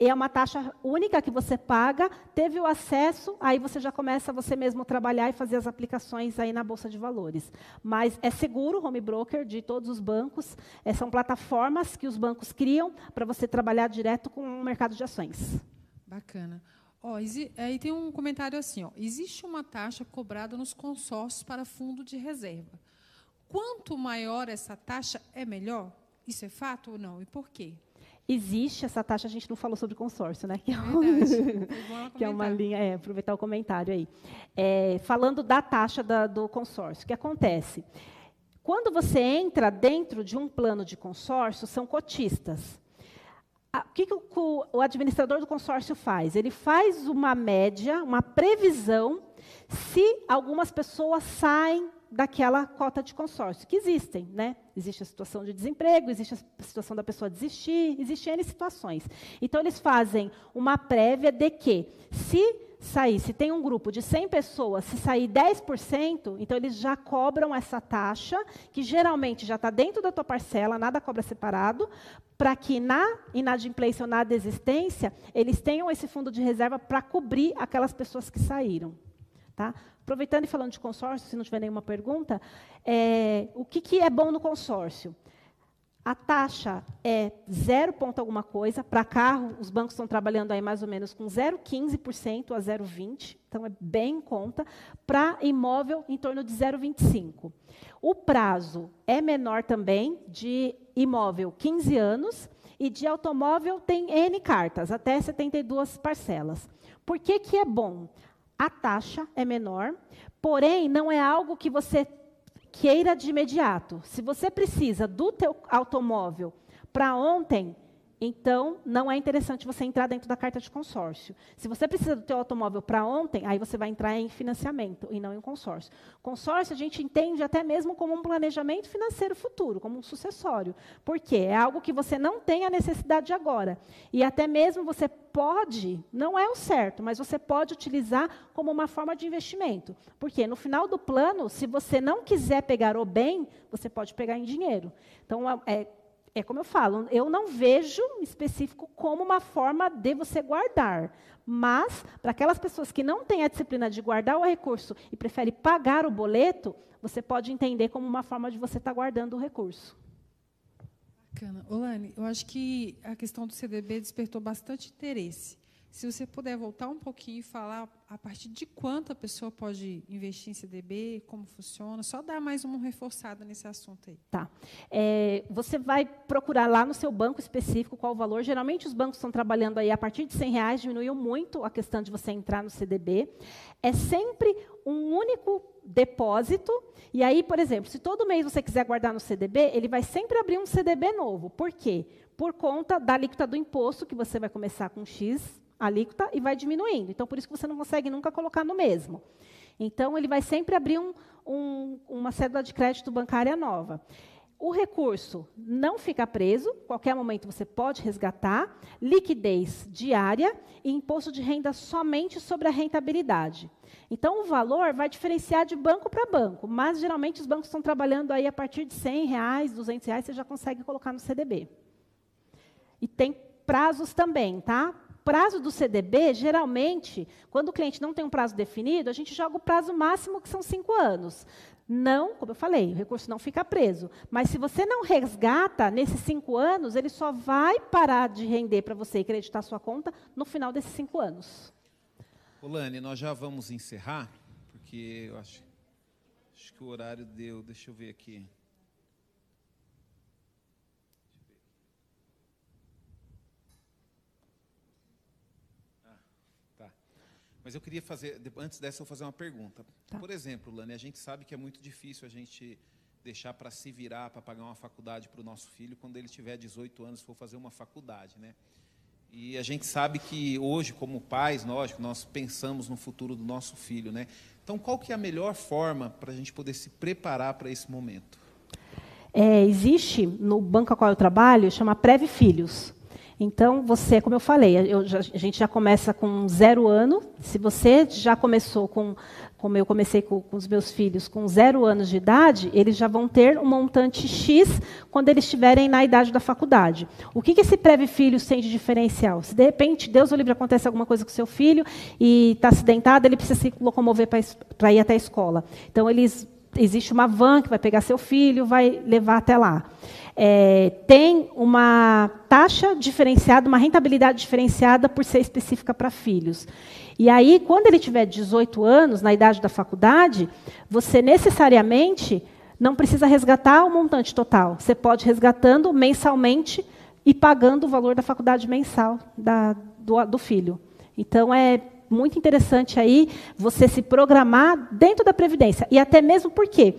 é uma taxa única que você paga, teve o acesso, aí você já começa você mesmo trabalhar e fazer as aplicações aí na bolsa de valores. Mas é seguro, home broker de todos os bancos, é, são plataformas que os bancos criam para você trabalhar direto com o mercado de ações. Bacana. Ó, aí tem um comentário assim: ó, existe uma taxa cobrada nos consórcios para fundo de reserva. Quanto maior essa taxa, é melhor? Isso é fato ou não? E por quê? Existe essa taxa, a gente não falou sobre consórcio, né? Que é, um, que é uma linha, é, aproveitar o comentário aí. É, falando da taxa da, do consórcio, o que acontece? Quando você entra dentro de um plano de consórcio, são cotistas. O que, que o, o administrador do consórcio faz? Ele faz uma média, uma previsão, se algumas pessoas saem daquela cota de consórcio, que existem, né? Existe a situação de desemprego, existe a situação da pessoa desistir, existem N situações. Então, eles fazem uma prévia de que, se sair, se tem um grupo de 100 pessoas, se sair 10%, então eles já cobram essa taxa, que geralmente já está dentro da tua parcela, nada cobra separado, para que na inadimplência ou na desistência, eles tenham esse fundo de reserva para cobrir aquelas pessoas que saíram. Tá? Aproveitando e falando de consórcio, se não tiver nenhuma pergunta, é, o que, que é bom no consórcio? A taxa é zero ponto alguma coisa. Para carro, os bancos estão trabalhando aí mais ou menos com 0,15% a 0,20%, então é bem em conta. Para imóvel, em torno de 0,25%. O prazo é menor também, de imóvel 15 anos, e de automóvel tem N cartas, até 72 parcelas. Por que, que é bom? A taxa é menor, porém não é algo que você queira de imediato. Se você precisa do teu automóvel para ontem, então, não é interessante você entrar dentro da carta de consórcio. Se você precisa do teu automóvel para ontem, aí você vai entrar em financiamento e não em consórcio. Consórcio a gente entende até mesmo como um planejamento financeiro futuro, como um sucessório. Por quê? É algo que você não tem a necessidade agora. E até mesmo você pode, não é o certo, mas você pode utilizar como uma forma de investimento. Porque no final do plano, se você não quiser pegar o bem, você pode pegar em dinheiro. Então, é, é como eu falo, eu não vejo específico como uma forma de você guardar. Mas, para aquelas pessoas que não têm a disciplina de guardar o recurso e preferem pagar o boleto, você pode entender como uma forma de você estar tá guardando o recurso. Bacana. Olane, eu acho que a questão do CDB despertou bastante interesse. Se você puder voltar um pouquinho e falar a partir de quanto a pessoa pode investir em CDB, como funciona, só dar mais uma reforçada nesse assunto aí. Tá. É, você vai procurar lá no seu banco específico qual o valor. Geralmente os bancos estão trabalhando aí a partir de 100 reais, diminuiu muito a questão de você entrar no CDB. É sempre um único depósito. E aí, por exemplo, se todo mês você quiser guardar no CDB, ele vai sempre abrir um CDB novo. Por quê? Por conta da alíquota do imposto, que você vai começar com X alíquota e vai diminuindo. Então, por isso que você não consegue nunca colocar no mesmo. Então, ele vai sempre abrir um, um, uma cédula de crédito bancária nova. O recurso não fica preso, qualquer momento você pode resgatar, liquidez diária e imposto de renda somente sobre a rentabilidade. Então, o valor vai diferenciar de banco para banco, mas geralmente os bancos estão trabalhando aí a partir de 100 reais, 200 reais, você já consegue colocar no CDB. E tem prazos também, tá? Prazo do CDB, geralmente, quando o cliente não tem um prazo definido, a gente joga o prazo máximo, que são cinco anos. Não, como eu falei, o recurso não fica preso. Mas se você não resgata nesses cinco anos, ele só vai parar de render para você e creditar sua conta no final desses cinco anos. Olane, nós já vamos encerrar, porque eu acho, acho que o horário deu. Deixa eu ver aqui. Mas eu queria fazer, antes dessa, eu fazer uma pergunta. Tá. Por exemplo, Lani, a gente sabe que é muito difícil a gente deixar para se virar, para pagar uma faculdade para o nosso filho quando ele tiver 18 anos for fazer uma faculdade, né? E a gente sabe que hoje, como pais, nós, nós pensamos no futuro do nosso filho, né? Então, qual que é a melhor forma para a gente poder se preparar para esse momento? É, existe no banco a qual eu trabalho, chama Preve Filhos. Então, você, como eu falei, eu a gente já começa com zero ano. Se você já começou com, como eu comecei com, com, os meus filhos, com zero anos de idade, eles já vão ter um montante X quando eles estiverem na idade da faculdade. O que, que esse Preve Filhos tem de diferencial? Se de repente, Deus o livre, acontece alguma coisa com seu filho e está acidentado, ele precisa se locomover para ir até a escola. Então, eles, existe uma van que vai pegar seu filho, vai levar até lá é, tem uma taxa diferenciada, uma rentabilidade diferenciada por ser específica para filhos. E aí, quando ele tiver 18 anos, na idade da faculdade, você necessariamente não precisa resgatar o montante total. Você pode resgatando mensalmente e pagando o valor da faculdade mensal da, do, do filho. Então, é muito interessante aí você se programar dentro da Previdência. E até mesmo porque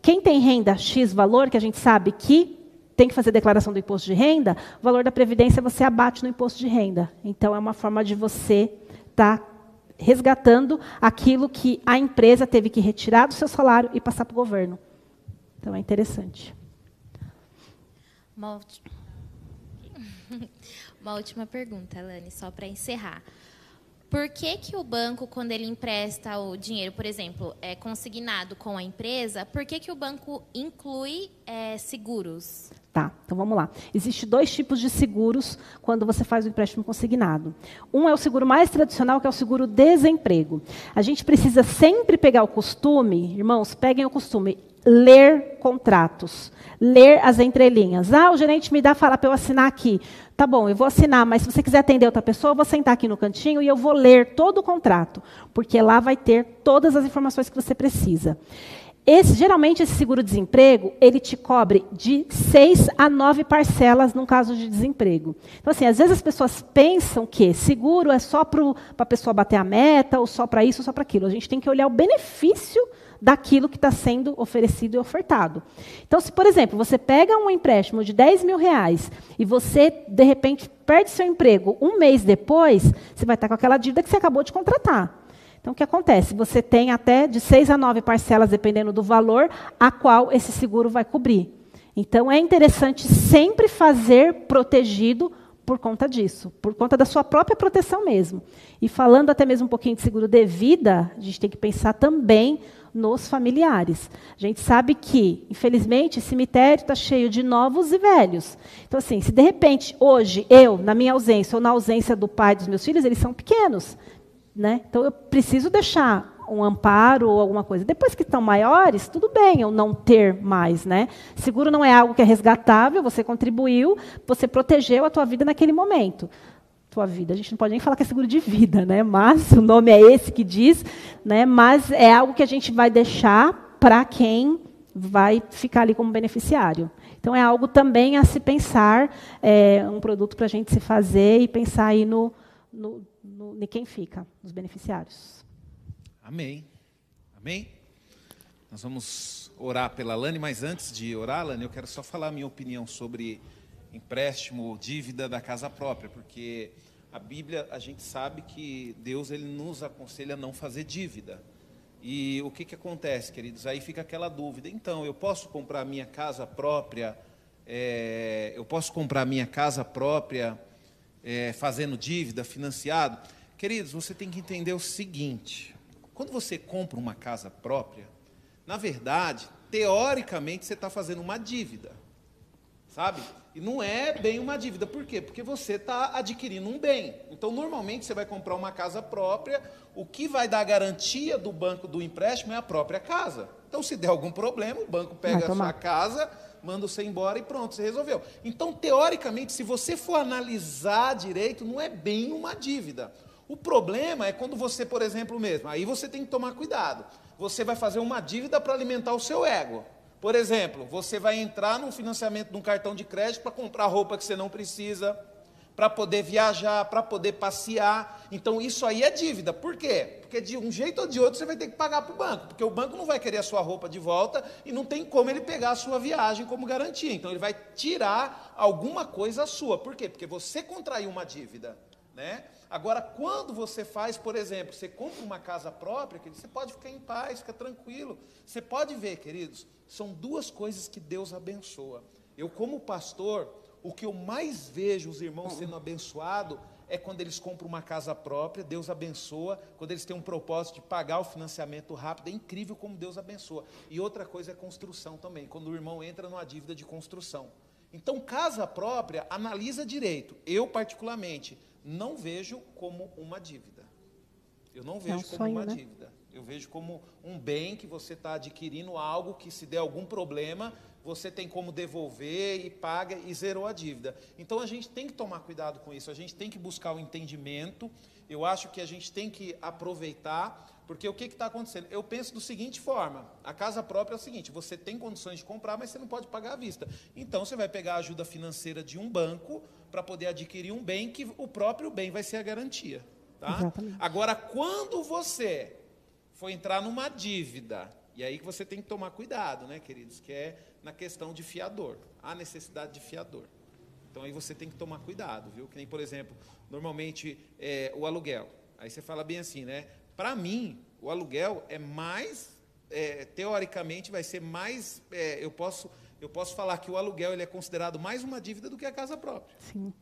quem tem renda X valor, que a gente sabe que tem que fazer declaração do imposto de renda, o valor da previdência você abate no imposto de renda. Então é uma forma de você estar tá resgatando aquilo que a empresa teve que retirar do seu salário e passar para o governo. Então é interessante. Uma, última pergunta, Alane, só para encerrar. Por que, que o banco, quando ele empresta o dinheiro, por exemplo, é consignado com a empresa, por que, que o banco inclui é, seguros? Tá, então vamos lá. Existem dois tipos de seguros quando você faz o empréstimo consignado. Um é o seguro mais tradicional, que é o seguro desemprego. A gente precisa sempre pegar o costume, irmãos, peguem o costume, ler contratos, ler as entrelinhas. Ah, o gerente me dá falar para eu assinar aqui. Tá bom, eu vou assinar, mas se você quiser atender outra pessoa, eu vou sentar aqui no cantinho e eu vou ler todo o contrato, porque lá vai ter todas as informações que você precisa. Esse, geralmente, esse seguro-desemprego, ele te cobre de seis a nove parcelas num caso de desemprego. Então, assim, às vezes as pessoas pensam que seguro é só para a pessoa bater a meta, ou só para isso, ou só para aquilo. A gente tem que olhar o benefício daquilo que está sendo oferecido e ofertado. Então, se, por exemplo, você pega um empréstimo de 10 mil reais e você, de repente, perde seu emprego um mês depois, você vai estar com aquela dívida que você acabou de contratar. Então, o que acontece? Você tem até de seis a nove parcelas, dependendo do valor, a qual esse seguro vai cobrir. Então, é interessante sempre fazer protegido por conta disso, por conta da sua própria proteção mesmo. E falando até mesmo um pouquinho de seguro de vida, a gente tem que pensar também nos familiares. A gente sabe que, infelizmente, o cemitério está cheio de novos e velhos. Então, assim, se de repente, hoje, eu, na minha ausência ou na ausência do pai dos meus filhos, eles são pequenos. Né? Então, eu preciso deixar um amparo ou alguma coisa. Depois que estão maiores, tudo bem eu não ter mais, né? Seguro não é algo que é resgatável, você contribuiu, você protegeu a tua vida naquele momento. Tua vida, a gente não pode nem falar que é seguro de vida, né? Mas o nome é esse que diz, né? Mas é algo que a gente vai deixar para quem vai ficar ali como beneficiário. Então é algo também a se pensar, é um produto para a gente se fazer e pensar aí no, no, no, em quem fica, nos beneficiários. Amém. Amém? Nós vamos orar pela Lani, mas antes de orar, Lani, eu quero só falar a minha opinião sobre empréstimo, dívida da casa própria, porque a Bíblia, a gente sabe que Deus ele nos aconselha a não fazer dívida. E o que, que acontece, queridos? Aí fica aquela dúvida. Então, eu posso comprar minha casa própria? É, eu posso comprar minha casa própria é, fazendo dívida, financiado? Queridos, você tem que entender o seguinte: quando você compra uma casa própria, na verdade, teoricamente, você está fazendo uma dívida. Sabe? E não é bem uma dívida. Por quê? Porque você está adquirindo um bem. Então, normalmente, você vai comprar uma casa própria, o que vai dar garantia do banco do empréstimo é a própria casa. Então, se der algum problema, o banco pega a sua casa, manda você embora e pronto, você resolveu. Então, teoricamente, se você for analisar direito, não é bem uma dívida. O problema é quando você, por exemplo, mesmo, aí você tem que tomar cuidado. Você vai fazer uma dívida para alimentar o seu ego. Por exemplo, você vai entrar num financiamento de um cartão de crédito para comprar roupa que você não precisa, para poder viajar, para poder passear. Então isso aí é dívida. Por quê? Porque de um jeito ou de outro você vai ter que pagar para o banco, porque o banco não vai querer a sua roupa de volta e não tem como ele pegar a sua viagem como garantia. Então ele vai tirar alguma coisa sua. Por quê? Porque você contraiu uma dívida, né? Agora, quando você faz, por exemplo, você compra uma casa própria, querido, você pode ficar em paz, fica tranquilo. Você pode ver, queridos, são duas coisas que Deus abençoa. Eu, como pastor, o que eu mais vejo os irmãos sendo abençoados é quando eles compram uma casa própria, Deus abençoa, quando eles têm um propósito de pagar o financiamento rápido, é incrível como Deus abençoa. E outra coisa é construção também, quando o irmão entra numa dívida de construção. Então, casa própria, analisa direito. Eu, particularmente, não vejo como uma dívida. Eu não vejo é um como sonho, uma né? dívida. Eu vejo como um bem que você está adquirindo algo que se der algum problema, você tem como devolver e paga e zerou a dívida. Então a gente tem que tomar cuidado com isso, a gente tem que buscar o entendimento. Eu acho que a gente tem que aproveitar, porque o que está acontecendo? Eu penso da seguinte forma: a casa própria é o seguinte, você tem condições de comprar, mas você não pode pagar à vista. Então você vai pegar a ajuda financeira de um banco para poder adquirir um bem que o próprio bem vai ser a garantia. Tá? Agora, quando você for entrar numa dívida, e aí que você tem que tomar cuidado, né, queridos, que é na questão de fiador, a necessidade de fiador. Então aí você tem que tomar cuidado, viu? Que nem, por exemplo, normalmente é, o aluguel. Aí você fala bem assim, né? Para mim, o aluguel é mais, é, teoricamente, vai ser mais, é, eu posso eu posso falar que o aluguel ele é considerado mais uma dívida do que a casa própria. Sim.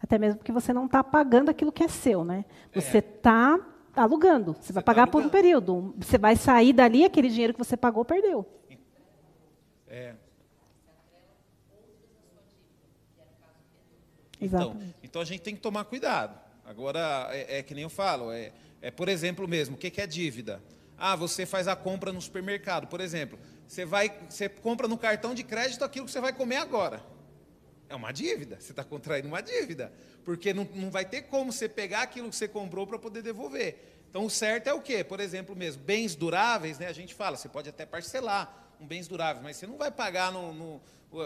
Até mesmo porque você não está pagando aquilo que é seu, né? Você está é. alugando. Você, você vai tá pagar tá por um período. Você vai sair dali, aquele dinheiro que você pagou, perdeu. É. Então, então a gente tem que tomar cuidado. Agora, é, é que nem eu falo, é, é por exemplo mesmo, o que, que é dívida? Ah, você faz a compra no supermercado, por exemplo. Você, vai, você compra no cartão de crédito aquilo que você vai comer agora. É uma dívida, você está contraindo uma dívida. Porque não, não vai ter como você pegar aquilo que você comprou para poder devolver. Então, o certo é o quê? Por exemplo, mesmo, bens duráveis, né, a gente fala, você pode até parcelar um bens duráveis, mas você não vai pagar, no, no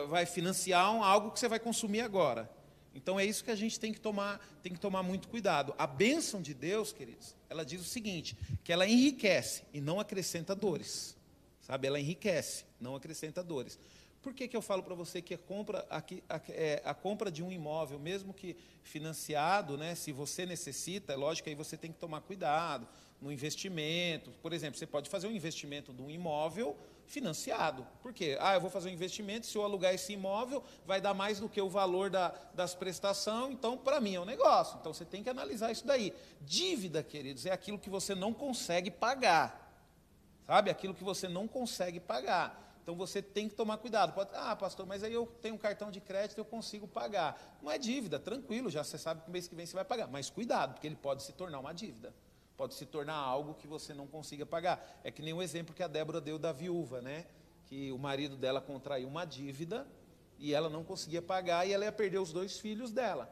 vai financiar um, algo que você vai consumir agora. Então, é isso que a gente tem que tomar, tem que tomar muito cuidado. A bênção de Deus, queridos, ela diz o seguinte, que ela enriquece e não acrescenta dores. Sabe? Ela enriquece, não acrescenta dores. Por que, que eu falo para você que a compra, a, a, é, a, compra de um imóvel, mesmo que financiado, né, se você necessita, é lógico aí você tem que tomar cuidado no investimento. Por exemplo, você pode fazer um investimento de um imóvel financiado. Por quê? Ah, eu vou fazer um investimento, se eu alugar esse imóvel, vai dar mais do que o valor da, das prestações, então, para mim, é um negócio. Então, você tem que analisar isso daí. Dívida, queridos, é aquilo que você não consegue pagar. Sabe? Aquilo que você não consegue pagar. Então você tem que tomar cuidado. Pode, ah, pastor, mas aí eu tenho um cartão de crédito, eu consigo pagar. Não é dívida, tranquilo, já você sabe que mês que vem você vai pagar. Mas cuidado, porque ele pode se tornar uma dívida. Pode se tornar algo que você não consiga pagar. É que nem o exemplo que a Débora deu da viúva, né? Que o marido dela contraiu uma dívida e ela não conseguia pagar e ela ia perder os dois filhos dela.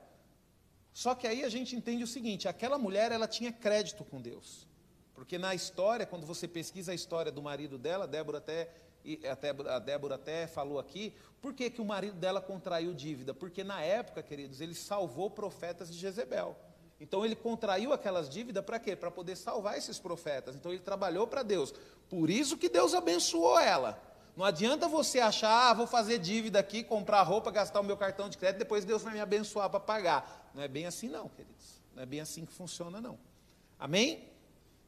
Só que aí a gente entende o seguinte: aquela mulher ela tinha crédito com Deus. Porque na história, quando você pesquisa a história do marido dela, Débora até, até, a Débora até falou aqui, por que, que o marido dela contraiu dívida? Porque na época, queridos, ele salvou profetas de Jezebel. Então ele contraiu aquelas dívidas para quê? Para poder salvar esses profetas. Então ele trabalhou para Deus. Por isso que Deus abençoou ela. Não adianta você achar, ah, vou fazer dívida aqui, comprar roupa, gastar o meu cartão de crédito, depois Deus vai me abençoar para pagar. Não é bem assim não, queridos. Não é bem assim que funciona não. Amém?